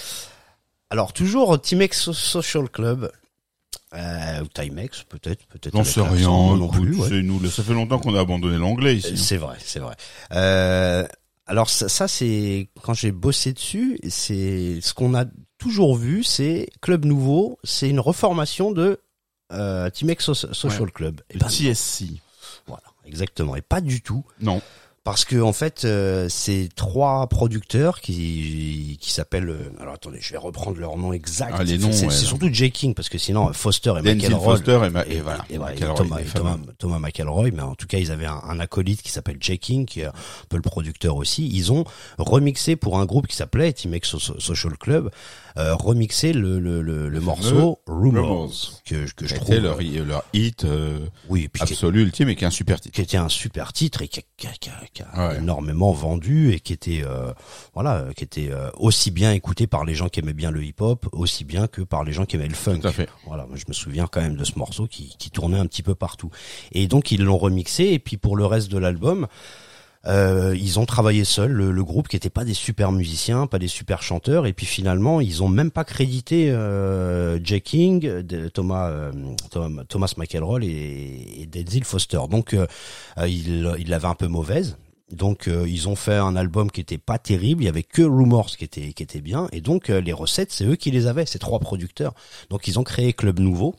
Alors toujours Timex So- Social Club euh, ou Timex peut-être, peut-être. J'en sais rien, non plus. ouais. nous, ça fait longtemps qu'on a abandonné l'anglais ici. hein. C'est vrai, c'est vrai. Euh, alors ça, ça, c'est quand j'ai bossé dessus, c'est ce qu'on a toujours vu, c'est Club Nouveau, c'est une reformation de euh, Timex So- Social Ouais. Club. Et Le ben, TSC. voilà, exactement, et pas du tout. Non. Parce que en fait, euh, c'est trois producteurs qui qui s'appellent. euh, alors attendez, je vais reprendre leur nom exact. Ah, les noms, c'est ouais, surtout Jay King parce que sinon Foster et Denzel McElroy. Foster et, Ma- et voilà. et, voilà, et McElroy, Thomas, McElroy, mais en tout cas ils avaient un, un acolyte qui s'appelle Jay King, qui est un peu le producteur aussi. Ils ont remixé pour un groupe qui s'appelait T-Mex So- Social Club, euh, remixé le le, le, le morceau Rumors, Rumors. que, que je trouve leur, leur hit euh, oui, puis qui- absolu, ultime et qui est un super titre. qui était un super titre et qui a, qui a- qui a- Ouais. énormément vendu et qui était euh, voilà euh, qui était euh, aussi bien écouté par les gens qui aimaient bien le hip-hop aussi bien que par les gens qui aimaient le funk. Tout à fait. Voilà, moi je me souviens quand même de ce morceau qui, qui tournait un petit peu partout. Et donc ils l'ont remixé et puis pour le reste de l'album euh, ils ont travaillé seuls, le, le groupe qui était pas des super musiciens, pas des super chanteurs, et puis finalement ils ont même pas crédité euh, Jay King, euh, Thomas Thomas McElroy et, et Denzel Foster. Donc euh, euh, ils il l'avaient un peu mauvaise. Donc ils ont fait un album qui était pas terrible, il y avait que Rumors qui était qui était bien, et donc les recettes c'est eux qui les avaient, ces trois producteurs. Donc ils ont créé Club Nouveau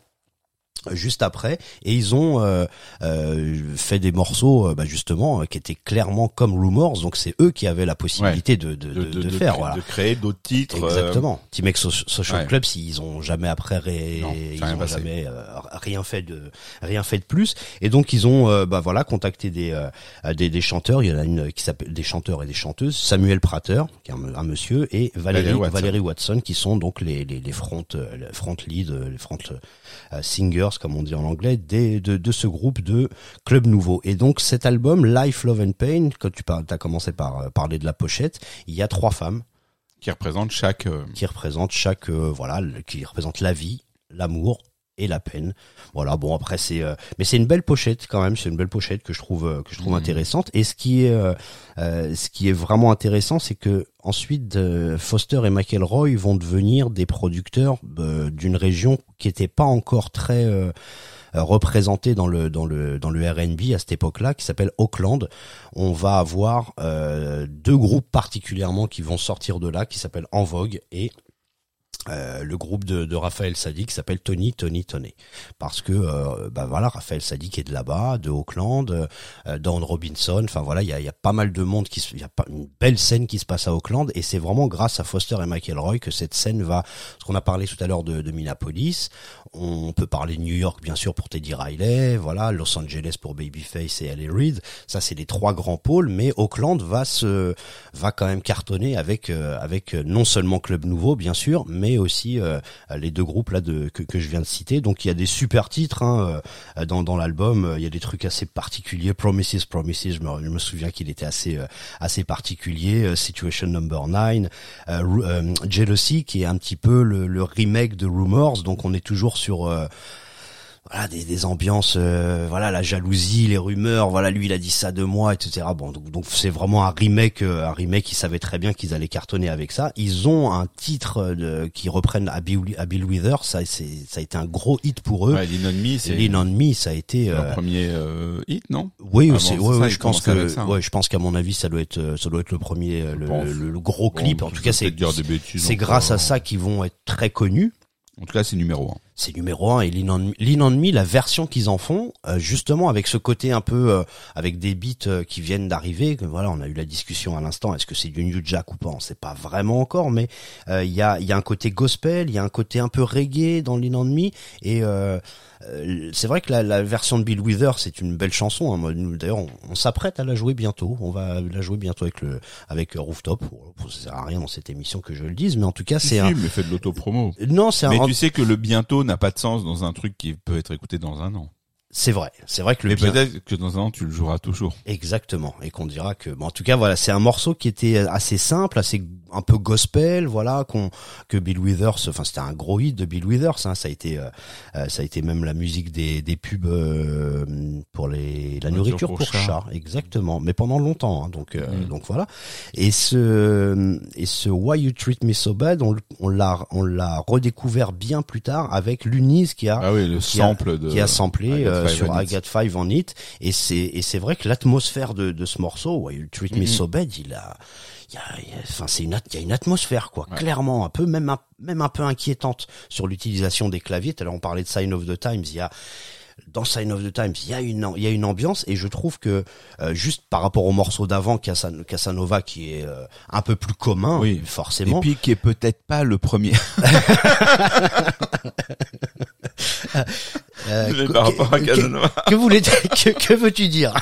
juste après et ils ont euh, euh, fait des morceaux euh, bah, justement euh, qui étaient clairement comme Rumors donc c'est eux qui avaient la possibilité de, de, de, de faire de, voilà de créer d'autres titres. euh, Exactement. T-Mex So- Social ouais. Club, s'ils ont jamais après ré- Non, ils rien ont jamais rien fait de rien fait de plus. Et donc ils ont bah voilà contacté des, euh, des des chanteurs. Il y en a une qui s'appelle des chanteurs et des chanteuses. Samuel Prater, qui est un, un monsieur, et Valérie Valérie Valérie Watson. Qui sont donc les les, les front les front lead, les front euh, comme on dit en anglais des, de de ce groupe de Club Nouveau. Et donc cet album Life Love and Pain, quand tu as commencé par euh, parler de la pochette, il y a trois femmes qui représente chaque. euh, qui représente chaque euh, voilà qui représente la vie l'amour et la peine. Voilà bon après c'est euh, mais c'est une belle pochette quand même. C'est une belle pochette que je trouve euh, que je trouve Mhm. intéressante. Et ce qui est euh, euh, ce qui est vraiment intéressant c'est que ensuite euh, Foster et McElroy vont devenir des producteurs euh, d'une région qui était pas encore très représentée dans le dans le dans le R&B à cette époque-là qui s'appelle Auckland on va avoir euh, deux groupes particulièrement qui vont sortir de là qui s'appellent En Vogue et euh, le groupe de, de Raphaël Sadi qui s'appelle Tony Tony Tony. Parce que euh, bah voilà Raphaël Sadi qui est de là-bas de Auckland euh, Dawn Robinson. Enfin voilà il y a, y a pas mal de monde qui il y a pas une belle scène qui se passe à Auckland. Et c'est vraiment grâce à Foster et McElroy que cette scène va parce qu'on a parlé tout à l'heure de, de Minneapolis on peut parler de New York bien sûr pour Teddy Riley voilà Los Angeles pour Babyface et Ellie Reid. Ça c'est les trois grands pôles mais Auckland va se va quand même cartonner avec euh, avec euh, non seulement Club Nouveau bien sûr mais aussi euh, les deux groupes là de que, que je viens de citer. Donc il y a des super titres hein, euh, dans dans l'album. Il y a des trucs assez particuliers. Promises Promises je me, je me souviens qu'il était assez euh, assez particulier. Situation Number 9 euh, Ru- euh, Jealousy qui est un petit peu le, le remake de Rumors. Donc on est toujours sur euh, voilà des, des ambiances euh, voilà la jalousie les rumeurs voilà lui il a dit ça de moi etc bon donc c'est vraiment un remake euh, un remake ils savaient très bien qu'ils allaient cartonner avec ça ils ont un titre euh, de, qui reprennent à Bill Withers ça c'est ça a été un gros hit pour eux Ouais, Lean on Me, c'est Lean on Me ça a été leur euh, premier hit, non? Oui, Avant, c'est, ouais, ouais, je pense que, ça, hein. ouais, je pense qu'à mon avis, ça doit être, ça doit être le premier, le, pense. le- le gros clip. Bon, en tout cas, c'est, c'est grâce à ça qu'ils vont être très connus. En tout cas, c'est numéro un. C'est numéro un et Me, la version qu'ils en font, euh, justement avec ce côté un peu, euh, avec des beats euh, qui viennent d'arriver. Voilà, on a eu la discussion à l'instant. Est-ce que c'est du New Jack ou pas On sait pas vraiment encore, mais euh, il y a, y a un côté gospel, il y a un côté un peu reggae dans Me et euh, c'est vrai que la, la version de Bill Withers c'est une belle chanson. Hein. Nous, D'ailleurs, on, on s'apprête à la jouer bientôt. On va la jouer bientôt avec le avec Rooftop. Ça sert à rien dans cette émission que je le dise, mais en tout cas, c'est si, un. mais fais de l'autopromo. Non, c'est Mais tu sais que le bientôt n'a pas de sens dans un truc qui peut être écouté dans un an. C'est vrai. C'est vrai que le Mais bien- peut-être que dans un an, tu le joueras toujours. Exactement, et qu'on dira que, bon, en tout cas, voilà, c'est un morceau qui était assez simple, assez un peu gospel, voilà, qu'on que Bill Withers, enfin c'était un gros hit de Bill Withers, hein, ça a été, euh, euh, ça a été même la musique des des pubs euh, pour les la Nourriture nourriture pour pour, chat. exactement, mais pendant longtemps, hein, donc euh, Mm. donc voilà. Et ce et ce Why You Treat Me So Bad, on, l'a on l'a redécouvert bien plus tard avec Luniz qui a Ah oui, le qui a- de qui a samplé Five sur I. Got Five on It et c'est et c'est vrai que l'atmosphère de, de ce morceau Why You Treat Me Mhm. So Bad il a il enfin c'est une il y a une atmosphère quoi Ouais. clairement un peu même un, même un peu inquiétante sur l'utilisation des claviers tout à l'heure on parlait de Sign of the Times il y a dans Sign of the Times, il y a une il y a une ambiance et je trouve que euh, juste par rapport au morceau d'avant Casan- Casanova qui est euh, un peu plus commun Oui. forcément. Et puis qui est peut-être pas le premier. Euh, que- par rapport à Casanova. que voulais que, que veux-tu dire?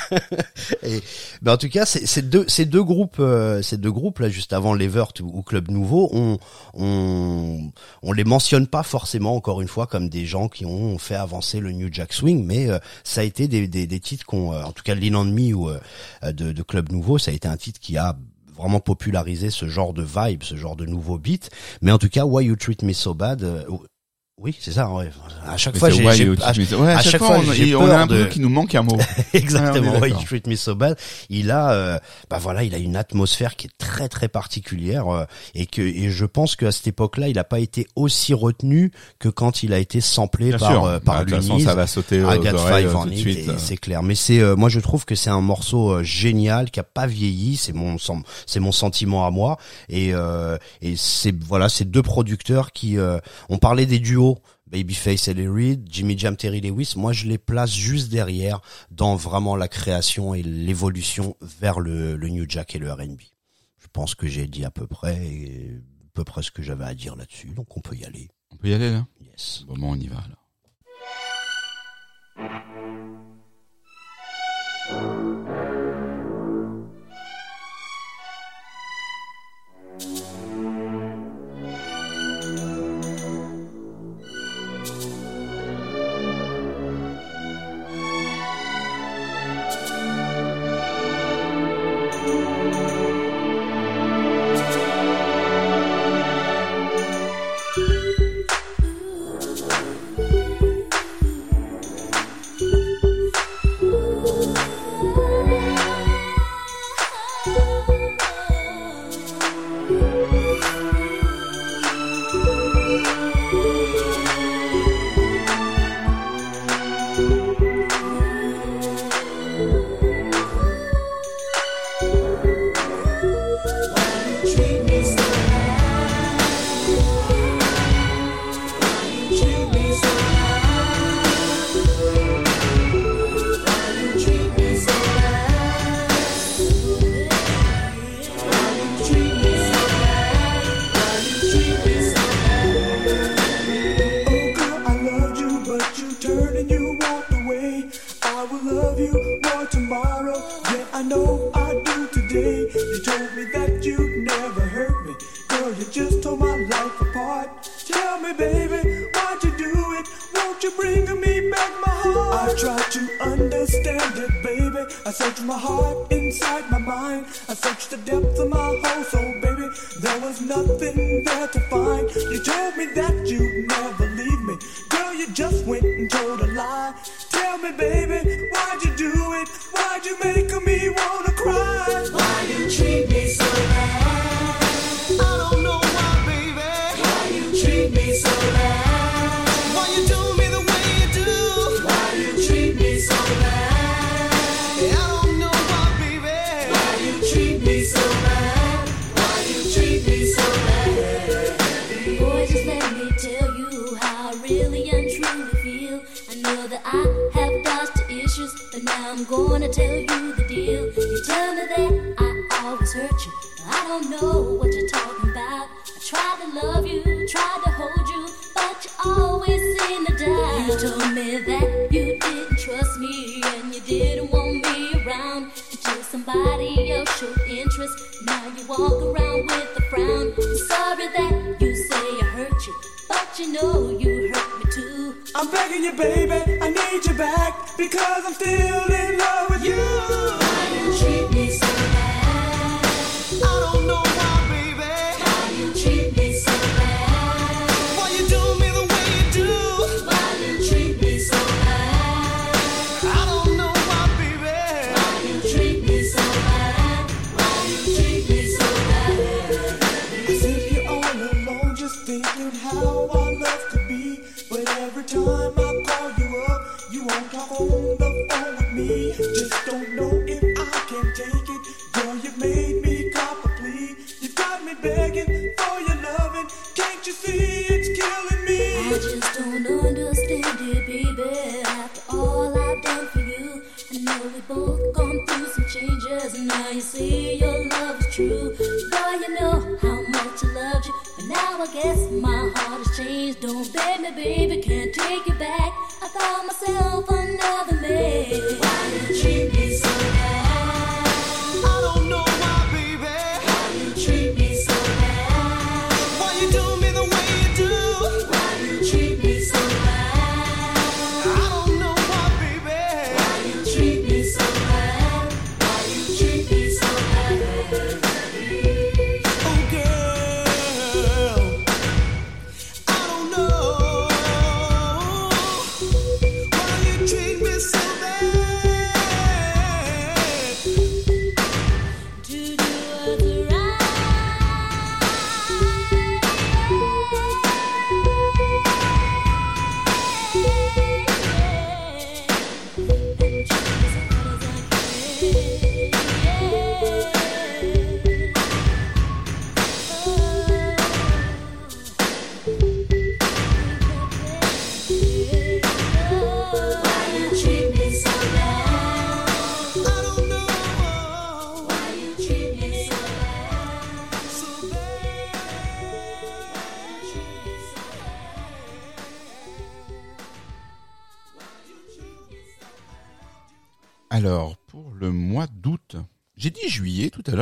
Et, ben en tout cas, ces deux ces deux groupes euh, ces deux groupes là juste avant Levert ou, Club Nouveau, on on on les mentionne pas forcément encore une fois comme des gens qui ont fait avancer le New Jack Swing, mais euh, ça a été des des, des titres qu'on euh, en tout cas Me ou euh, de, de Club Nouveau, ça a été un titre qui a vraiment popularisé ce genre de vibe, ce genre de nouveau beat. Mais en tout cas, Why You Treat Me So Bad, oui, c'est ça. Ouais. À chaque Mais fois, c'est j'ai, j'ai- à- Ouais, à chaque fois, on, j'ai on a l'impression de- qu'il nous manque un mot. Exactement, on Why You. Treat Me So Bad. Il a, euh, bah voilà, il a une atmosphère qui est très très particulière euh, et que et je pense qu'à cette époque-là, il n'a pas été aussi retenu que quand il a été samplé Bien par euh, par Bah, toute façon, ça va sauter Five euh, on tout de it, suite. et c'est clair. Mais c'est, euh, moi je trouve que c'est un morceau euh, génial qui a pas vieilli. C'est mon, c'est mon sentiment à moi. Et et c'est voilà, ces deux producteurs qui, on parlait des duos. Babyface et les Reed, Jimmy Jam, Terry Lewis, moi je les place juste derrière dans vraiment la création et l'évolution vers le, le New Jack et le R&B. Je pense que j'ai dit à peu près, et à peu près ce que j'avais à dire là-dessus, donc on peut y aller. On peut y aller là? Yes. Bon, bon, on y va alors.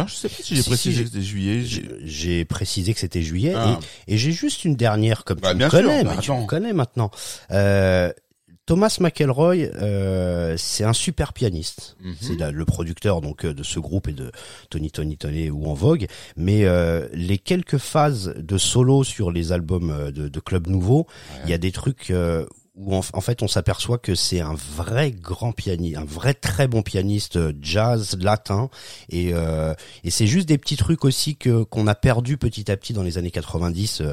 Je sais pas si j'ai Si, précisé si, que c'était juillet. j'ai- précisé que c'était juillet Ah. et, et j'ai juste une dernière comme Bah, tu me connais, bah, mais tu me connais maintenant. Euh, Thomas McElroy, euh, c'est un super pianiste. Mhm. C'est le producteur donc euh, de ce groupe et de Tony Tony Tony ou en Vogue. Mais euh, les quelques phases de solo sur les albums de, de Club Nouveau, il y a des trucs euh, où en, fait on s'aperçoit que c'est un vrai grand pianiste, un vrai très bon pianiste euh, jazz latin. Et euh, et c'est juste des petits trucs aussi que qu'on a perdu petit à petit dans les années 90 euh,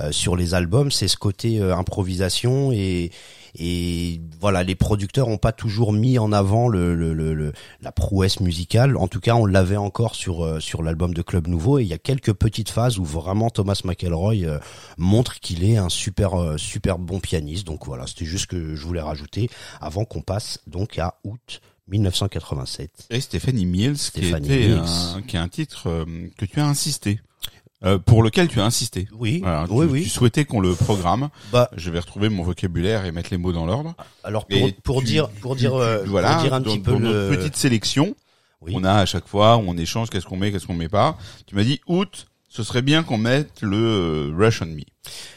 euh, sur les albums, c'est ce côté euh, improvisation et et voilà, les producteurs ont pas toujours mis en avant le, le, le, le- la prouesse musicale. En tout cas, on l'avait encore sur euh, sur l'album de Club Nouveau. Et il y a quelques petites phases où vraiment Thomas McElroy euh, montre qu'il est un super euh, super bon pianiste. Donc voilà, c'était juste que je voulais rajouter avant qu'on passe donc à août 1987. Et Stéphanie Mills, Stéphanie qui était Mills. un, qui est un titre que tu as insisté, euh, pour lequel tu as insisté. Oui, Voilà, tu, oui, oui. tu souhaitais qu'on le programme. Bah Je vais retrouver mon vocabulaire et mettre les mots dans l'ordre. alors pour Et pour tu- dire pour tu- dire euh, voilà, pour dire un dans, petit peu dans le notre petite sélection, Oui. on a à chaque fois, on échange, qu'est-ce qu'on met, qu'est-ce qu'on met pas. Tu m'as dit août, ce serait bien qu'on mette le euh, Rush on Me.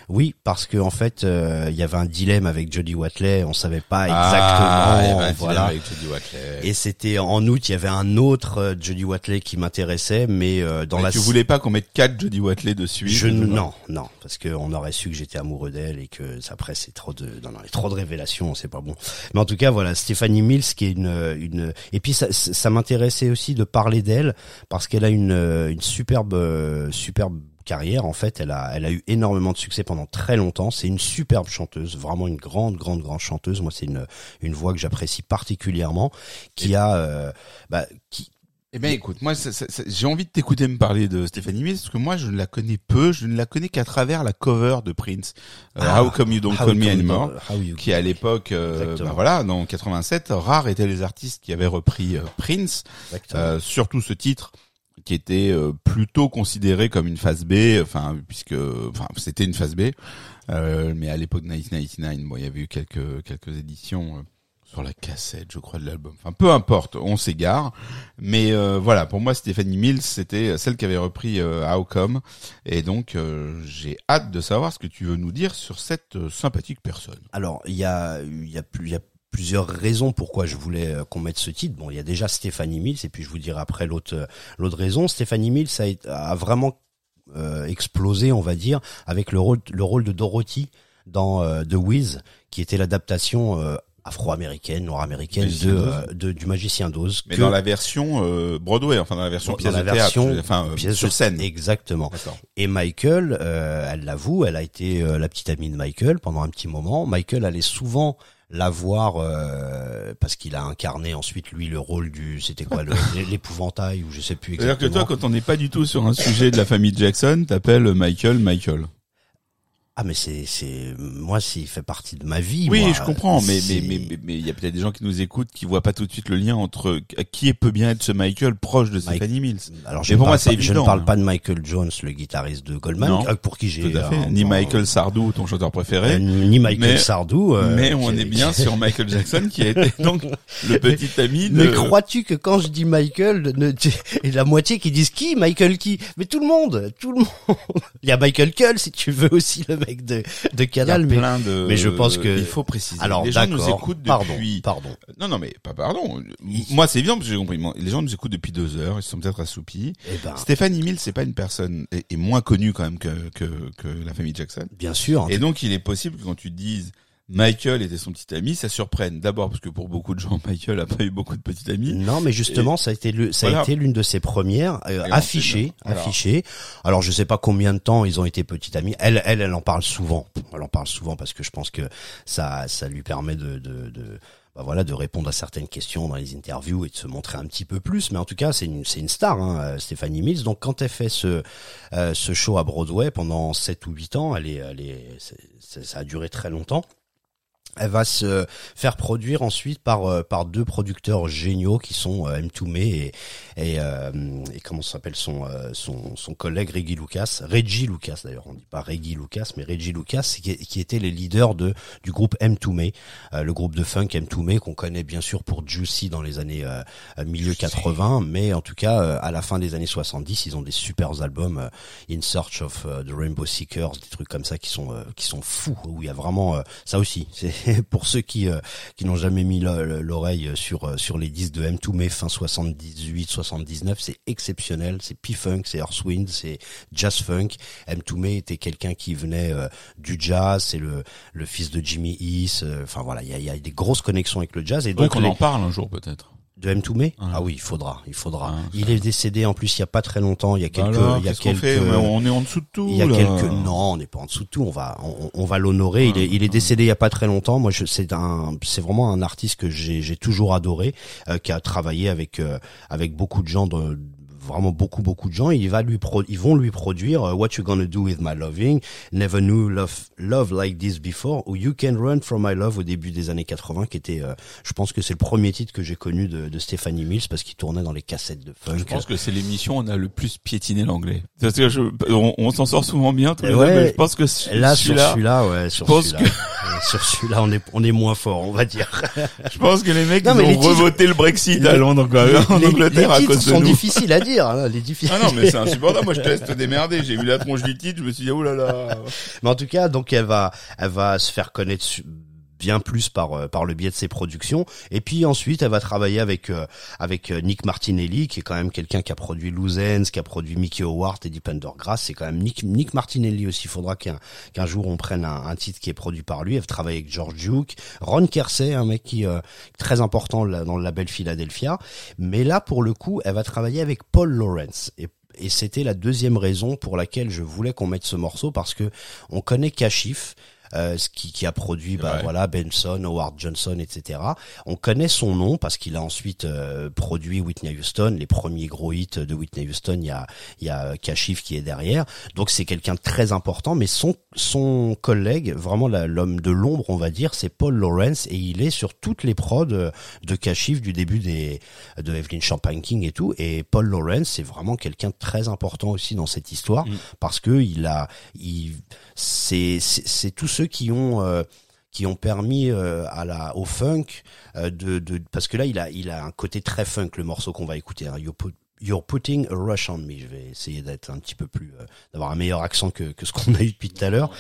Oui, parce que en fait, euh, il y avait un dilemme avec Jody Watley, on savait pas Ah, y exactement, avait un voilà. avec Watley. Et c'était en août, il y avait un autre euh, Jody Watley qui m'intéressait, mais euh, dans Mais la tu voulais pas qu'on mette quatre Jody Watley dessus je non non parce que on aurait su que j'étais amoureux d'elle et que ça, après c'est trop de non, non, trop de révélations c'est pas bon mais en tout cas voilà Stéphanie Mills qui est une une et puis ça ça m'intéressait aussi de parler d'elle parce qu'elle a une euh, une superbe euh, superbe carrière en fait elle a elle a eu énormément de succès pendant très longtemps. C'est une superbe chanteuse vraiment une grande grande grande chanteuse. Moi c'est une une voix que j'apprécie particulièrement qui a euh, bah, qui Eh ben écoute, moi j'ai envie de t'écouter me parler de Stéphanie Mills parce que moi je ne la connais peu, je ne la connais qu'à travers la cover de Prince, euh, Ah, How Come You Don't Call Me Anymore, qui à l'époque, euh, bah voilà, dans 87, rares étaient les artistes qui avaient repris euh, Prince, euh, surtout ce titre qui était euh, plutôt considéré comme une phase B, enfin puisque, enfin c'était une phase B, euh, mais à l'époque de 1999, bon il y avait eu quelques quelques éditions. euh, sur la cassette, je crois, de l'album. Enfin, peu importe, on s'égare. Mais euh, voilà, pour moi, Stéphanie Mills, c'était celle qui avait repris euh, How. Et donc, euh, j'ai hâte de savoir ce que tu veux nous dire sur cette euh, sympathique personne. Alors, il y a, il y a plus, y a plusieurs raisons pourquoi je voulais euh, qu'on mette ce titre. Bon, il y a déjà Stéphanie Mills et puis je vous dirai après l'autre, euh, l'autre raison. Stéphanie Mills a, a vraiment euh, explosé, on va dire, avec le rôle, le rôle de Dorothy dans euh, The Wiz, qui était l'adaptation euh, afro-américaine, nord-américaine de, euh, de- du Magicien d'Oz. Mais que- dans la version euh, Broadway, enfin dans la version Dans pièce la de théâtre, version je- enfin euh, pièce sur scène. Exactement. Et Michael, euh, elle l'avoue, elle a été euh, la petite amie de Michael pendant un petit moment. Michael allait souvent la voir euh, parce qu'il a incarné ensuite lui le rôle du c'était quoi l'épouvantail ou je sais plus C'est-à-dire que exactement. toi, quand on n'est pas du tout sur un sujet de la famille Jackson, t'appelles Michael Michael. Ah mais c'est c'est moi s'il fait partie de ma vie. Oui, moi, je comprends, mais mais mais mais- mais il y a peut-être des gens qui nous écoutent qui voient pas tout de suite le lien entre qui peut bien être ce Michael proche de Mike- Stephanie Mills. Alors je, pour moi, pas, je ne évident, parle hein. pas de Michael Jones, le guitariste de Goldman, Non. euh, pour qui j'ai un- Ni Michael Sardou, ton chanteur préféré. euh, ni Michael Mais- Sardou. euh, mais on est bien sur Michael Jackson qui a été donc le petit ami de. Mais crois-tu que quand je dis Michael, ne, et la moitié qui disent qui? Michael qui? Mais tout le monde, tout le monde. Il y a Michael Cull si tu veux aussi le mec de de Canal, mais plein de. mais je pense que- il faut préciser. alors les gens nous écoutent depuis. pardon. Non, non, mais pas pardon. Moi, c'est évident parce que j'ai compris. Les gens nous écoutent depuis deux heures. Ils sont peut-être assoupis. Eh ben, Stéphanie Mills, c'est pas une personne est, est moins connue quand même que, que que la famille Jackson. bien sûr. Et donc, il est possible que quand tu dises Michael était son petit ami, ça surprenne. D'abord parce que pour beaucoup de gens, Michael a pas eu beaucoup de petits amis. Non, mais justement, ça a été le, ça Voilà. a été l'une de ses premières euh, affichées, voilà. affichées. Alors, je sais pas combien de temps ils ont été petits amis. Elle, elle, elle en parle souvent. Elle en parle souvent parce que je pense que ça, ça lui permet de, de, de bah voilà, de répondre à certaines questions dans les interviews et de se montrer un petit peu plus. Mais en tout cas, c'est une, c'est une star, hein, euh, Stéphanie Mills. Donc, quand elle fait ce, euh, ce show à Broadway pendant 7 ou 8 ans, elle est, elle est, ça a duré très longtemps. Elle va se faire produire ensuite par euh, par deux producteurs géniaux qui sont euh, M2Me et et, euh, et comment s'appelle son euh, son son collègue Reggie Lucas, Reggie Lucas d'ailleurs, on dit pas Reggie Lucas mais Reggie Lucas qui, qui était les leaders de du groupe M2Me, euh, le groupe de funk M2Me qu'on connaît bien sûr pour Juicy dans les années euh, milieu 80, mais en tout cas euh, à la fin des années 70, ils ont des super albums euh, In Search of the Rainbow Seekers, des trucs comme ça qui sont euh, qui sont fous. Où il y a vraiment euh, ça aussi, c'est pour ceux qui euh, qui n'ont jamais mis le- le- l'oreille sur euh, sur les disques de M2 mais fin 78 79 c'est exceptionnel. C'est P-Funk c'est Earthwind c'est Jazz Funk. M2 May était quelqu'un qui venait euh, du jazz. C'est le le fils de Jimmy East euh, enfin voilà il y a, il y a des grosses connexions avec le jazz. Et Donc donc on les- en parle un jour peut-être. De M2 May ah oui il faudra il faudra il est décédé en plus il y a pas très longtemps il y a quelques Alors, il y a quelques On est en dessous de tout. il y a là. quelques non, on n'est pas en dessous de tout. On va on, on va l'honorer. Il est il est décédé il y a pas très longtemps. Moi, je c'est un c'est vraiment un artiste que j'ai j'ai toujours adoré, euh, qui a travaillé avec euh, avec beaucoup de gens de vraiment beaucoup beaucoup de gens il va lui pro, ils vont lui produire euh, What You Gonna Do With My Loving Never Knew Love Love Like This Before ou You Can Run From My Love au début des années 80 qui était euh, je pense que c'est le premier titre que j'ai connu de, de Stephanie Mills parce qu'il tournait dans les cassettes de funk Je pense que c'est l'émission où on a le plus piétiné l'anglais. Parce que je, on, on s'en sort souvent bien tous les Ouais. mais je pense que là sur celui-là, ouais sur celui-là sur celui-là on est on est moins fort on va dire je pense que les mecs Non, ils ont titres- revoté le Brexit à Londres, quoi, en Angleterre les à cause de sont nous. difficiles à dire hein, les difficiles Ah non, mais c'est insupportable. Moi, je te laisse te démerder. J'ai vu la tronche du titre, je me suis dit, oh là là. Mais en tout cas, donc elle va, elle va se faire connaître bien plus par euh, par le biais de ses productions. Et puis ensuite elle va travailler avec euh, avec euh, Nick Martinelli qui est quand même quelqu'un qui a produit Luzens qui a produit Mickey Howard et Deep Undergrass c'est quand même Nick Nick Martinelli aussi. Il faudra qu'un qu'un jour on prenne un, un titre qui est produit par lui. Elle travaille avec George Duke. Ron Kersey un mec qui euh, très important dans le label Philadelphia. Mais là pour le coup elle va travailler avec Paul Lawrence. Et et c'était la deuxième raison pour laquelle je voulais qu'on mette ce morceau parce que on connaît Kashif, ce qui, qui a produit bah, voilà Benson, Howard Johnson, etc. On connaît son nom parce qu'il a ensuite euh, produit Whitney Houston, les premiers gros hits de Whitney Houston. Il y a il y a Kashif qui est derrière, donc c'est quelqu'un de très important. Mais son son collègue, vraiment l'homme de l'ombre, on va dire, c'est Paul Lawrence et il est sur toutes les prods de, Kashif du début des de Evelyn Champagne King et tout. Et Paul Lawrence, c'est vraiment quelqu'un de très important aussi dans cette histoire parce que il a il c'est tous ceux qui ont euh, qui ont permis euh, à la au funk euh, de, de parce que là il a il a un côté très funk le morceau qu'on va écouter hein. You're, put- You're putting a rush on me je vais essayer d'être un petit peu plus euh, d'avoir un meilleur accent que que ce qu'on a eu depuis tout à l'heure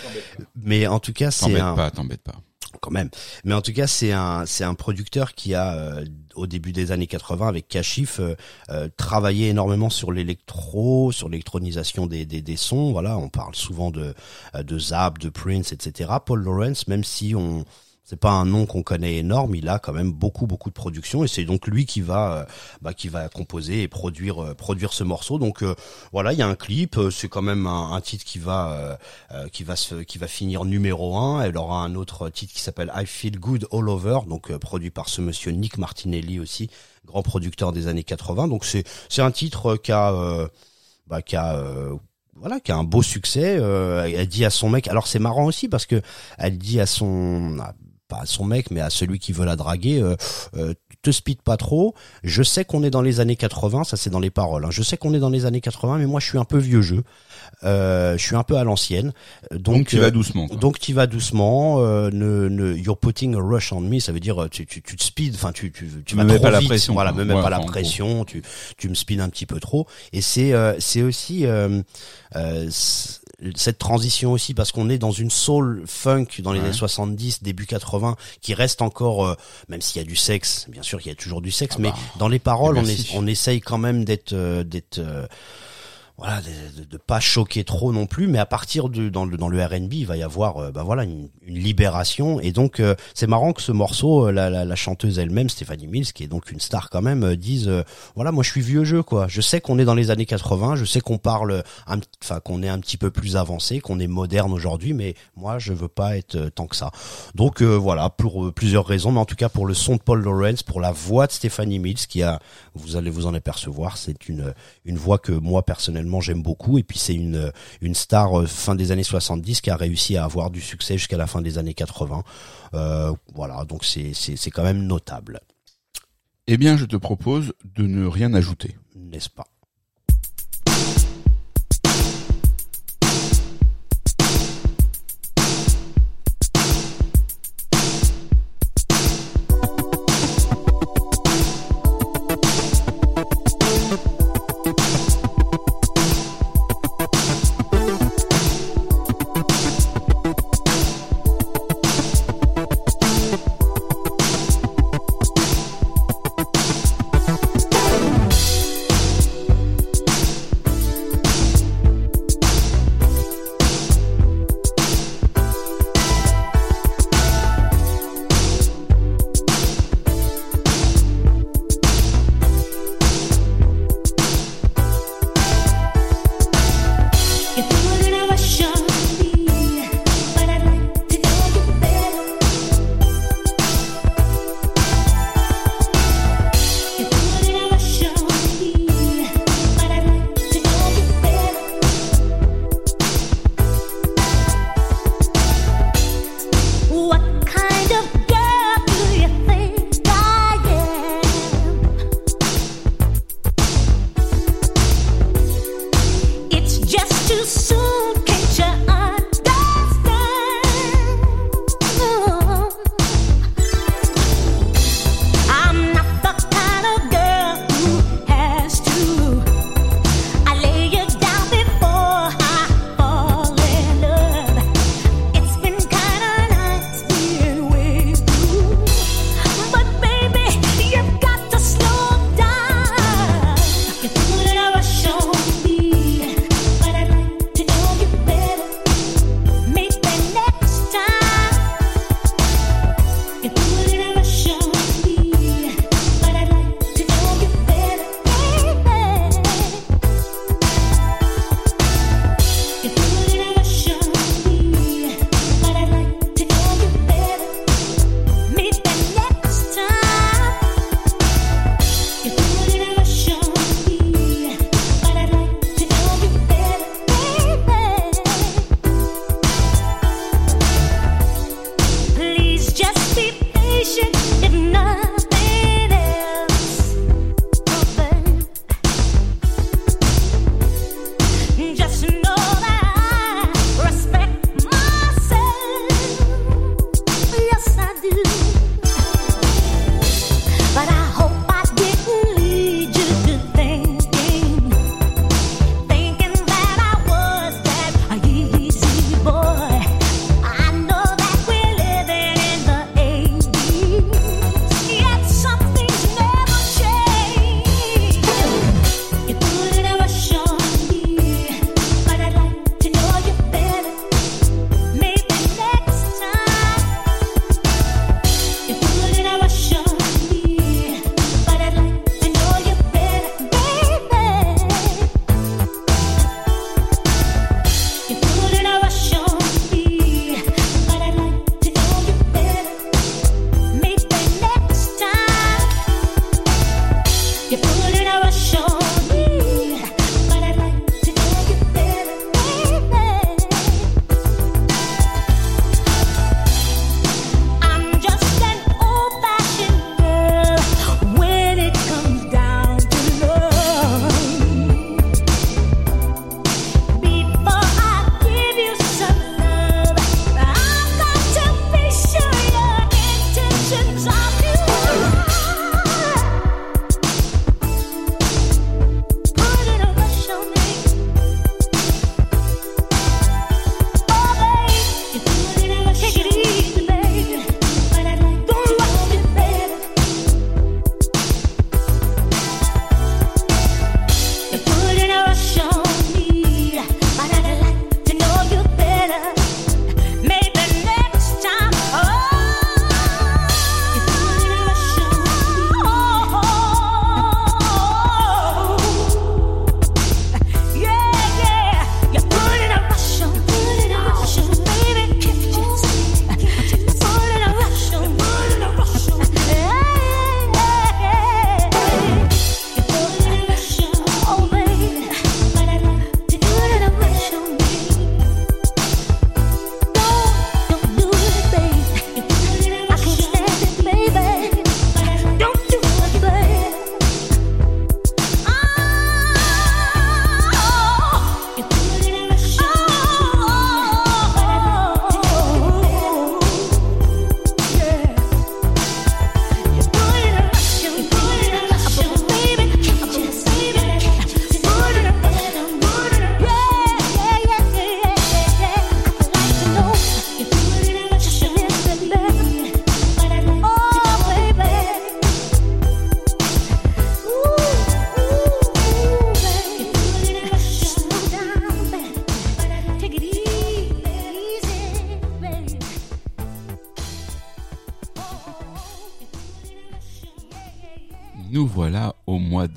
mais en tout cas c'est T'embête un pas, t'embête pas. Quand même. Mais en tout cas, c'est un c'est un producteur qui a euh, au début des années 80 avec Kashif euh, euh, travaillé énormément sur l'électro, sur l'électronisation des, des des sons. Voilà, on parle souvent de de Zap, de Prince, etc. Paul Lawrence, même si on c'est pas un nom qu'on connaît énorme, il a quand même beaucoup beaucoup de production et c'est donc lui qui va euh, bah, qui va composer et produire euh, produire ce morceau. Donc euh, voilà, il y a un clip, euh, c'est quand même un, titre qui va euh, qui va se qui va finir numéro un. Elle aura un autre titre qui s'appelle I Feel Good All Over, donc produit par ce monsieur Nick Martinelli aussi, grand producteur des années 80. Donc c'est c'est un titre qui a bah, qui a voilà, qui a un beau succès. euh, elle dit à son mec. Alors c'est marrant aussi parce que elle dit à son pas à son mec, mais à celui qui veut la draguer, euh, euh, te speed pas trop. Je sais qu'on est dans les années 80, ça c'est dans les paroles. hein. Je sais qu'on est dans les années 80, mais moi je suis un peu vieux jeu. Euh, je suis un peu à l'ancienne. Donc, Donc tu euh, vas doucement. quoi. donc tu vas doucement. Euh, ne, ne, you're putting a rush on me, ça veut dire euh, tu, tu, tu te speed, enfin tu, tu, tu Me mets pas la vite. pression, Voilà, me mets Ouais, pas la pression. Tu, tu me speed un petit peu trop. Et c'est, euh, c'est aussi euh, euh, cette transition aussi parce qu'on est dans une soul funk dans les Ouais. années 70, début 80, qui reste encore, euh, même s'il y a du sexe, bien sûr qu'il y a toujours du sexe, Ah mais bah, dans les paroles, on, merci. est, on essaye quand même d'être, euh, d'être euh, voilà, de, de pas choquer trop non plus, mais à partir de dans le dans le R&B, il va y avoir euh, bah voilà une, une libération et donc euh, c'est marrant que ce morceau, euh, la, la, la chanteuse elle-même, Stéphanie Mills, qui est donc une star quand même, euh, dise euh, voilà moi je suis vieux jeu quoi, je sais qu'on est dans les années 80, je sais qu'on parle, enfin qu'on est un petit peu plus avancé, qu'on est moderne aujourd'hui, mais moi je veux pas être tant que ça. Donc voilà pour plusieurs raisons, mais en tout cas pour le son de Paul Lawrence, pour la voix de Stéphanie Mills, qui a, vous allez vous en apercevoir, c'est une une voix que moi personnellement j'aime beaucoup. Et puis c'est une une star euh, fin des années 70 qui a réussi à avoir du succès jusqu'à la fin des années 80 euh, voilà. Donc c'est c'est c'est quand même notable. Eh bien, je te propose de ne rien ajouter. n'est-ce pas?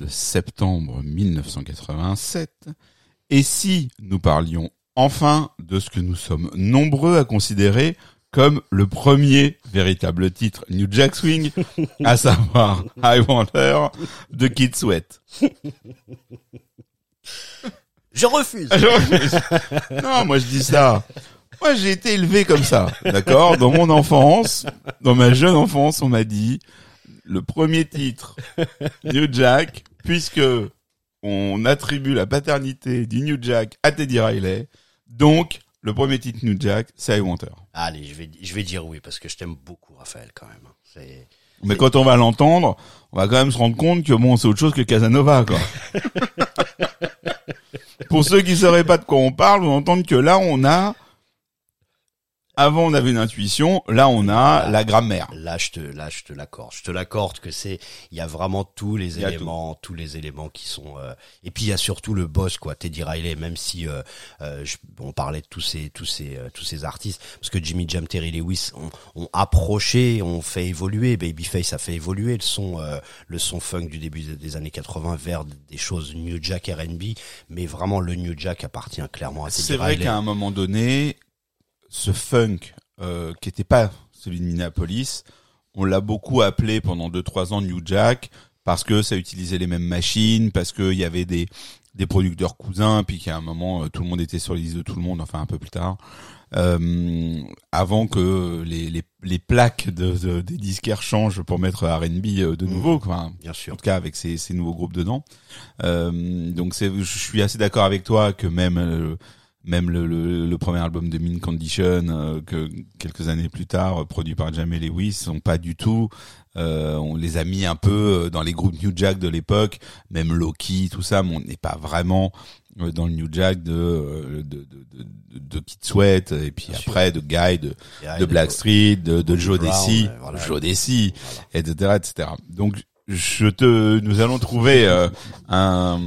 De septembre 1987. Et si nous parlions enfin de ce que nous sommes nombreux à considérer comme le premier véritable titre New Jack Swing, à savoir I Wonder de Kid Sweat. Je refuse. non, moi je dis ça. Moi j'ai été élevé comme ça, d'accord? Dans mon enfance, dans ma jeune enfance, on m'a dit le premier titre New Jack, puisque on attribue la paternité du New Jack à Teddy Riley, donc le premier titre New Jack, c'est I Wonder. Allez, je vais, je vais dire oui parce que je t'aime beaucoup, Raphaël, quand même. C'est, Mais quand on va l'entendre, on va quand même se rendre compte que bon, c'est autre chose que Casanova, quoi. Pour ceux qui sauraient pas de quoi on parle, vous entendez que là, on a, avant on avait une intuition, là on a la grammaire. Là, je te, là, je te l'accorde. Je te l'accorde que c'est, il y a vraiment tous les éléments, tous les éléments qui sont. euh, et puis il y a surtout le boss, quoi, Teddy Riley. Même si euh, euh, je- on parlait de tous ces, tous ces, euh, tous ces artistes, parce que Jimmy Jam, Terry Lewis ont, ont approché, ont fait évoluer. Babyface a fait évoluer le son, euh, le son funk du début des- années 80 vers des choses New Jack R&B. Mais vraiment, le New Jack appartient clairement à Teddy C'est vrai Riley. qu'à un moment donné, ce funk euh, qui était pas celui de Minneapolis, on l'a beaucoup appelé pendant deux trois ans New Jack parce que ça utilisait les mêmes machines, parce qu'il y avait des des producteurs cousins, puis qu'à un moment euh, tout le monde était sur les listes de tout le monde, enfin un peu plus tard, euh, avant que les, les, les plaques de, de- des disquaires changent pour mettre R&B euh, de nouveau, quoi. Bien En sûr. tout cas avec ces, ces nouveaux groupes dedans. Euh, donc je suis assez d'accord avec toi que même euh, même le, le, le premier album de Mean Condition, euh, que quelques années plus tard, euh, produit par Jamie Lewis, sont pas du tout. euh, on les a mis un peu euh, dans les groupes New Jack de l'époque, même Loki, tout ça, mais on n'est pas vraiment euh, dans le New Jack de de, de, de, de Kid Sweat et puis Bien sûr. après de Guy, de, de Blackstreet, de, de Joe Desi, voilà. Joe Desi, Voilà. etc., etc. Donc je te, nous allons trouver euh, un,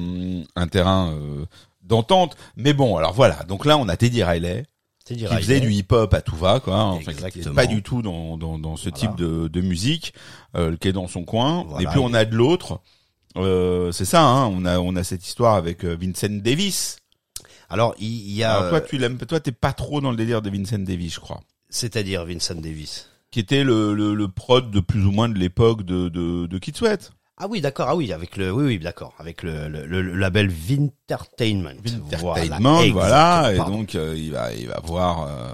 un terrain euh, d'entente. Mais bon, alors voilà. Donc là, on a Teddy Riley Teddy qui Riley. faisait du hip-hop à tout va, quoi. Enfin, qui pas du tout dans dans, dans ce Voilà. type de, de musique, euh, qui est dans son coin. Voilà. Et puis on a de l'autre. Euh, c'est ça, hein, on a on a cette histoire avec euh, Vincent Davis. Alors, il y a, Alors toi, tu l'aimes, toi, t'es pas trop dans le délire de Vincent Davis, je crois. c'est-à-dire Vincent Davis. Qui était le, le, le prod de plus ou moins de l'époque de, de, de Kid Sweat. Ah oui, d'accord. Ah oui, avec le, oui, oui, d'accord, avec le, le, le- label Vintertainment. Entertainment, voilà, et donc euh, il va il va voir euh,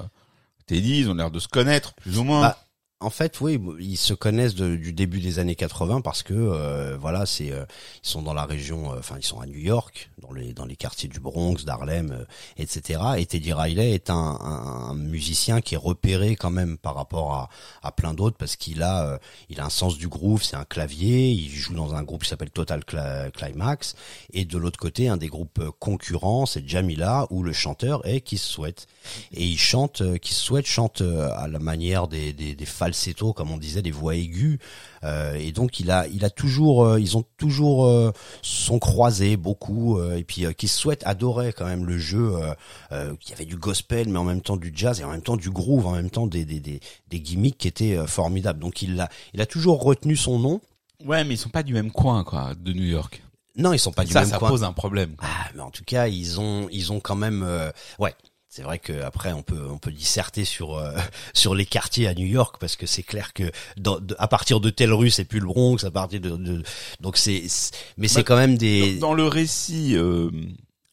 Teddy, ils ont l'air de se connaître plus ou moins. Bah, En fait, oui, ils se connaissent du début des années 80 parce que euh, voilà, c'est euh, ils sont dans la région, euh, enfin ils sont à New York, dans les dans les quartiers du Bronx, d'Harlem, euh, etc. Et Teddy Riley est un, musicien qui est repéré quand même par rapport à, à plein d'autres parce qu'il a il a un sens du groove, c'est un clavier, il joue dans un groupe qui s'appelle Total Climax et de l'autre côté un des groupes concurrents, c'est Jamila où le chanteur est Kiss Sweat et il chante euh, Kiss Sweat chante euh, à la manière des, des, des falsettos comme on disait des voix aiguës euh, et donc il a il a toujours euh, ils ont toujours euh, sont croisés beaucoup euh, et puis euh, Kiss Sweat adorait quand même le jeu euh, euh, qui avait du gospel mais en même temps du jazz et en même temps du groove en même temps des des des, des gimmicks qui étaient euh, formidables donc il a il a toujours retenu son nom Ouais, mais ils sont pas du même coin, quoi, de New York. non ils sont pas du ça, même ça coin pose un problème. quoi. Ah, mais en tout cas, ils ont, ils ont quand même, euh, ouais. C'est vrai que après on peut on peut disserter sur euh, sur les quartiers à New York parce que c'est clair que dans, de- à partir de telle rue c'est plus le Bronx à partir de, de- donc c'est mais c'est Bah, quand même des Dans, dans le récit euh,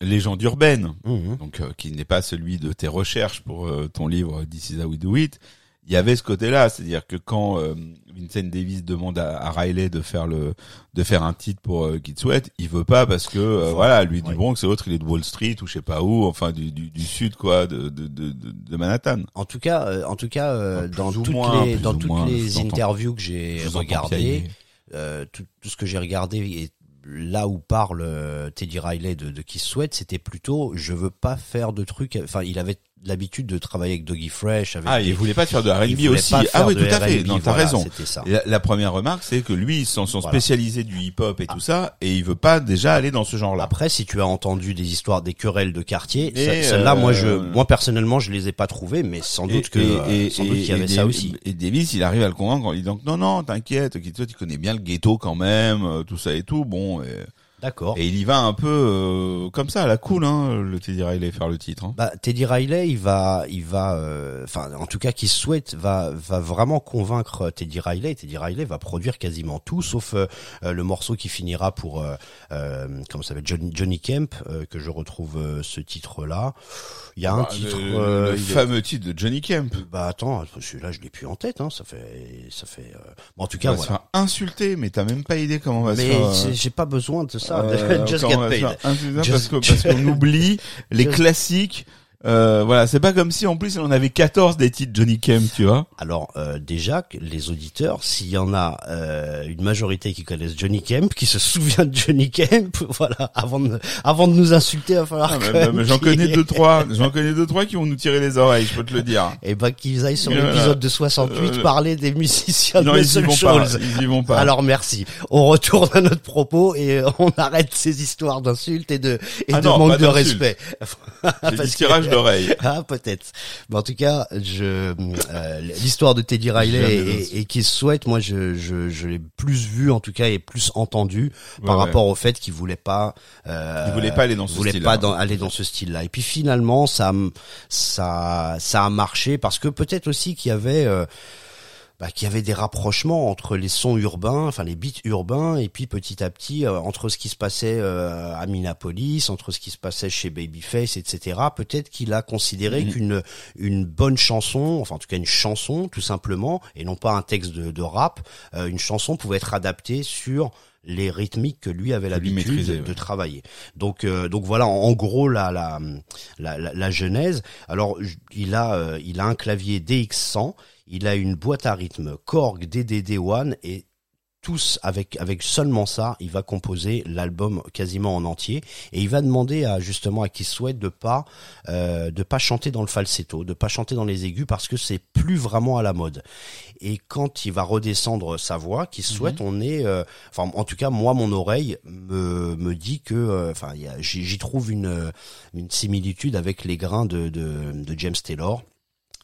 légende urbaine, Mhm. donc euh, qui n'est pas celui de tes recherches pour euh, ton livre This is how we do it, il y avait ce côté-là, c'est-à-dire que quand euh, Vincent Davis demande à, à Riley de faire le de faire un titre pour euh, Kid Sweat, il veut pas parce que euh, voilà, lui du Ouais. Bronx et l'autre il est de Wall Street ou je sais pas où, enfin du, du, du sud quoi, de de, de, de, Manhattan. En tout cas, euh, en tout cas, euh, dans ou toutes moins, les dans ou toutes moins, les interviews que j'ai regardées, euh, tout, tout ce que j'ai regardé et là où parle euh, Teddy Riley de, de Sweat, c'était plutôt je veux pas faire de trucs. Enfin, il avait l'habitude de travailler avec Doggy Fresh, avec Ah, des- il voulait pas faire de R&B aussi. Ah oui, tout à fait. Non, t'as voilà, raison. Ça. La, la première remarque, c'est que lui, ils sont Voilà. spécialisés du hip-hop et tout ça, et il veut pas déjà aller dans ce genre-là. Après, si tu as entendu des histoires, des querelles de quartier, celles-là, moi, je, euh, moi personnellement, je les ai pas trouvées, mais sans doute que, sans doute qu'il y avait ça aussi. Et Davis, il arrive à le convaincre en lui disant que non, non, t'inquiète, toi, tu connais bien le ghetto quand même, euh, tout ça et tout. Bon, et, D'accord. et il y va un peu euh, comme ça, à la cool, hein, le Teddy Riley faire le titre. Hein. Bah, Teddy Riley, il va, il va, euh, enfin, en tout cas, qui souhaite, va, va vraiment convaincre Teddy Riley. Teddy Riley va produire quasiment tout, sauf euh, euh, le morceau qui finira pour, euh, euh, comment ça s'appelle, Johnny, Johnny Kemp, euh, que je retrouve euh, ce titre-là. Il y a un Bah, titre. le, euh, le il est- fameux titre de Johnny Kemp. Bah attends, celui-là, je l'ai plus en tête. Hein, ça fait, ça fait. euh, Bon, en tout cas, On va se voilà. faire insulter, mais t'as même pas idée comment on va se Mais faire. euh, c'est- j'ai pas besoin de ça. Euh, Just quand get on va se paid. Just- parce qu'on oublie les Just- classiques. Euh, voilà, c'est pas comme si en plus on avait 14 des titres Johnny Kemp, tu vois. Alors euh, déjà, les auditeurs, s'il y en a euh, une majorité qui connaissent Johnny Kemp, qui se souvient de Johnny Kemp, voilà, avant de quand de nous insulter, il va falloir Ah, J'en connais deux trois, j'en connais deux trois qui vont nous tirer les oreilles, je peux te le dire. Et ben qu'ils aillent sur l'épisode de 68 Euh, parler des musiciens Non, de ils y vont pas, ils y vont pas. Alors merci. On retourne à notre propos et euh, on arrête ces histoires d'insultes et de et Ah de non, manque de respect. Que- Ah peut-être. Mais en tout cas, je euh, l'histoire de Teddy Riley et, et, et qui souhaite, moi je je, je l'ai plus vu en tout cas et plus entendu par Ouais, rapport au fait qu'il voulait pas euh, Il voulait pas aller dans ce pas dans- aller dans ce style-là. Et puis finalement, ça ça ça a marché parce que peut-être aussi qu'il y avait euh, bah, qu'il y avait des rapprochements entre les sons urbains, enfin les beats urbains, et puis petit à petit euh, entre ce qui se passait euh, à Minneapolis, entre ce qui se passait chez Babyface, etc. Peut-être qu'il a considéré Mhm. qu'une une bonne chanson, enfin en tout cas une chanson tout simplement, et non pas un texte de, de rap, euh, une chanson pouvait être adaptée sur les rythmiques que lui avait l'habitude de ouais. travailler. Donc euh, donc voilà en, en gros la la, la la la genèse. Alors il a euh, il a un clavier DX100, il a une boîte à rythme Korg DDD1 et tous avec avec seulement ça, il va composer l'album quasiment en entier et il va demander à justement à qui souhaite de pas euh, de pas chanter dans le falsetto, de pas chanter dans les aigus parce que c'est plus vraiment à la mode. Et quand il va redescendre sa voix, qui souhaite, on est, euh, enfin en tout cas moi mon oreille me me dit que, euh, enfin j'y trouve une euh, une similitude avec les grains de de, de James Taylor.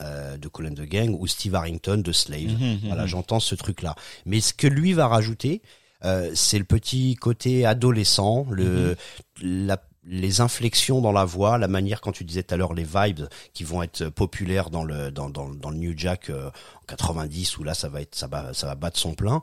Euh, de Cool and the Gang ou Steve Harrington de Slave. Mhm, Voilà, j'entends ce truc-là. Mais ce que lui va rajouter, euh, c'est le petit côté adolescent, le, la- les inflexions dans la voix, la manière, quand tu disais tout à l'heure, les vibes qui vont être populaires dans le dans, dans, dans le New Jack euh, en 90 où là ça va être ça va ça va battre son plein,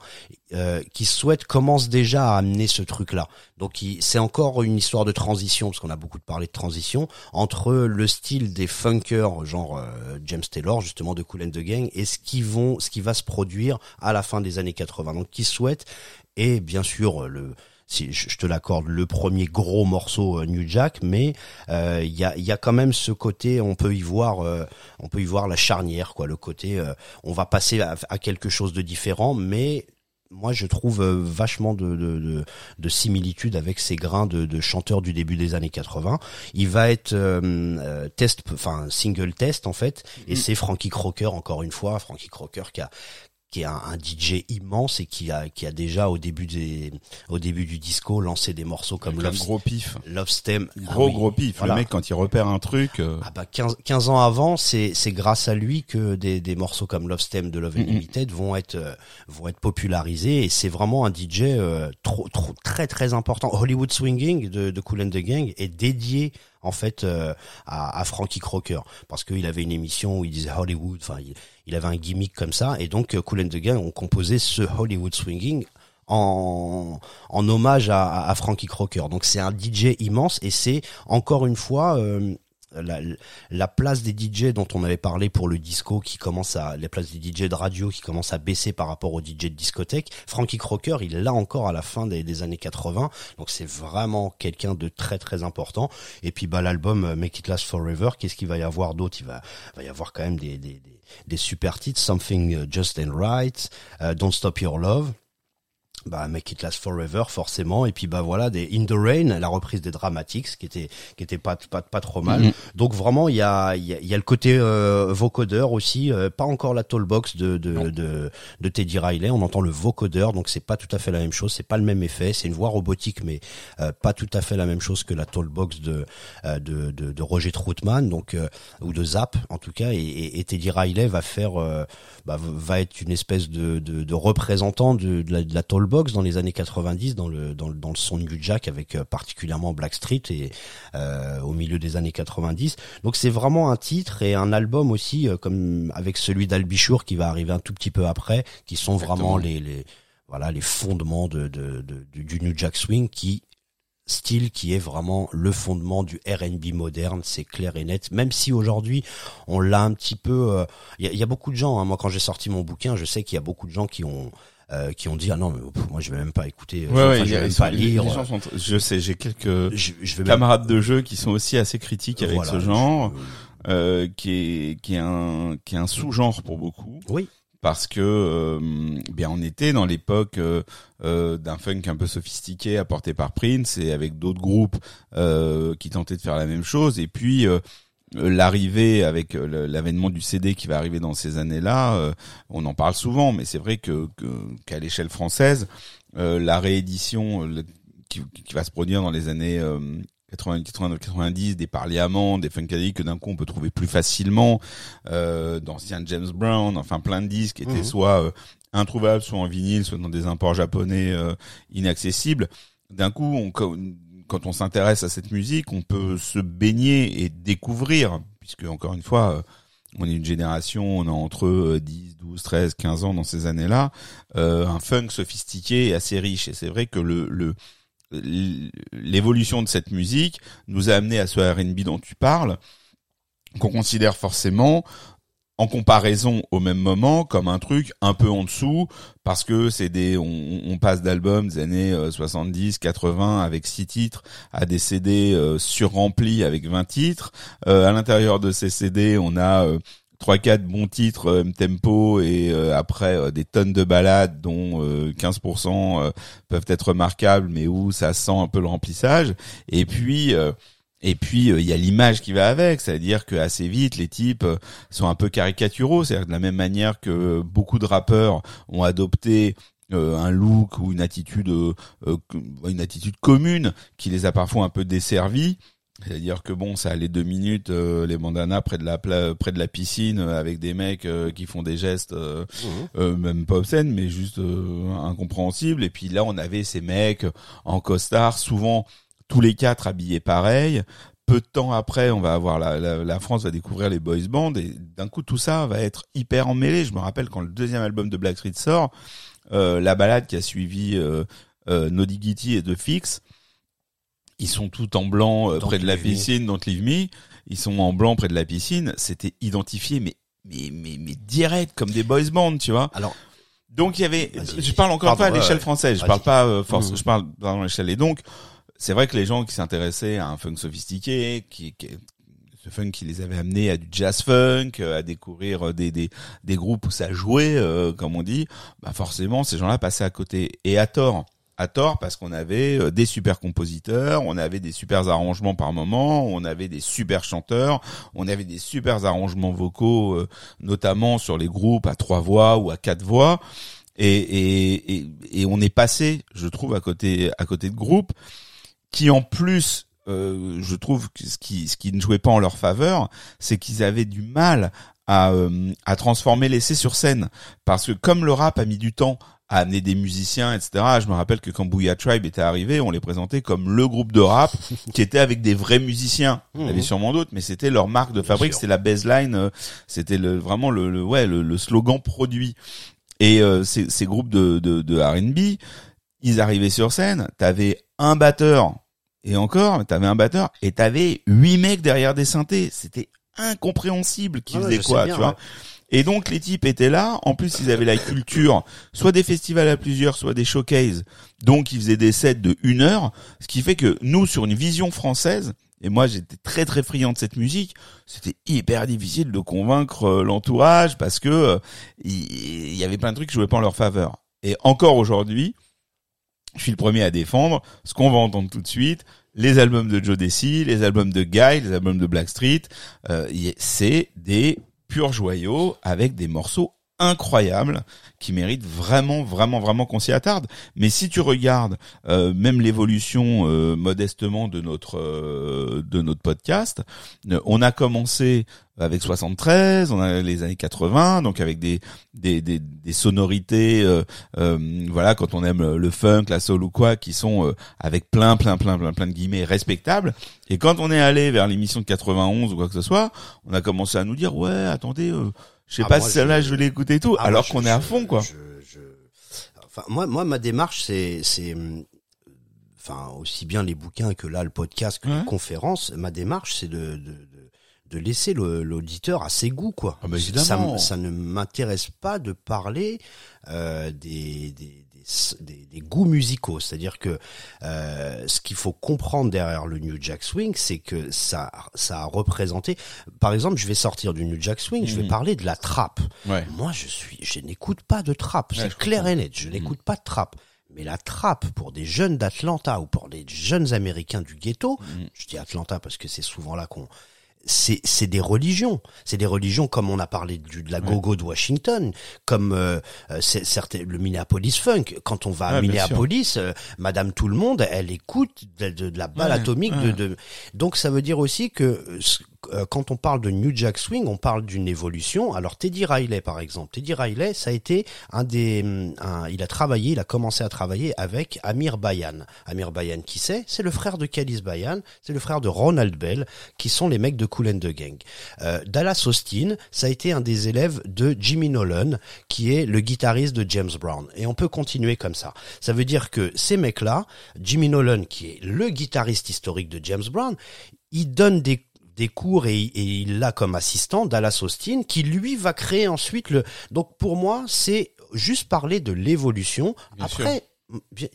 euh, qui souhaite commence déjà à amener ce truc-là. Donc c'est encore une histoire de transition parce qu'on a beaucoup parlé de transition entre le style des funkers genre euh, James Taylor justement de Cool and the Gang et ce qui vont ce qui va se produire à la fin des années 80. Donc qui souhaite et bien sûr le si je te l'accorde, le premier gros morceau euh, New Jack, mais euh, il y, a, y a quand même ce côté, on peut y voir, euh, on peut y voir la charnière, quoi, le côté, euh, on va passer à, à quelque chose de différent, mais moi je trouve vachement de, de, de, de similitude avec ces grains de, de chanteurs du début des années 80. Il va être euh, test, enfin single test en fait, et c'est Frankie Crocker encore une fois, Frankie Crocker qui a qui est un, un DJ immense et qui a qui a déjà au début des au début du disco lancé des morceaux comme Love, gros pif. Love Stem Ah Gros oui, gros pif. voilà. Le mec quand il repère un truc. euh, ah bah 15, 15 ans avant, c'est c'est grâce à lui que des, des morceaux comme Love Stem de Love Unlimited vont être euh, vont être popularisés et c'est vraiment un DJ euh, trop trop très très important. Hollywood Swinging de, de Cool and the Gang est dédié en fait euh, à, à Frankie Crocker parce qu'il avait une émission où il disait Hollywood, enfin il, il avait un gimmick comme ça et donc euh, Cool and the ont composé ce Hollywood Swinging en, hommage à Frankie Crocker. Donc c'est un DJ immense et c'est encore une fois euh, la, la place des DJ dont on avait parlé pour le disco qui commence à les places des DJ de radio qui commencent à baisser par rapport aux DJ de discothèque. Frankie Crocker, il là encore à la fin des, des années 80, donc c'est vraiment quelqu'un de très très important. Et puis bah l'album euh, Make It Last Forever, qu'est-ce qu'il va y avoir d'autre? Il va, va y avoir quand même des, des, des, des super titres, Something Just and Right, euh, Don't Stop Your Love. Bah Make It Last Forever forcément. Et puis bah voilà des In the Rain la reprise des Dramatics qui était qui était pas pas, pas trop mal. Mhm. donc vraiment il y a il y y a le côté euh, vocodeur aussi euh, pas encore la tollbox de de, de de Teddy Riley. On entend le vocodeur donc c'est pas tout à fait la même chose. C'est pas le même effet. C'est une voix robotique mais euh, pas tout à fait la même chose que la tollbox de euh, de, de de Roger Troutman donc euh, ou de Zap en tout cas. Et, et, et Teddy Riley va faire euh, bah, va être une espèce de, de, de représentant de, de la, de la Tollbox dans les années 90 dans le dans, le- dans le son du Jack avec euh, particulièrement Blackstreet et euh, au milieu des années 90 donc c'est vraiment un titre et un album aussi euh, comme avec celui d'Albichour qui va arriver un tout petit peu après qui sont vraiment les, les voilà les fondements de, de, de- du, New Jack Swing qui style qui est vraiment le fondement du R&B moderne, c'est clair et net. Même si aujourd'hui on l'a un petit peu, euh, il y, a, y a beaucoup de gens. hein, moi, quand j'ai sorti mon bouquin, je sais qu'il y a beaucoup de gens qui ont euh, qui ont dit ah non mais pff, moi je vais même pas écouter, euh, Ouais, enfin, ouais, je vais a- même pas lire. les gens sont- je sais, j'ai quelques je, je vais même camarades de jeu qui sont aussi assez critiques avec voilà, ce genre, je- euh, qui est qui est un qui est un sous-genre pour beaucoup. Oui. parce que euh, bien on était dans l'époque euh, euh, d'un funk un peu sophistiqué apporté par Prince et avec d'autres groupes euh, qui tentaient de faire la même chose et puis l'arrivée avec euh, l'avènement du CD qui va arriver dans ces années-là, euh, on en parle souvent, mais c'est vrai que qu'à l'échelle française, euh, la réédition euh, qui, qui va se produire dans les années euh, 80, 89, 90, des Parliaments, des Funkadelic que d'un coup on peut trouver plus facilement, euh, d'anciens James Brown, enfin plein de disques qui étaient Mhm. soit euh, introuvables, soit en vinyle, soit dans des imports japonais euh, inaccessibles. D'un coup, on, quand on s'intéresse à cette musique, on peut se baigner et découvrir, puisque encore une fois, euh, on est une génération, on a entre euh, 10, 12, 13, 15 ans dans ces années-là, euh, un funk sophistiqué et assez riche. Et c'est vrai que le, le l'évolution de cette musique nous a amené à ce R&B dont tu parles, qu'on considère forcément en comparaison au même moment comme un truc un peu en dessous parce que c'est des on, on passe d'albums des années euh, 70 80 avec six titres à des CD euh, surremplis avec 20 titres. Euh, à l'intérieur de ces CD on a euh, trois quatre bons titres euh, tempo et euh, après euh, des tonnes de ballades dont euh, 15% euh, peuvent être remarquables mais où ça sent un peu le remplissage. Et puis euh, et puis euh, il y a l'image qui va avec, c'est-à-dire que assez vite les types euh, sont un peu caricaturaux, c'est-à-dire de la même manière que beaucoup de rappeurs ont adopté euh, un look ou une attitude euh, euh, une attitude commune qui les a parfois un peu desservis. C'est-à-dire que bon, ça allait deux minutes, euh, les bandanas près de la près de la piscine avec des mecs qui font des gestes euh, même pas obscènes, mais juste incompréhensibles. Et puis là, on avait ces mecs en costard, souvent tous les quatre habillés pareil. Peu de temps après, on va avoir la, la, la France va découvrir les boys bands et d'un coup tout ça va être hyper emmêlé. Je me rappelle quand le deuxième album de Blackstreet sort, euh, la balade qui a suivi euh, euh, et The Fix, ils sont tout en blanc euh, près de la Leave Me. piscine, Don't Leave Me. Ils sont en blanc près de la piscine. C'était identifié, mais mais mais mais direct comme des boys bands, tu vois. Alors Donc il y avait, je parle encore Pardon, fois à l'échelle française, je parle pas euh, force, je parle dans l'échelle. Et donc c'est vrai que les gens qui s'intéressaient à un funk sophistiqué, qui, qui ce funk qui les avait amenés à du jazz funk, euh, à découvrir euh, des des des groupes où ça jouait, euh, comme on dit, bah forcément ces gens-là passaient à côté et à tort. À tort parce qu'on avait euh, des super compositeurs, on avait des super arrangements par moment, on avait des super chanteurs, on avait des super arrangements vocaux, notamment sur les groupes à trois voix ou à quatre voix. Et, et, et, et on est passé, je trouve, à côté, à côté de groupes qui, en plus, euh, je trouve que ce qui, ce qui ne jouait pas en leur faveur, c'est qu'ils avaient du mal à, euh, à transformer l'essai sur scène. Parce que comme le rap a mis du temps à amener des musiciens, etc. Je me rappelle que quand Booyah Tribe était arrivé, on les présentait comme le groupe de rap qui était avec des vrais musiciens. Il y avait sûrement d'autres, mais c'était leur marque de fabrique, c'était la baseline, euh, c'était le, vraiment le, le ouais le, le slogan produit. Et euh, ces, ces groupes de, de, de R&B, ils arrivaient sur scène, t'avais un batteur et encore, t'avais un batteur et t'avais huit mecs derrière des synthés. C'était incompréhensible qui ouais, faisait je sais quoi, bien, tu vois. ouais. Et donc les types étaient là. En plus, ils avaient la culture, soit des festivals à plusieurs, soit des showcases. Donc ils faisaient des sets de une heure, ce qui fait que nous, sur une vision française, et moi j'étais très très friand de cette musique, c'était hyper difficile de convaincre euh, l'entourage parce que euh, il il y, avait plein de trucs qui jouaient pas en leur faveur. Et encore aujourd'hui, je suis le premier à défendre ce qu'on va entendre tout de suite. Les albums de Joe Desi, les albums de Guy, les albums de Blackstreet, euh, c'est des purs joyaux avec des morceaux incroyables qui méritent vraiment, vraiment, vraiment qu'on s'y attarde. Mais si tu regardes euh, même l'évolution euh, modestement de notre euh, de notre podcast, euh, on a commencé avec 73, on a les années 80, donc avec des des des, des sonorités, euh, euh, voilà, quand on aime le funk, la soul ou quoi, qui sont avec plein plein plein plein plein de guillemets respectables. Et quand on est allé vers l'émission de 91 ou quoi que ce soit, on a commencé à nous dire ouais, attendez, je sais Ah, pas si celle-là je- vais l'écouter et tout, Ah, alors qu'on est à fond quoi. je- je- Enfin, moi, moi, ma démarche, c'est, c'est, hum, enfin, aussi bien les bouquins que là le podcast, que Ouais. les conférences. Ma démarche, c'est de, de, de, de laisser le- l'auditeur à ses goûts, quoi. Ah bah, ça, ça ne m'intéresse pas de parler euh, des, des des, des- goûts musicaux, c'est-à-dire que euh, ce qu'il faut comprendre derrière le New Jack Swing, c'est que ça, ça a représenté. Par exemple, je vais sortir du New Jack Swing, je vais Mhm. parler de la trappe. Ouais. Moi, je suis, je n'écoute pas de trap. Ouais, c'est clair comprends. et net. Je n'écoute pas de trap. Mais la trappe pour des jeunes d'Atlanta ou pour des jeunes Américains du ghetto, Mhm. je dis Atlanta parce que c'est souvent là qu'on, c'est c'est des religions, c'est des religions comme on a parlé du, de la go-go de Washington, comme euh, euh, c'est certain le Minneapolis funk. Quand on va à Ouais, Minneapolis, euh, Madame tout le monde, elle écoute de, de- de la balle Ouais, atomique de, de. Donc ça veut dire aussi que euh, quand on parle de New Jack Swing, on parle d'une évolution. Alors Teddy Riley par exemple, Teddy Riley, ça a été un des, un- il a travaillé, il a commencé à travailler avec Amir Bayan. Amir Bayan, qui c'est? C'est le frère de Kalis Bayan, c'est le frère de Ronald Bell, qui sont les mecs de Cool and the Gang. Euh, Dallas Austin, ça a été un des élèves de Jimmy Nolan, qui est le guitariste de James Brown. Et on peut continuer comme ça. Ça veut dire que ces mecs-là, Jimmy Nolan, qui est le guitariste historique de James Brown, il donne des des cours et, et il l'a comme assistant Dallas Austin qui lui va créer ensuite le donc pour moi c'est juste parler de l'évolution après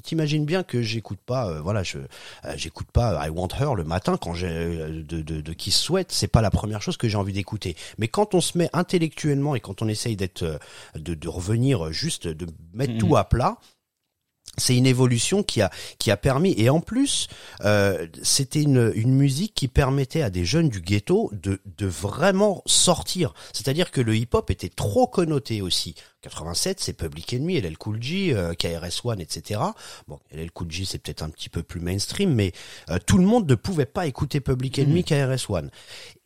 T'imagines bien que j'écoute pas, euh, voilà, je euh, j'écoute pas I Want Her le matin quand j'ai euh, de, de, de Kiss Sweat, c'est pas la première chose que j'ai envie d'écouter. Mais quand on se met intellectuellement et quand on essaye d'être euh, de, de revenir juste de mettre Mhm. tout à plat, c'est une évolution qui a qui a permis et en plus euh, c'était une une musique qui permettait à des jeunes du ghetto de de vraiment sortir. C'est-à-dire que le hip-hop était trop connoté aussi. 87 c'est Public Enemy LL Cool J euh, KRS-One etc bon LL Cool J c'est peut-être un petit peu plus mainstream mais euh, tout le monde ne pouvait pas écouter Public Enemy KRS-One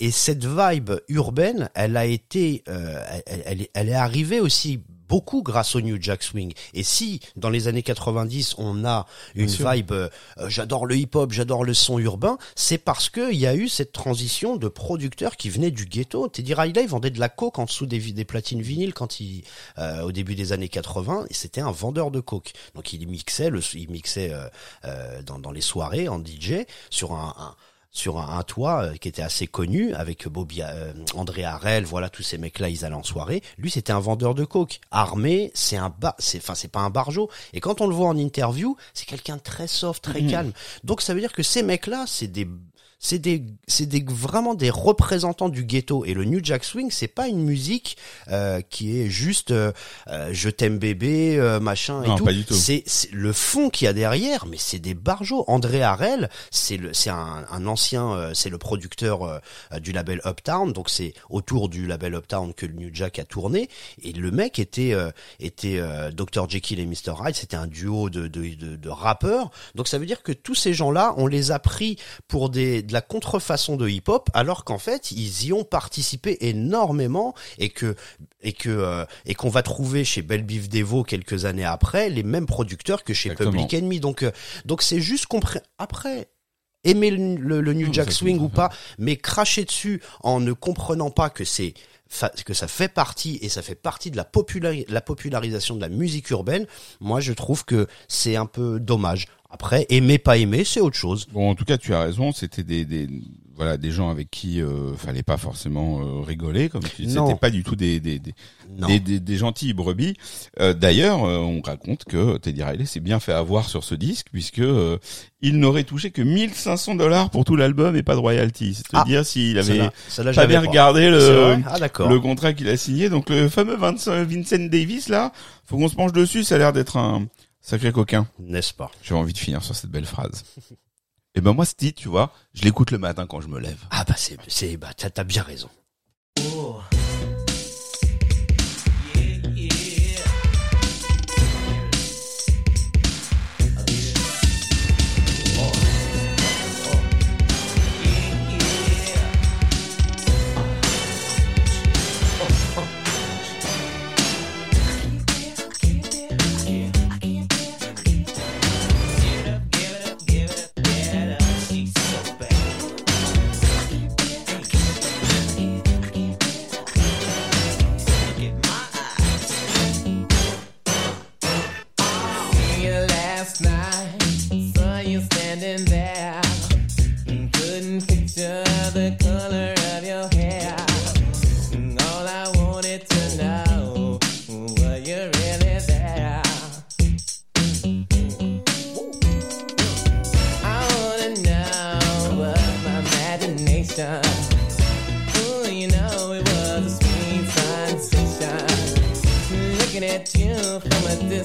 et cette vibe urbaine elle a été euh, elle, elle est- elle est arrivée aussi beaucoup grâce au New Jack Swing. Et si dans les années 90 on a une vibe, euh, euh, j'adore le hip-hop, j'adore le son urbain, c'est parce que il y a eu cette transition de producteurs qui venaient du ghetto. Teddy Riley vendait de la coke en dessous des, des platines vinyles quand il, euh, au début des années 80, et c'était un vendeur de coke. Donc il mixait, le, il mixait euh, euh, dans, dans les soirées en DJ sur un, un sur un, un toit euh, qui était assez connu avec Bobby euh, André Harel, voilà tous ces mecs là ils allaient en soirée. Lui c'était un vendeur de coke, armé, c'est un bas c'est enfin c'est pas un barjo et quand on le voit en interview, c'est quelqu'un de très soft, très Mhm. calme. Donc ça veut dire que ces mecs là, c'est des c'est des c'est des vraiment des représentants du ghetto. Et le New Jack Swing c'est pas une musique euh, qui est juste euh, euh, je t'aime bébé euh, machin et Non, tout. pas du tout. c'est c'est le fond qu'il y a derrière mais c'est des barjots. André Harel c'est le c'est un, un ancien euh, c'est le producteur euh, du label Uptown. Donc c'est autour du label Uptown que le New Jack a tourné. Et le mec était euh, était euh, Dr Jekyll et Mr Hyde. C'était un duo de, de, de, de rappeurs. Donc ça veut dire que tous ces gens là on les a pris pour des de la contrefaçon de hip hop alors qu'en fait ils y ont participé énormément et que et que euh, et qu'on va trouver chez Belle Biv Devo quelques années après les mêmes producteurs que chez Exactement. Public Enemy. Donc euh, donc c'est juste compré après aimer le, le- le New Jack Swing ou pas mais cracher dessus en ne comprenant pas que c'est que ça fait partie et ça fait partie de la, populari- la popularisation de la musique urbaine moi je trouve que c'est un peu dommage après aimer pas aimer c'est autre chose Bon, en tout cas, tu as raison. C'était des, des voilà des gens avec qui euh, fallait pas forcément euh, rigoler, comme tu. C'était pas du tout des des des, des, des, des gentilles brebis. Euh, D'ailleurs, euh, on raconte que Teddy Riley s'est bien fait avoir sur ce disque puisque euh, il n'aurait touché que 1500 dollars pour tout l'album et pas de royalties. C'est te Ah, dire s'il avait pas bien regardé le ah le contrat qu'il a signé. Donc le fameux Vincent, Vincent Davis là, faut qu'on se penche dessus. Ça a l'air d'être un Sacré coquin. N'est-ce pas? J'ai envie de finir sur cette belle phrase. Et ben moi, ce titre, tu vois, je l'écoute le matin quand je me lève. Ah bah c'est, c'est, bah t'as, t'as bien raison. Oh. this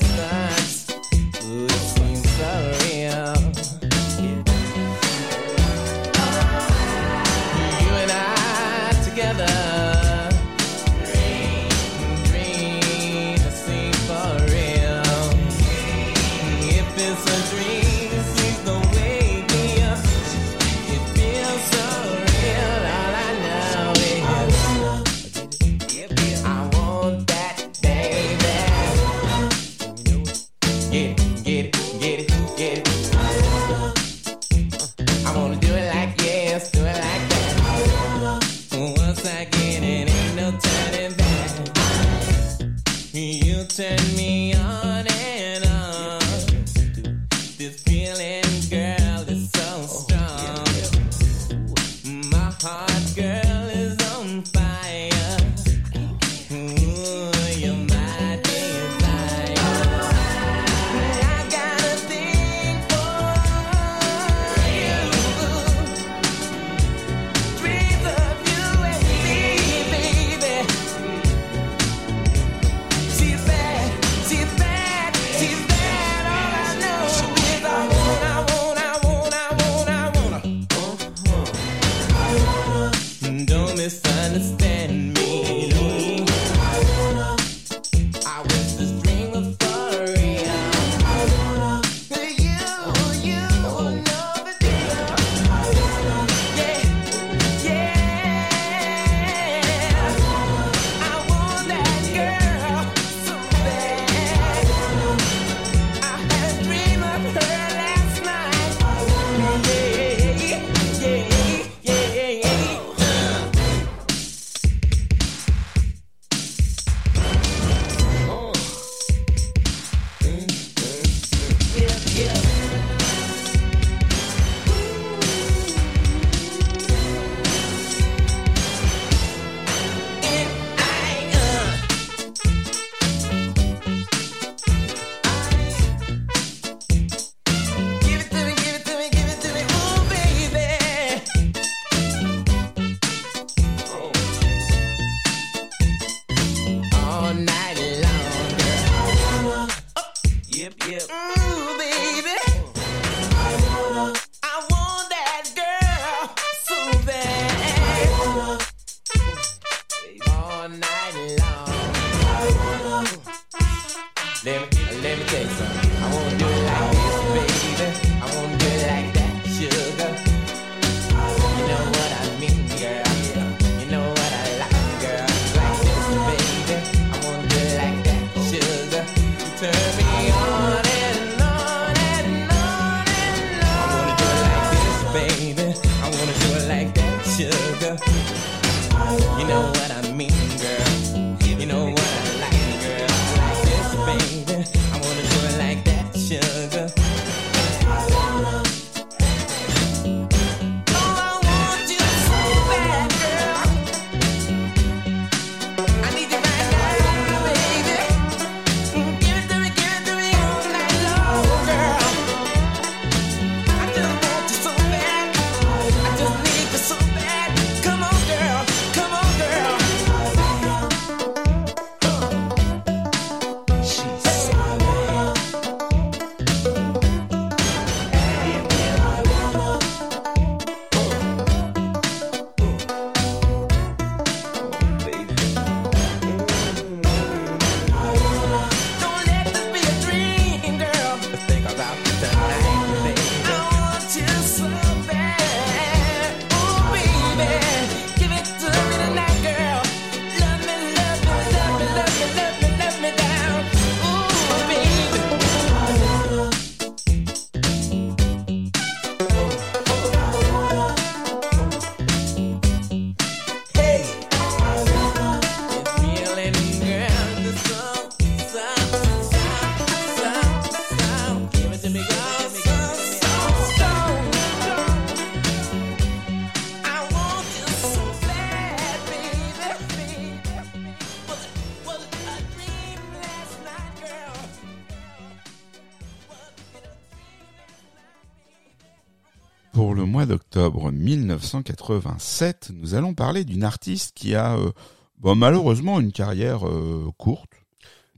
1987, nous allons parler d'une artiste qui a euh, bon, malheureusement une carrière euh, courte.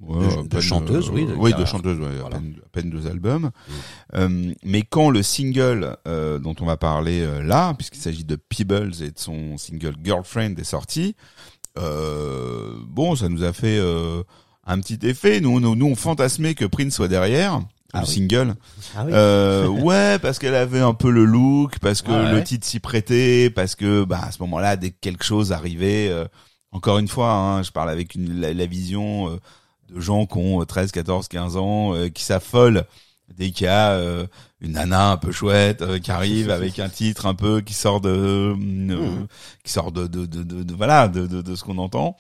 Ouais, De- chanteuse, oui, de oui, de chanteuse, ouais, Voilà. à, peine, à peine deux albums. Euh, mais quand le single euh, dont on va parler euh, là, puisqu'il s'agit de Peebles et de son single Girlfriend est sorti, euh, bon, ça nous a fait euh, un petit effet. Nous, nous, nous, on fantasmait que Prince soit derrière. Ah le oui. single. Ah oui. Euh, ouais, parce qu'elle avait un peu le look, parce que Ah ouais. le titre s'y prêtait, parce que bah à ce moment-là, dès que quelque chose arrivait, euh, encore une fois, hein, je parle avec une, la, la vision euh, de gens qui ont euh, 13, 14, 15 ans, euh, qui s'affolent dès qu'il y a euh, une nana un peu chouette euh, qui arrive avec un titre un peu qui sort de, euh, Mhm. qui sort de, de, de, de- de- voilà de, de, de ce qu'on entend.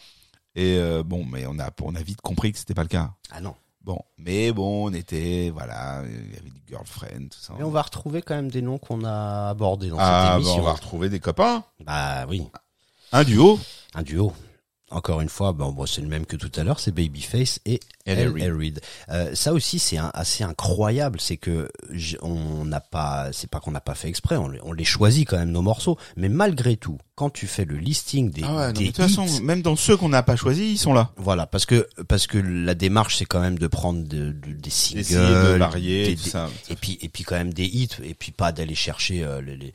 Et euh, bon, mais on a on a vite compris que c'était pas le cas. Ah non. Bon, mais bon, on était, voilà, il y avait du girlfriend, tout ça. Et on va retrouver quand même des noms qu'on a abordés dans ah, cette bah, émission. on va retrouver des copains. Bah oui, Un duo. un duo. Encore une fois, bon, bon, c'est le même que tout à l'heure, c'est Babyface et. Reid. Euh, ça aussi, c'est assez incroyable, c'est que on n'a pas, c'est pas qu'on n'a pas fait exprès, on, les- on les choisit quand même nos morceaux, mais malgré tout, quand tu fais le listing des, Ah ouais, non, des mais de toute façon, même dans ceux qu'on n'a pas choisis, ils sont là. voilà, parce que parce que la démarche, c'est quand même de prendre de- de- des singles, de varier, des- tout ça. et puis et puis quand même des hits et puis pas d'aller chercher euh, les, les-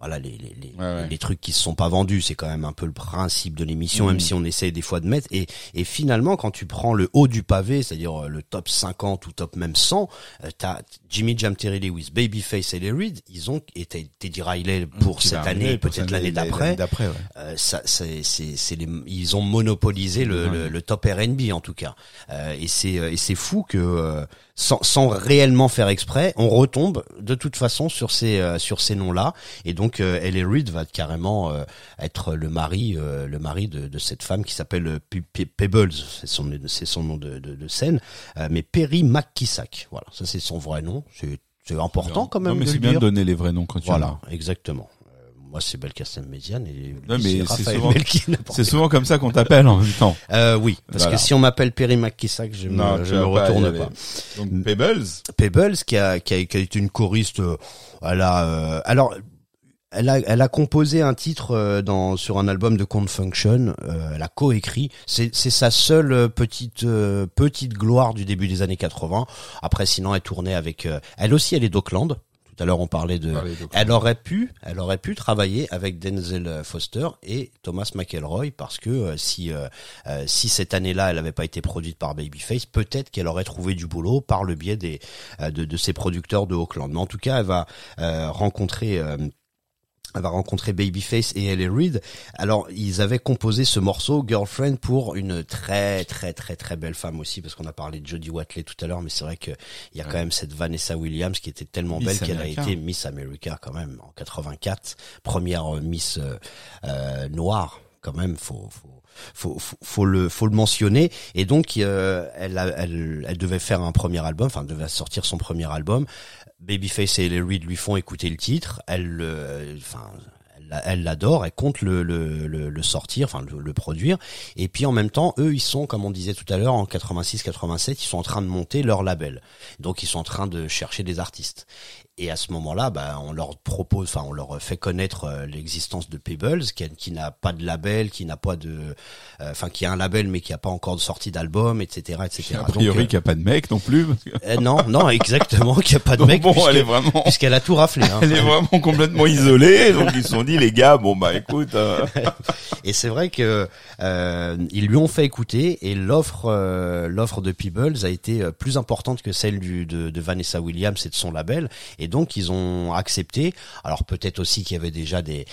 voilà les les, les, Ouais, ouais. les trucs qui se sont pas vendus c'est quand même un peu le principe de l'émission même si on essaie des fois de mettre et et finalement quand tu prends le haut du pavé c'est-à-dire euh, le top 50 ou top même 100 euh, t'as Jimmy Jam Terry Lewis Babyface et les Reid ils ont été Teddy Riley pour Qui va cette année pour peut-être l'année année- d'après D'après, ouais. euh, ça, c'est, c'est, ils ont monopolisé le, le, le top R&B en tout cas. Euh, et c'est, et c'est fou que euh, sans, sans réellement faire exprès, on retombe de toute façon sur ces, euh, sur ces noms-là. Et donc, euh, L.A. Reid va carrément euh, être le mari, euh, le mari de, de cette femme qui s'appelle euh, Pe- Pe- Pebbles, c'est son, c'est son nom de, de, de scène. Euh, mais Perry McKissack, voilà, ça c'est son vrai nom. C'est, c'est important quand même Non, mais c'est bien de donner les vrais noms quand tu Voilà, exactement. Euh, Moi, c'est Belkacem Méziane et c'est souvent- souvent comme ça qu'on t'appelle en même temps. euh, oui, parce Voilà. que si on m'appelle Perry McKissack, je Non, me, je me pas retourne aller. pas. Donc Pebbles. Pebbles, qui a, qui a, qui a été une choriste, euh, elle a, euh, alors, elle a, elle a composé un titre euh, dans sur un album de Count Function. euh, elle a coécrit. C'est, c'est sa seule euh, petite euh, petite gloire du début des années 80. Après, sinon, elle tournait avec. euh, elle aussi, elle est d'Auckland. Tout à l'heure, on parlait de. Elle aurait pu, elle aurait pu travailler avec Denzel Foster et Thomas McElroy parce que euh, si euh, euh, si cette année-là elle n'avait pas été produite par Babyface, peut-être qu'elle aurait trouvé du boulot par le biais des de, de ses producteurs de Auckland. Mais en tout cas, elle va rencontrer elle va rencontrer Babyface et L.A. Reid. Alors, ils avaient composé ce morceau Girlfriend pour une très très très très belle femme aussi, parce qu'on a parlé de Jodie Watley tout à l'heure, mais c'est vrai que il y a quand même cette Vanessa Williams qui était tellement Miss belle qu'elle a été Miss America quand même en 84, première euh, Miss euh, euh, noire quand même. Faut faut faut, faut, faut le faut le mentionner et donc euh, elle, a- elle elle devait faire un premier album enfin devait sortir son premier album Babyface et Reid lui font écouter le titre elle le- enfin elle l'adore, elle compte le, le, le, le sortir, enfin le, le produire. Et puis en même temps, eux, ils sont, comme on disait tout à l'heure, en 86-87, ils sont en train de monter leur label. Donc ils sont en train de chercher des artistes. Et à ce moment-là, bah, on leur propose, enfin, on leur fait connaître euh, l'existence de Pebbles, qui, qui n'a pas de label, qui n'a pas de, euh, enfin, qui a un label mais qui n'a pas encore de sortie d'album, etc., etc. A priori, n'y a pas de mec non plus. parce que- euh, non, non, exactement, qu'il n'y a pas de Donc mec, bon, puisque- elle est vraiment, puisqu'elle a tout raflé. Hein. elle est vraiment complètement isolée. Donc ils se sont dit, les gars, bon bah écoute, euh, Et c'est vrai que euh, ils lui ont fait écouter et l'offre l'offre de Peebles a été plus importante que celle du, de, de Vanessa Williams et de son label et donc ils ont accepté. Alors peut-être aussi qu'il y avait déjà des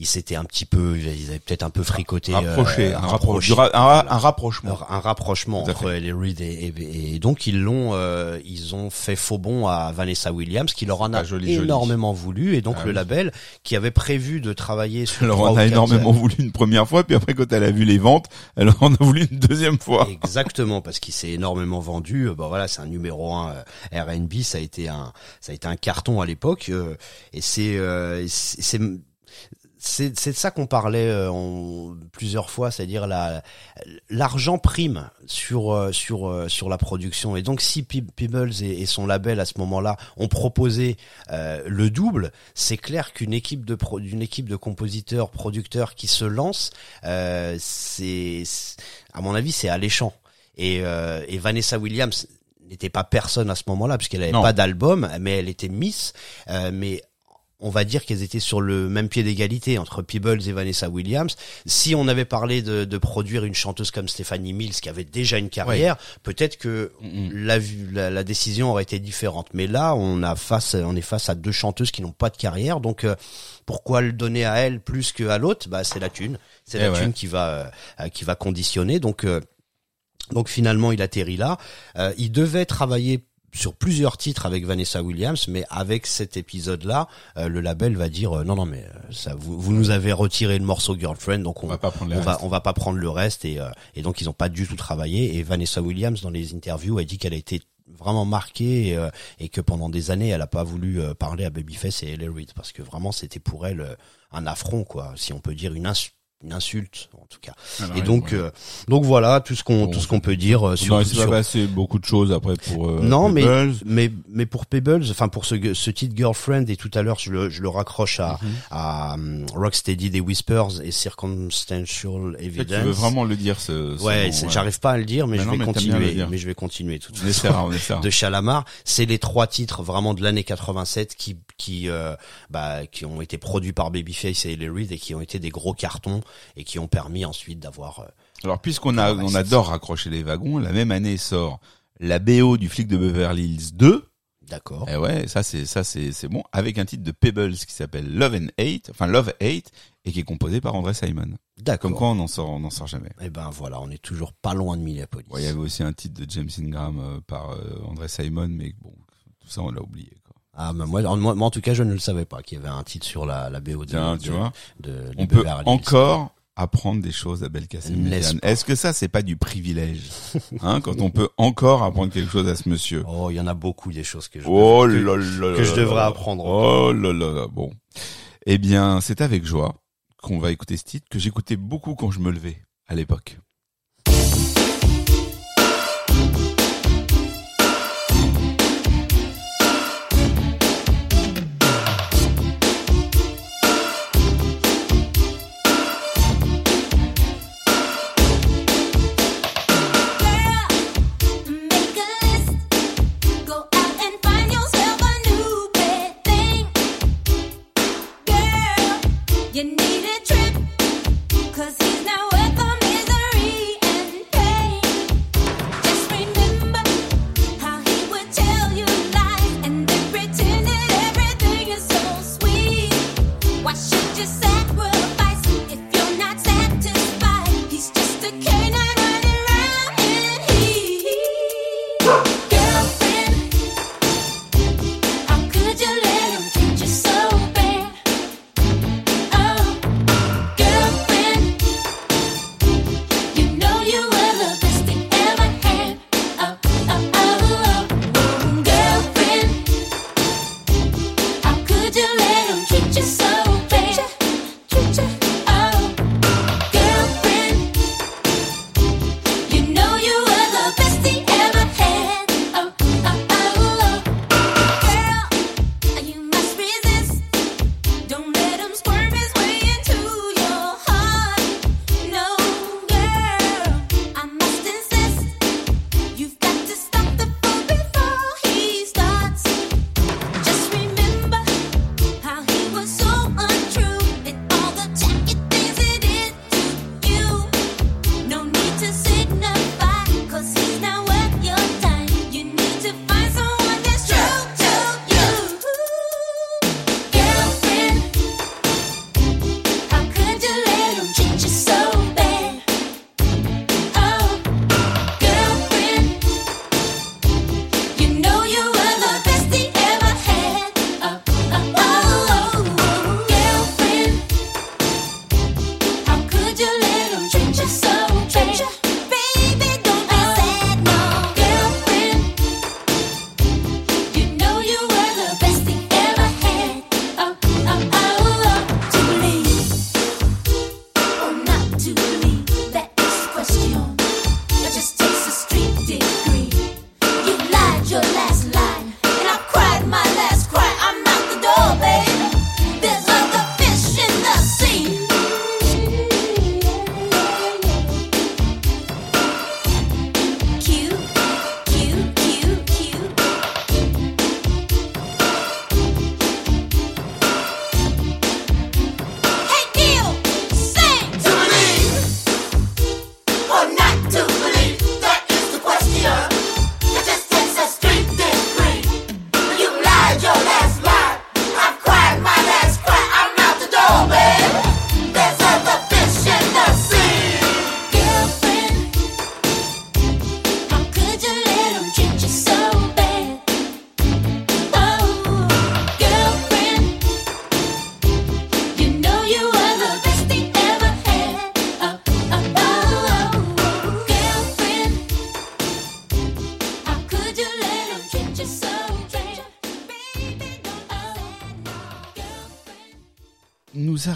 ils s'étaient un petit peu ils avaient peut-être un peu fricoté euh, rapproché, un, rapproché. rapprochement. Alors, un rapprochement entre les Reid et, et, et donc ils l'ont euh, ils ont fait faux bon à Vanessa Williams qui leur en a joli, joli. énormément voulu et donc Ah le oui. label qui avait prévu de travailler sur en ou a énormément voulu une première fois, puis après quand elle a vu les ventes, elle en a voulu une deuxième fois. Exactement, parce qu'il s'est énormément vendu. Euh, Bah voilà, c'est un numéro un euh, R&B. Ça a été un, ça a été un carton à l'époque. euh, et c'est, euh, c'est, c'est- de ça qu'on parlait euh, plusieurs fois, c'est-à-dire la l'argent prime sur euh, sur euh, sur la production. Et donc si Pe- Peebles et, et son label à ce moment-là ont proposé euh, le double, c'est clair qu'une équipe de pro, d'une équipe de compositeurs, producteurs qui se lance, euh, c'est à mon avis c'est alléchant. Et, euh, et Vanessa Williams n'était pas personne à ce moment-là puisqu'elle avait Non. pas d'album, mais elle était Miss. Euh, mais on va dire qu'elles étaient sur le même pied d'égalité entre Peebles et Vanessa Williams. Si on avait parlé de, de produire une chanteuse comme Stephanie Mills qui avait déjà une carrière, peut-être que la, la, la décision aurait été différente. Mais là, on a face, on est face à deux chanteuses qui n'ont pas de carrière, donc euh, pourquoi le donner à elle plus qu'à l'autre? Bah, c'est la thune, c'est Eh la ouais. thune qui va, euh, qui va conditionner. Donc euh, donc finalement, il atterrit là. Euh, il devait travailler sur plusieurs titres avec Vanessa Williams, mais avec cet épisode-là, euh, le label va dire euh, non, non, mais euh, ça, vous, vous nous avez retiré le morceau Girlfriend, donc on, On va pas prendre les on va, restes. on va pas prendre le reste, et, euh, et donc ils ont pas du tout travaillé. Et Vanessa Williams, dans les interviews, a dit qu'elle a été vraiment marquée et, euh, et que pendant des années, elle a pas voulu euh, parler à Babyface et Ellie Reid parce que vraiment c'était pour elle euh, un affront, quoi, si on peut dire une insulte. Une insulte en tout cas. Alors, et donc, ouais. euh, donc voilà tout ce qu'on Bon, tout ce qu'on peut dire euh, sur, Non, il s'est pas sur- passé beaucoup de choses après pour euh, non, mais, mais mais pour Pebbles, enfin pour ce ce titre Girlfriend et tout à l'heure je le je le raccroche à Mhm. à um, Rocksteady des Whispers et Circumstantial Evidence. tu veux vraiment le dire ce, ce ouais, c'est- j'arrive pas à le dire, mais je non, vais mais continuer. Mais je vais continuer tout de On suite. essaiera, on essaiera. De Chalamar, c'est les trois titres vraiment de l'année 87 qui qui euh, bah qui ont été produits par Babyface et Reid et qui ont été des gros cartons et qui ont permis ensuite d'avoir euh, Alors, puisqu'on a, on adore raccrocher les wagons, la même année sort la BO du flic de Beverly Hills 2. d'accord. Et ouais, ça c'est, ça c'est, c'est bon. Avec un titre de Pebbles qui s'appelle Love and Hate, enfin Love Hate, et qui est composé par André Simon. D'accord. Comme quoi on n'en sort, on n'en sort jamais. Et ben voilà, on est toujours pas loin de Minneapolis. Ouais, il y avait aussi un titre de James Ingram euh, par André Simon, mais bon, tout ça on l'a oublié. Ah, mais moi, en- moi, moi, en tout cas, je ne le savais pas qu'il y avait un titre sur la, la BO Tiens, de- tu vois, de, de on peut encore apprendre des choses à Belkacem. Est-ce que ça c'est pas du privilège, hein, quand on peut encore apprendre quelque chose à ce monsieur? Oh, il y en a beaucoup des choses que je. Oh que- là que je devrais apprendre. Oh là. Bon. Eh bien, c'est avec joie qu'on va écouter ce titre que j'écoutais beaucoup quand je me levais à l'époque.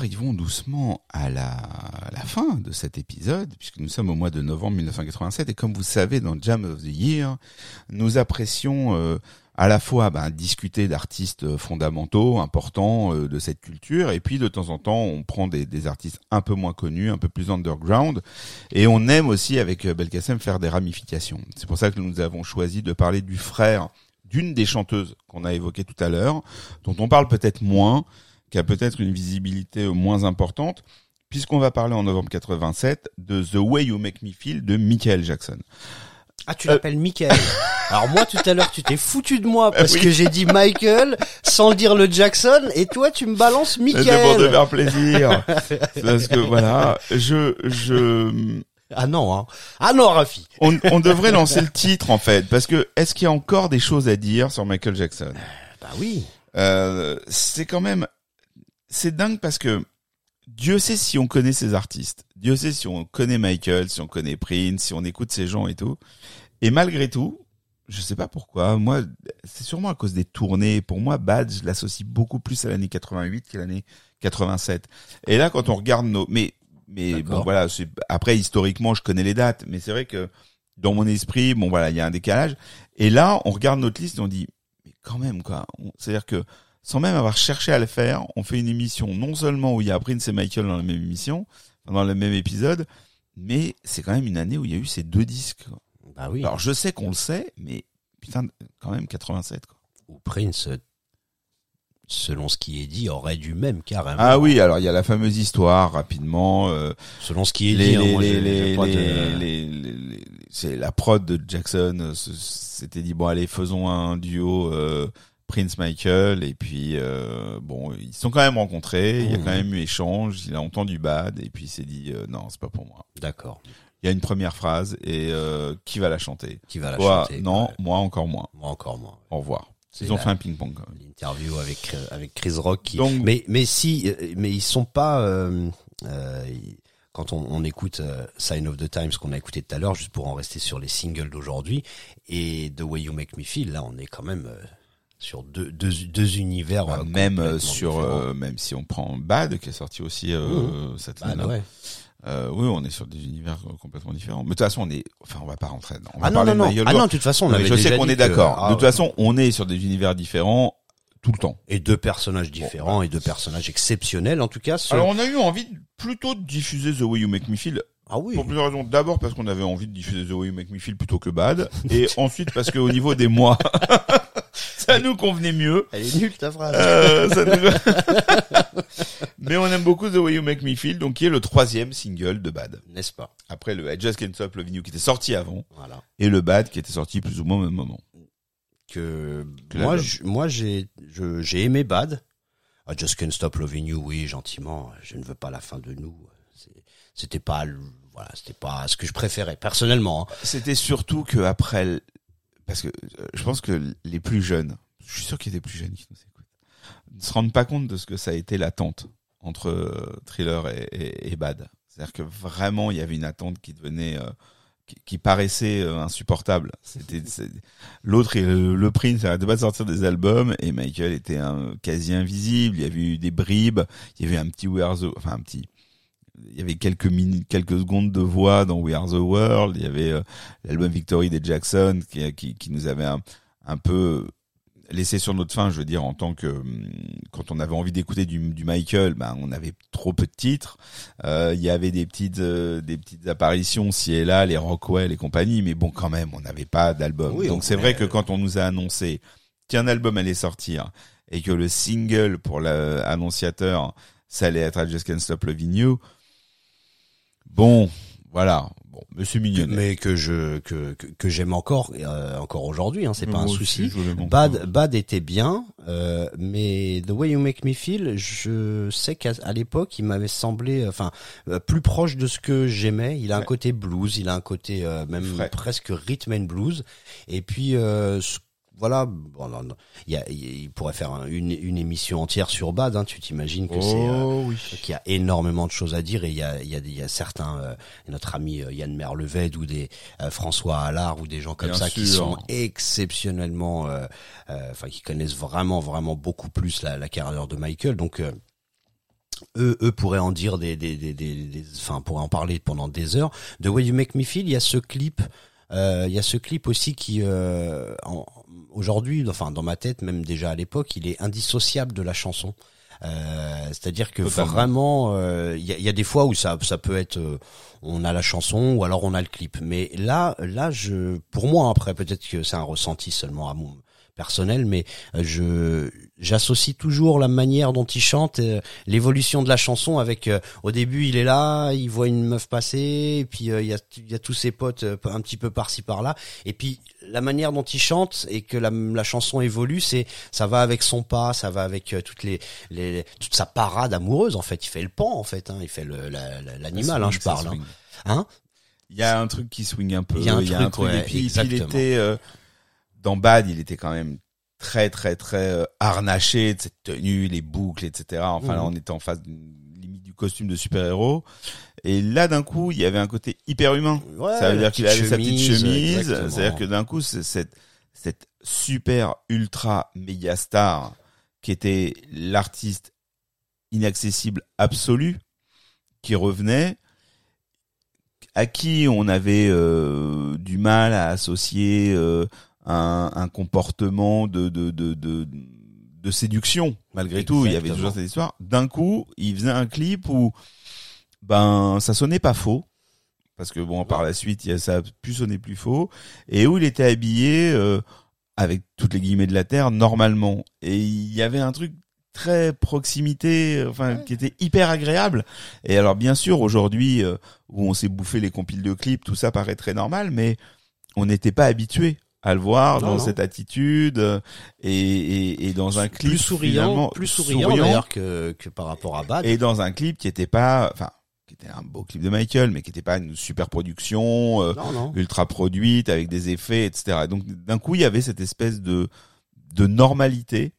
Arrivons doucement à la, à la fin de cet épisode, puisque nous sommes au mois de novembre 1987, et comme vous savez, dans Jam of the Year, nous apprécions euh, à la fois ben, discuter d'artistes fondamentaux, importants euh, de cette culture, et puis de temps en temps, on prend des, des artistes un peu moins connus, un peu plus underground, et on aime aussi, avec euh, Belkacem, faire des ramifications. C'est pour ça que nous avons choisi de parler du frère d'une des chanteuses qu'on a évoquées tout à l'heure, dont on parle peut-être moins, qui a peut-être une visibilité euh, moins importante, puisqu'on va parler en novembre 87 de The Way You Make Me Feel de Michael Jackson. Ah, tu l'appelles Michael. Alors moi, tout à l'heure, tu t'es foutu de moi parce oui. que j'ai dit Michael sans dire le Jackson, et toi, tu me balances C'est pour te Michael. faire plaisir. Parce que voilà, je, je, Ah non, hein. Ah non, Rafi. on, on devrait lancer le titre en fait, parce que est-ce qu'il y a encore des choses à dire sur Michael Jackson? Bah oui. Euh, C'est quand même, c'est dingue parce que Dieu sait si on connaît ces artistes. Dieu sait si on connaît Michael, si on connaît Prince, si on écoute ces gens et tout. Et malgré tout, je sais pas pourquoi, moi, c'est sûrement à cause des tournées. Pour moi, Bad, je l'associe beaucoup plus à l'année 88 qu'à l'année 87. Et là, quand on regarde nos, mais, mais bon, voilà, c'est, après, historiquement, je connais les dates, mais c'est vrai que dans mon esprit, bon, voilà, il y a un décalage. Et là, on regarde notre liste et on dit, mais quand même, quoi. C'est-à-dire que, sans même avoir cherché à le faire, on fait une émission non seulement où il y a Prince et Michael dans la même émission, dans le même épisode, mais c'est quand même une année où il y a eu ces deux disques. quoi. Bah oui. Alors je sais qu'on le sait, mais putain, quand même 87. Quoi. Ou Prince, selon ce qui est dit, aurait dû même carrément. Ah oui, alors il y a la fameuse histoire rapidement. euh, Selon ce qui est dit, les, moi, les, j'ai- j'ai les, pas les- de- les- les- les- c'est la prod de Jackson euh, s'était dit bon allez faisons un duo euh, Prince Michael et puis euh, bon ils se sont quand même rencontrés, il y a Mhm. quand même eu échange, il a entendu Bad et puis il s'est dit euh, non c'est pas pour moi. D'accord. Il y a une première phrase et euh, qui va la chanter? Qui va la Toi, chanter non, Ouais. moi encore moins. Moi encore moins. Au revoir. Ils ont la- fait un ping pong quand même. L'interview avec euh, avec Chris Rock. Qui... Donc- mais mais si mais ils sont pas. quand on, on écoute euh, Sign of the Times qu'on a écouté tout à l'heure, juste pour en rester sur les singles d'aujourd'hui, et The Way You Make Me Feel, là on est quand même euh, sur deux, deux, deux univers. Bah, euh, même euh, sur euh, même si on prend Bad qui est sorti aussi euh, cette Bah, année. ouais. Euh, oui, on est sur des univers euh, complètement différents. Mais de toute façon, on est, enfin, on va pas rentrer. On va Ah non parler non non. de Michael Ah non, de toute façon on avait je sais qu'on est d'accord. ah, de toute ouais. façon, on est sur des univers différents tout le temps. et deux personnages différents et deux personnages exceptionnels en tout cas. ce- Alors, on a eu envie de- plutôt de diffuser The Way You Make Me Feel ah oui. pour plusieurs raisons. D'abord parce qu'on avait envie de diffuser The Way You Make Me Feel plutôt que Bad, et ensuite parce qu'au niveau des mois, ça nous convenait mieux. Elle est nulle ta phrase. Euh, ça nous- Mais on aime beaucoup The Way You Make Me Feel, donc qui est le troisième single de Bad. N'est-ce pas? Après le I Just Can't Stop Loving You qui était sorti avant, Voilà. et le Bad qui était sorti plus ou moins au même moment. que, Que moi, je- moi j'ai j'ai aimé Bad. I Just Can't Stop Loving You, oui, gentiment. Je ne veux pas la fin de nous. C'était pas voilà, c'était pas ce que je préférais personnellement. hein. C'était surtout que après, parce que euh, je pense que les plus jeunes, je suis sûr qu'il y a des plus jeunes qui nous écoutent, ne se rendent pas compte de ce que ça a été l'attente entre euh, Thriller et, et- et Bad. C'est-à-dire que vraiment, il y avait une attente qui devenait, euh, qui, qui paraissait euh, insupportable. C'était l'autre, le, le Prince n'arrêtait pas de sortir des albums et Michael était un, quasi invisible. Il y avait eu des bribes, il y avait un petit We Are the, enfin un petit. Il y avait quelques minutes, quelques secondes de voix dans We Are the World. Il y avait euh, l'album Victory des Jackson qui, qui, qui nous avait un, un peu laissé sur notre fin, je veux dire, en tant que hum, quand on avait envie d'écouter du, du Michael, ben on avait trop peu de titres. Euh, il y avait des petites euh, des petites apparitions ci et là, les Rockwell et compagnie, mais bon quand même, on n'avait pas d'album. Oui, Donc on- c'est vrai que quand on nous a annoncé qu'un album allait sortir et que le single pour l'annonciateur ça allait être I Just Can't Stop Loving You. Bon, voilà. Bon, Monsieur Mignon. Mais que je que que, que j'aime encore euh, encore aujourd'hui. Hein, c'est pas un souci. Bad, Bad était bien, euh, mais The Way You Make Me Feel, je sais qu'à à l'époque, il m'avait semblé, enfin, euh, plus proche de ce que j'aimais. Il a un côté blues, il a un côté euh, même Frais. presque rhythm and blues. Et puis, euh, ce- voilà, bon, non, non, il, y a, il pourrait faire un- une, une émission entière sur Bad. Hein, tu t'imagines que c'est euh, Oh oui. qu'il y a énormément de choses à dire et il y a, il y a, il y a certains, euh, notre ami euh, Yann Merleved ou des euh, François Allard ou des gens comme Bien ça qui sont exceptionnellement, euh, euh, enfin qui connaissent vraiment vraiment beaucoup plus la, la carrière de Michael. Donc euh, eux, eux pourraient en dire des, des, des, des, des- enfin, pourraient en parler pendant des heures. The Way You Make Me Feel, il y a ce clip, euh, il y a ce clip aussi qui, euh, en- aujourd'hui, enfin, dans ma tête, même déjà à l'époque, il est indissociable de la chanson. Euh, C'est-à-dire que Totalement. vraiment, euh, il y, a, y a des fois où ça, ça peut être, euh, on a la chanson ou alors on a le clip. Mais là, là, je, pour moi, après, peut-être que c'est un ressenti seulement à mon personnel, mais euh, je j'associe toujours la manière dont il chante, euh, l'évolution de la chanson avec euh, au début il est là, il voit une meuf passer, et puis euh, il y a y a tous ses potes euh, un petit peu par-ci par-là, et puis la manière dont il chante et que la, la chanson évolue, c'est ça va avec son pas, ça va avec toutes les, les toute sa parade amoureuse en fait, il fait le pan en fait, hein, il fait le la- la- l'animal, hein, je parle, hein. hein? Il y a un truc qui swing un peu. Il y a un truc, ouais, et puis, il était euh, dans Bad, il était quand même très très très euh, harnaché de cette tenue, les boucles, etc. Enfin là, Mhm. on était en face limite du costume de super-héros. Et là, d'un coup, il y avait un côté hyper humain. Ouais, ça veut dire qu'il avait sa petite chemise. C'est-à-dire que d'un coup, c'est cette cette super ultra méga star qui était l'artiste inaccessible absolu qui revenait à qui on avait euh, du mal à associer euh, un, un comportement de, de, de, de, de séduction. Malgré tout, il y avait toujours cette histoire. D'un coup, il faisait un clip où ben ça sonnait pas faux. Parce que bon, par la suite, il y a- ça a pu sonner plus faux. Et où il était habillé euh, avec toutes les guillemets de la terre, normalement. Et il y avait un truc très proximité, enfin, qui était hyper agréable. Et alors, bien sûr, aujourd'hui, euh, où on s'est bouffé les compiles de clips, tout ça paraît très normal, mais on n'était pas habitué à le voir Non, dans non. cette attitude euh, et, et, et dans un clip plus souriant, plus souriant, d'ailleurs que que par rapport à Bad. et dans un clip qui était pas, enfin, qui était un beau clip de Michael, mais qui était pas une super production, euh, non. ultra produite avec des effets, etc. Et donc d'un coup, il y avait cette espèce de de normalité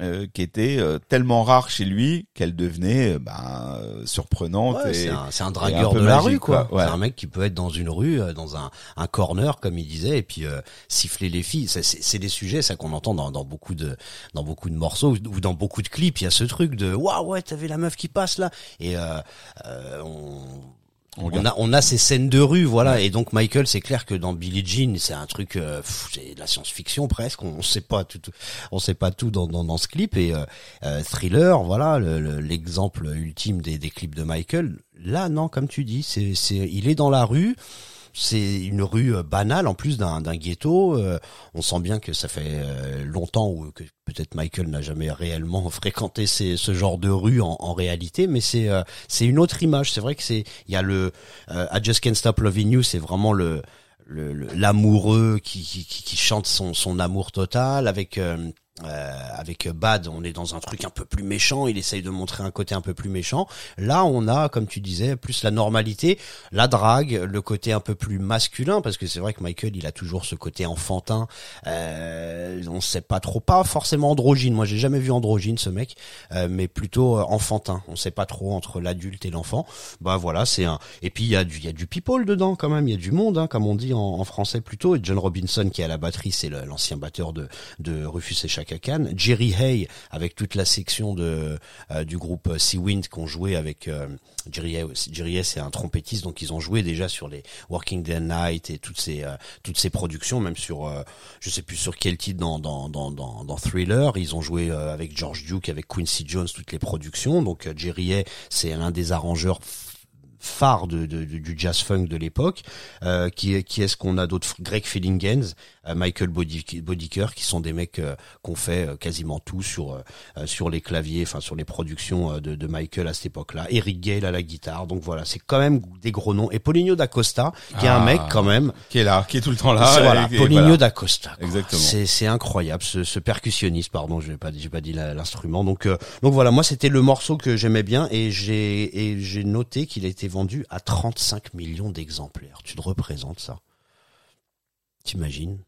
euh, qui était euh, tellement rare chez lui qu'elle devenait euh, euh, surprenante Ouais, c'est un, un dragueur un de la magique, rue, quoi. quoi. Ouais. C'est un mec qui peut être dans une rue, euh, dans un, un corner, comme il disait, et puis euh, siffler les filles. C'est des sujets, ça qu'on entend dans, dans beaucoup de dans beaucoup de morceaux ou dans beaucoup de clips. Il y a ce truc de waouh ouais, t'avais la meuf qui passe là, et euh, euh, on On on a, on a ces scènes de rue, voilà. Et donc Michael, c'est clair que dans Billie Jean, c'est un truc, euh, c'est de la science-fiction presque. On sait pas tout, on sait pas tout dans, dans, dans ce clip. Et euh, euh, Thriller, voilà, le- le- l'exemple ultime des, des clips de Michael. Là, non, comme tu dis, c'est, c'est, il est dans la rue. C'est une rue euh, banale en plus d'un, ghetto. Euh, on sent bien que ça fait euh, longtemps ou que peut-être Michael n'a jamais réellement fréquenté ces, ce genre de rue en, en réalité, mais c'est c'est une autre image. C'est vrai que c'est il y a le I Just Can't Stop Loving You, c'est vraiment le l'amoureux qui, qui, qui, qui chante son, son amour total avec euh, avec Bad, on est dans un truc un peu plus méchant. Il essaye de montrer un côté un peu plus méchant. Là, on a, comme tu disais, plus la normalité, la drague, le côté un peu plus masculin, parce que c'est vrai que Michael, il a toujours ce côté enfantin. Euh, on sait pas trop, pas forcément androgyne. Moi, j'ai jamais vu androgyne ce mec, euh, mais plutôt euh, enfantin. On sait pas trop entre l'adulte et l'enfant. Bah voilà, c'est un. Et puis il y a du, il y a du people dedans quand même. Il y a du monde, hein, comme on dit en, en français plutôt. Et John Robinson qui est à la batterie, c'est l'ancien batteur de de Rufus et Chaka Jerry Hay avec toute la section de euh, du groupe Sea Wind qu'on jouait avec euh, Jerry Hay. Jerry Hay, c'est un trompettiste, donc ils ont joué déjà sur les Working Day Night et toutes ces euh, toutes ces productions, même sur je sais plus sur quel titre dans dans dans dans, dans Thriller. Ils ont joué avec George Duke, avec Quincy Jones, toutes les productions. Donc Jerry Hay, c'est l'un des arrangeurs phare de, de- du jazz funk de l'époque. Euh, qui est qui est-ce qu'on a d'autres Greg Fillingens, euh, Michael Bodiker, qui sont des mecs euh, qu'on fait euh, quasiment tout sur sur les claviers, enfin sur les productions de, de Michael à cette époque-là. Eric Gale à la guitare. Donc voilà, c'est quand même des gros noms. Et Paulinho da Costa, qui est un Ah. mec quand même. qui est là, qui est tout le temps là. Voilà, et- et Paulinho voilà. da Costa. quoi. Exactement. C'est c'est incroyable ce, ce percussionniste. Pardon, je n'ai pas j'ai pas dit l'instrument. Donc euh, donc voilà, moi c'était le morceau que j'aimais bien et j'ai et j'ai noté qu'il été vendu à 35 millions d'exemplaires. Tu te représentes ça T'imagines?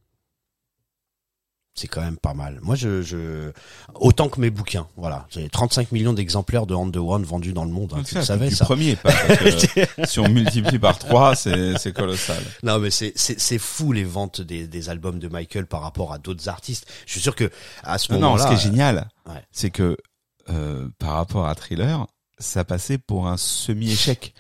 C'est quand même pas mal. Moi, je, je, autant que mes bouquins, voilà. J'ai 35 millions d'exemplaires de On the One vendus dans le monde. hein. Tu ça, le savais, ça premier, pas, parce que si on multiplie par trois, c'est c'est colossal. Non, mais c'est fou les ventes des, des albums de Michael par rapport à d'autres artistes. Je suis sûr que à ce Non, non, moment-là, ce qui est génial, ouais. c'est que euh, par rapport à Thriller, ça passait pour un semi-échec.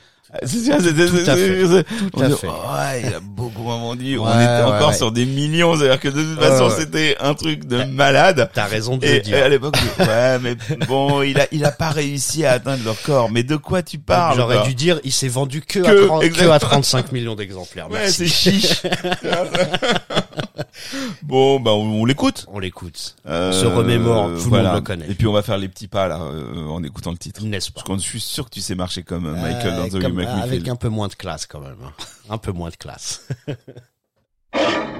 C'est ça, c'était- Tout à fait. Tout à fait. Ouais, il a beaucoup vendu. on était encore sur des millions. C'est-à-dire que de toute façon, c'était un truc de malade. T'as raison de Et, le dire. à l'époque, ouais, mais bon, il a, il a pas réussi à atteindre leur corps. Mais de quoi tu parles J'aurais dû dire, il s'est vendu que, à, 30 que exactement. à 35 millions d'exemplaires. Ouais, c'est chiche. bon, bah, on, on l'écoute. On l'écoute. Euh, se remémore, tout le monde le connaît. Et puis on va faire les petits pas là euh, en écoutant le titre. N'est-ce pas Parce que je suis sûr que tu sais marcher comme euh, Michael Euh, dans The comme- Avec un peu moins de classe quand même. hein. Un peu moins de classe.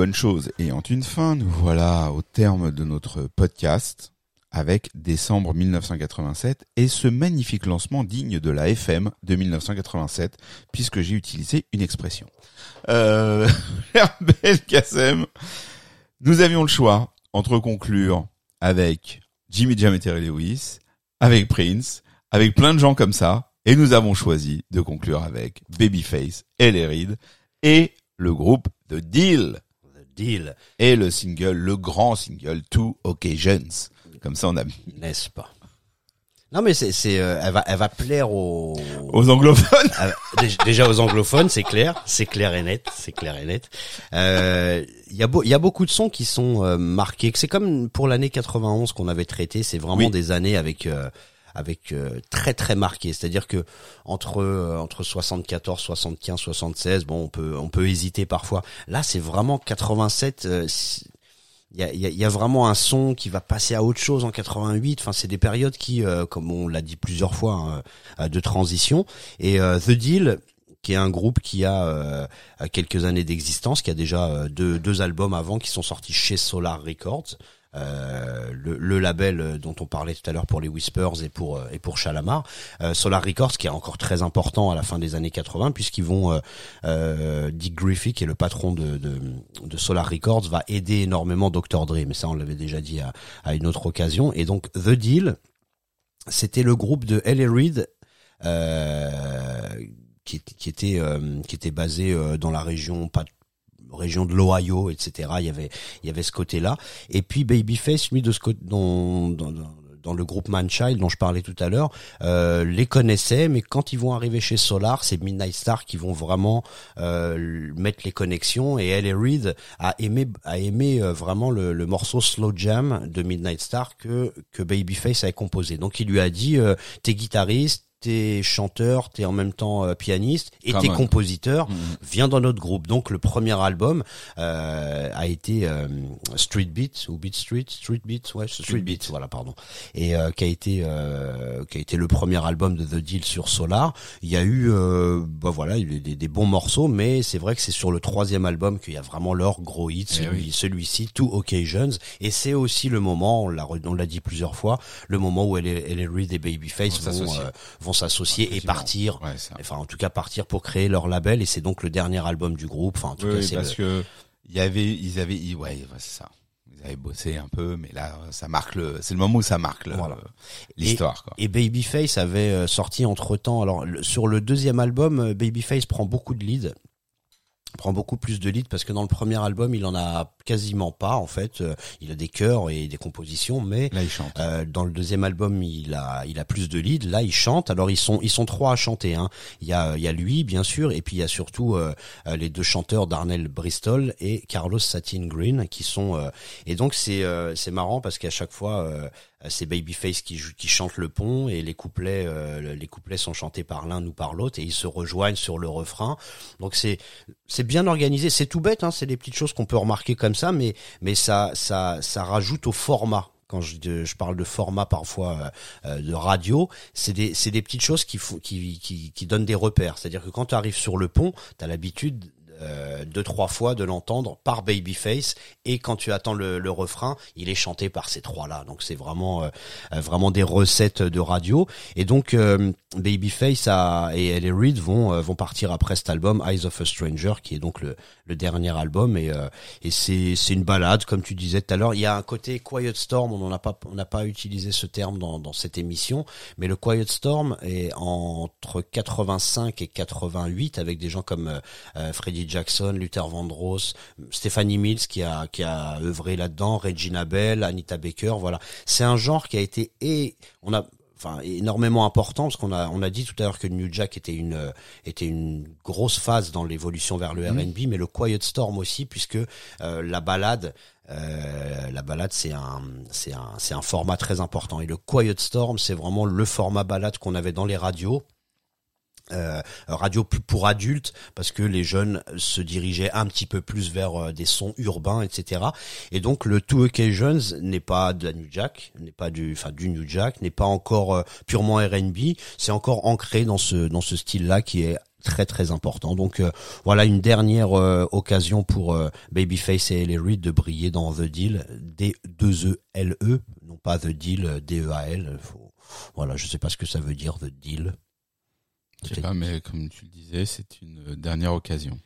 bonnes choses ayant une fin, nous voilà au terme de notre podcast avec décembre 1987 et ce magnifique lancement digne de la FM de 1987 puisque j'ai utilisé une expression. Euh, nous avions le choix entre conclure avec Jimmy Jam et Lewis, avec Prince, avec plein de gens comme ça, et nous avons choisi de conclure avec Babyface et les Reed et le groupe The Deal Deal, et le single, le grand single Two Occasions. Comme ça, on a n'est-ce pas? Non, mais c'est, c'est, euh, elle va, elle va plaire aux, aux anglophones. dé- déjà aux anglophones, c'est clair, c'est clair et net, c'est clair et net. Euh, Il y a beau- il y a beaucoup de sons qui sont euh, marqués. C'est comme pour l'année 91 qu'on avait traité. C'est vraiment Oui. des années avec euh, avec euh, très très marquées. C'est-à-dire que entre euh, entre 74, 75, 76, bon, on peut on peut hésiter parfois. Là, c'est vraiment 87. euh, il y a, y, a, y a vraiment un son qui va passer à autre chose en 88. Enfin, c'est des périodes qui, euh, comme on l'a dit plusieurs fois, hein, euh, de transition. Et euh, The Deal, qui est un groupe qui a euh, quelques années d'existence, qui a déjà euh, deux, deux albums avant qui sont sortis chez Solar Records. Euh, le, le label euh, dont on parlait tout à l'heure pour les Whispers et pour euh, et pour Chalamar, Solar Records qui est encore très important à la fin des années 80 puisqu'ils vont Dick Griffey qui est le patron de, de, de Solar Records va aider énormément Dr Dre mais ça on l'avait déjà dit à, à une autre occasion et donc The Deal c'était le groupe de L.A. Reid euh, qui, qui était euh, qui était basé euh, dans la région pas région de l'Ohio, etc. Il y avait il y avait ce côté-là. Et puis Babyface, lui de ce côté, dans, dans, dans- le groupe Manchild dont je parlais tout à l'heure, euh, les connaissait, mais quand ils vont arriver chez Solar, c'est Midnight Star qui vont vraiment euh, mettre les connexions. Et L.A. Reid a aimé a aimé euh, vraiment le, le morceau Slow Jam de Midnight Star que que Babyface avait composé. Donc il lui a dit, euh, t'es guitariste. T'es chanteur, t'es en même temps euh, pianiste et t'es compositeur. Mhm. Viens dans notre groupe. Donc le premier album euh, a été euh, Street Beat ou Beat Street, Street Beat, ouais, Street, Beat, voilà, pardon, et euh, qui a été euh, qui a été le premier album de The Deal sur Solar. Il y a eu, euh, bah voilà, des, des bons morceaux, mais c'est vrai que c'est sur le troisième album qu'il y a vraiment leur gros hit, Eh celui, oui. celui-ci, Two Occasions, et c'est aussi le moment, on l'a re- on l'a dit plusieurs fois, le moment où elle est Reid et Babyface Vont vont vont s'associer et partir. Ouais. Enfin, en tout cas, partir pour créer leur label, et c'est donc le dernier album du groupe. Enfin, en tout Oui, cas, parce le- que il y avait, ils avaient, ils- ouais, c'est ça. Ils avaient bossé un peu, mais là, ça marque le, c'est le moment où ça marque le- Voilà. l'histoire, quoi. Et Babyface avait euh, sorti entre temps. Alors sur le deuxième album, euh, Babyface prend beaucoup de leads, prend beaucoup plus de leads parce que dans le premier album, il en a quasiment pas en fait. Euh, il a des chœurs et des compositions, mais Là, ils chantent. euh, dans le deuxième album, il a, il a plus de leads. Là, il chante. Alors ils sont, ils sont trois à chanter. Hein. Il y a, il y a lui, bien sûr, et puis il y a surtout euh, euh, les deux chanteurs Darnell Bristol et Carlos Satin Green qui sont. euh, et donc c'est, euh, c'est marrant parce qu'à chaque fois, euh, c'est Babyface qui, qui chante le pont et les couplets, euh, les couplets sont chantés par l'un ou par l'autre et ils se rejoignent sur le refrain. Donc c'est, c'est bien organisé. C'est tout bête. Hein. C'est des petites choses qu'on peut remarquer comme ça, mais, mais ça, ça, ça rajoute au format quand je, je parle de format parfois euh, euh, de radio, c'est des, c'est des petites choses qui, qui, qui, qui donnent des repères. C'est-à-dire que quand tu arrives sur le pont, tu as l'habitude euh, deux trois fois de l'entendre par Babyface. Et quand tu attends le, le refrain, il est chanté par ces trois là. Donc c'est vraiment euh, euh, vraiment des recettes de radio. Et donc euh, Babyface et Ellie Reid vont euh, vont partir après cet album Eyes of a Stranger qui est donc le, le dernier album. Et euh, et c'est c'est une balade comme tu disais tout à l'heure. Il y a un côté Quiet Storm, on n'en a pas on n'a pas utilisé ce terme dans dans cette émission, mais le Quiet Storm est entre 85 et 88 avec des gens comme Freddie Jackson, Luther Vandross, Stephanie Mills qui a qui a œuvré là-dedans, Regina Bell, Anita Baker, voilà. C'est un genre qui a été et on a enfin énormément important parce qu'on a on a dit tout à l'heure que le New Jack était une euh, était une grosse phase dans l'évolution vers le R&B mais le Quiet Storm aussi puisque euh, la balade euh, la balade c'est un c'est un c'est un format très important. Et le Quiet Storm c'est vraiment le format balade qu'on avait dans les radios euh, radio pour adultes parce que les jeunes se dirigeaient un petit peu plus vers euh, des sons urbains etc et donc le Two Occasions n'est pas de la New Jack n'est pas du enfin du New Jack n'est pas encore euh, purement R&B c'est encore ancré dans ce dans ce style là qui est très très important. Donc euh, voilà une dernière euh, occasion pour euh, Babyface et Ellie Reid de briller dans The Deal, D 2 E L E, non pas The Deal D E A L. Voilà, je sais pas ce que ça veut dire The Deal. Je sais pas, mais comme tu le disais, c'est une euh, dernière occasion.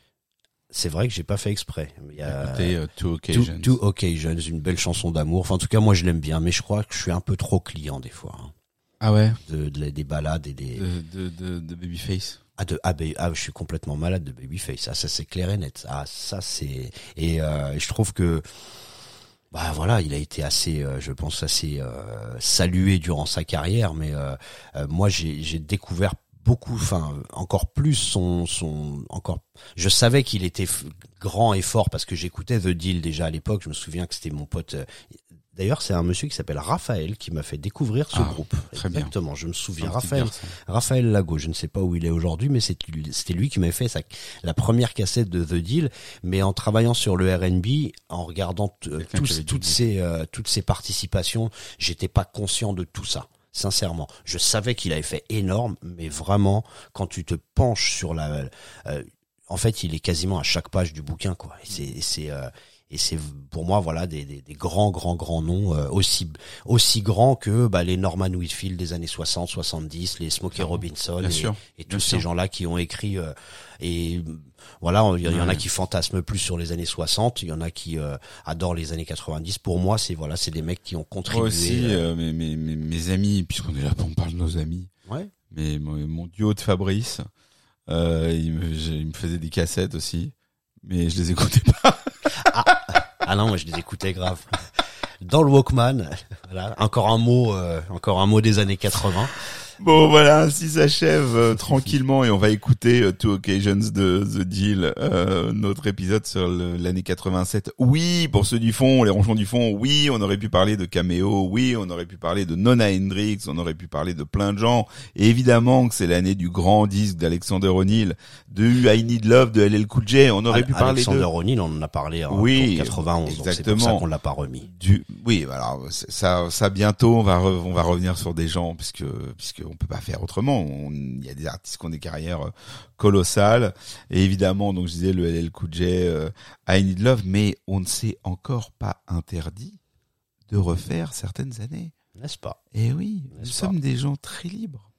C'est vrai que j'ai pas fait exprès. Il y a Écoutez, euh, Two Two, Occasions. Two Occasions, une belle chanson d'amour. Enfin, en tout cas, moi, je l'aime bien, mais je crois que je suis un peu trop client des fois. hein, Ah ouais? De, de- des balades et des de, de, de, de Babyface. ah de ah, ben, ah, je suis complètement malade de Babyface. Ah ça c'est clair et net. Ah ça c'est et euh, je trouve que bah voilà, il a été assez, euh, je pense assez euh, salué durant sa carrière, mais euh, euh, moi j'ai j'ai découvert beaucoup, enfin encore plus son son encore. Je savais qu'il était grand et fort parce que j'écoutais The Deal déjà à l'époque. Je me souviens que c'était mon pote. euh, D'ailleurs, c'est un monsieur qui s'appelle Raphaël qui m'a fait découvrir ce Ah, groupe. très bien. Exactement, je me souviens. Raphaël. Raphaël Lago, je ne sais pas où il est aujourd'hui, mais c'était lui qui m'avait fait sa, la première cassette de The Deal. Mais en travaillant sur le R&B, en regardant tous- toutes ces euh, toutes ces participations, j'étais pas conscient de tout ça. Sincèrement, je savais qu'il avait fait énorme, mais vraiment, quand tu te penches sur la, euh, en fait, il est quasiment à chaque page du bouquin, quoi. C'est, euh, et c'est pour moi, voilà, des, des, des grands, grands, grands noms euh, aussi aussi grands que bah, les Norman Whitfield des années 60, 70, les Smokey Robinson Bien et, sûr, et tous ces sûr. gens-là qui ont écrit. euh, et voilà, il y, en a qui fantasment plus sur les années 60, il y en a qui euh, adorent les années 90. Pour moi, c'est voilà, c'est des mecs qui ont contribué. Moi aussi, euh, euh, mes, mes, mes, amis, puisqu'on est là, on parle de nos amis, ouais. mais mon, mon duo de Fabrice, euh, il, me, il me faisait des cassettes aussi, mais je les écoutais pas. Ah non, moi je les écoutais grave. Dans le Walkman, voilà, encore un mot, euh, encore un mot des années 80. Bon voilà, ainsi s'achève euh, tranquillement et on va écouter euh, Two Occasions de The Deal, euh, notre épisode sur l'année 87. Oui, pour ceux du fond, les ronchons du fond, oui, on aurait pu parler de Cameo, oui, on aurait pu parler de Nona Hendrix, on aurait pu parler de plein de gens. Et évidemment que c'est l'année du grand disque d'Alexander O'Neill, de I Need Love de LL Cool J, on aurait pu parler Alexander de... O'Neill, on en a parlé en Oui, 91, donc c'est pour ça exactement. qu'on l'a pas remis. du oui alors ça ça bientôt on va re- on va revenir sur des gens puisque puisque on peut pas faire autrement. Il y a des artistes qui ont des carrières euh, colossales. Et évidemment donc je disais le LL Cool J euh, I Need Love mais on ne s'est encore pas interdit de refaire certaines années. N'est-ce pas? Et oui nous sommes des gens très libres.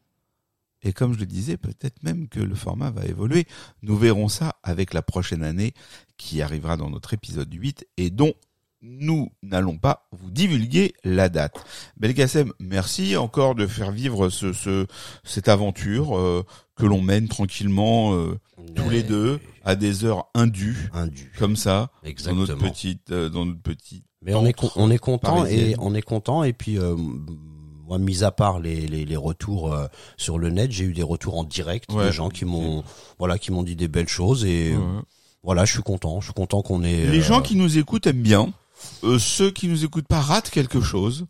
Et comme je le disais peut-être même que le format va évoluer. Nous verrons ça avec la prochaine année qui arrivera dans notre épisode 8 et dont nous n'allons pas vous divulguer la date. Belkacem, merci encore de faire vivre ce, ce cette aventure euh, que l'on mène tranquillement euh, tous les deux à des heures indues Indu. comme ça dans Exactement. notre petite euh, dans notre petite Mais on est on est content parisienne. et on est content et puis euh, moi mis à part les les, les retours euh, sur le net, j'ai eu des retours en direct Ouais. de gens qui m'ont voilà qui m'ont dit des belles choses et Ouais. voilà, je suis content, je suis content qu'on ait Les euh, gens qui nous écoutent aiment bien. Euh, ceux qui nous écoutent pas ratent quelque chose.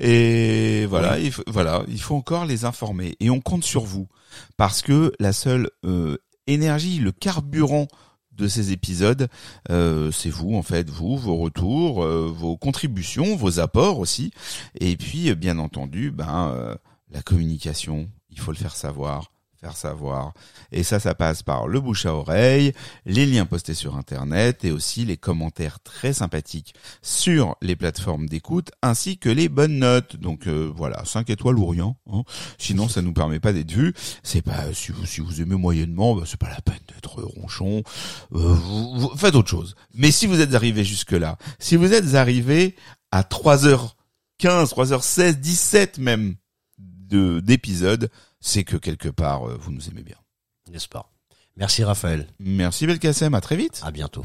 Et voilà, il faut, voilà, il faut encore les informer. Et on compte sur vous parce que la seule euh, énergie, le carburant de ces épisodes, euh, c'est vous en fait, vous, vos retours, euh, vos contributions, vos apports aussi. Et puis, bien entendu, ben la communication, il faut le faire savoir savoir. Et ça, ça passe par le bouche à oreille, les liens postés sur Internet et aussi les commentaires très sympathiques sur les plateformes d'écoute ainsi que les bonnes notes. Donc euh, voilà, 5 étoiles ou rien. hein. Sinon, ça nous permet pas d'être vus. C'est pas si vous si vous aimez moyennement, bah, c'est pas la peine d'être ronchon. Euh, vous, vous- faites autre chose. Mais si vous êtes arrivé jusque là, si vous êtes arrivé à 3h15, 3h16, 17 même de c'est que quelque part euh, vous nous aimez bien. n'est-ce pas? Merci Raphaël, Merci Belkacem, à très vite. à bientôt.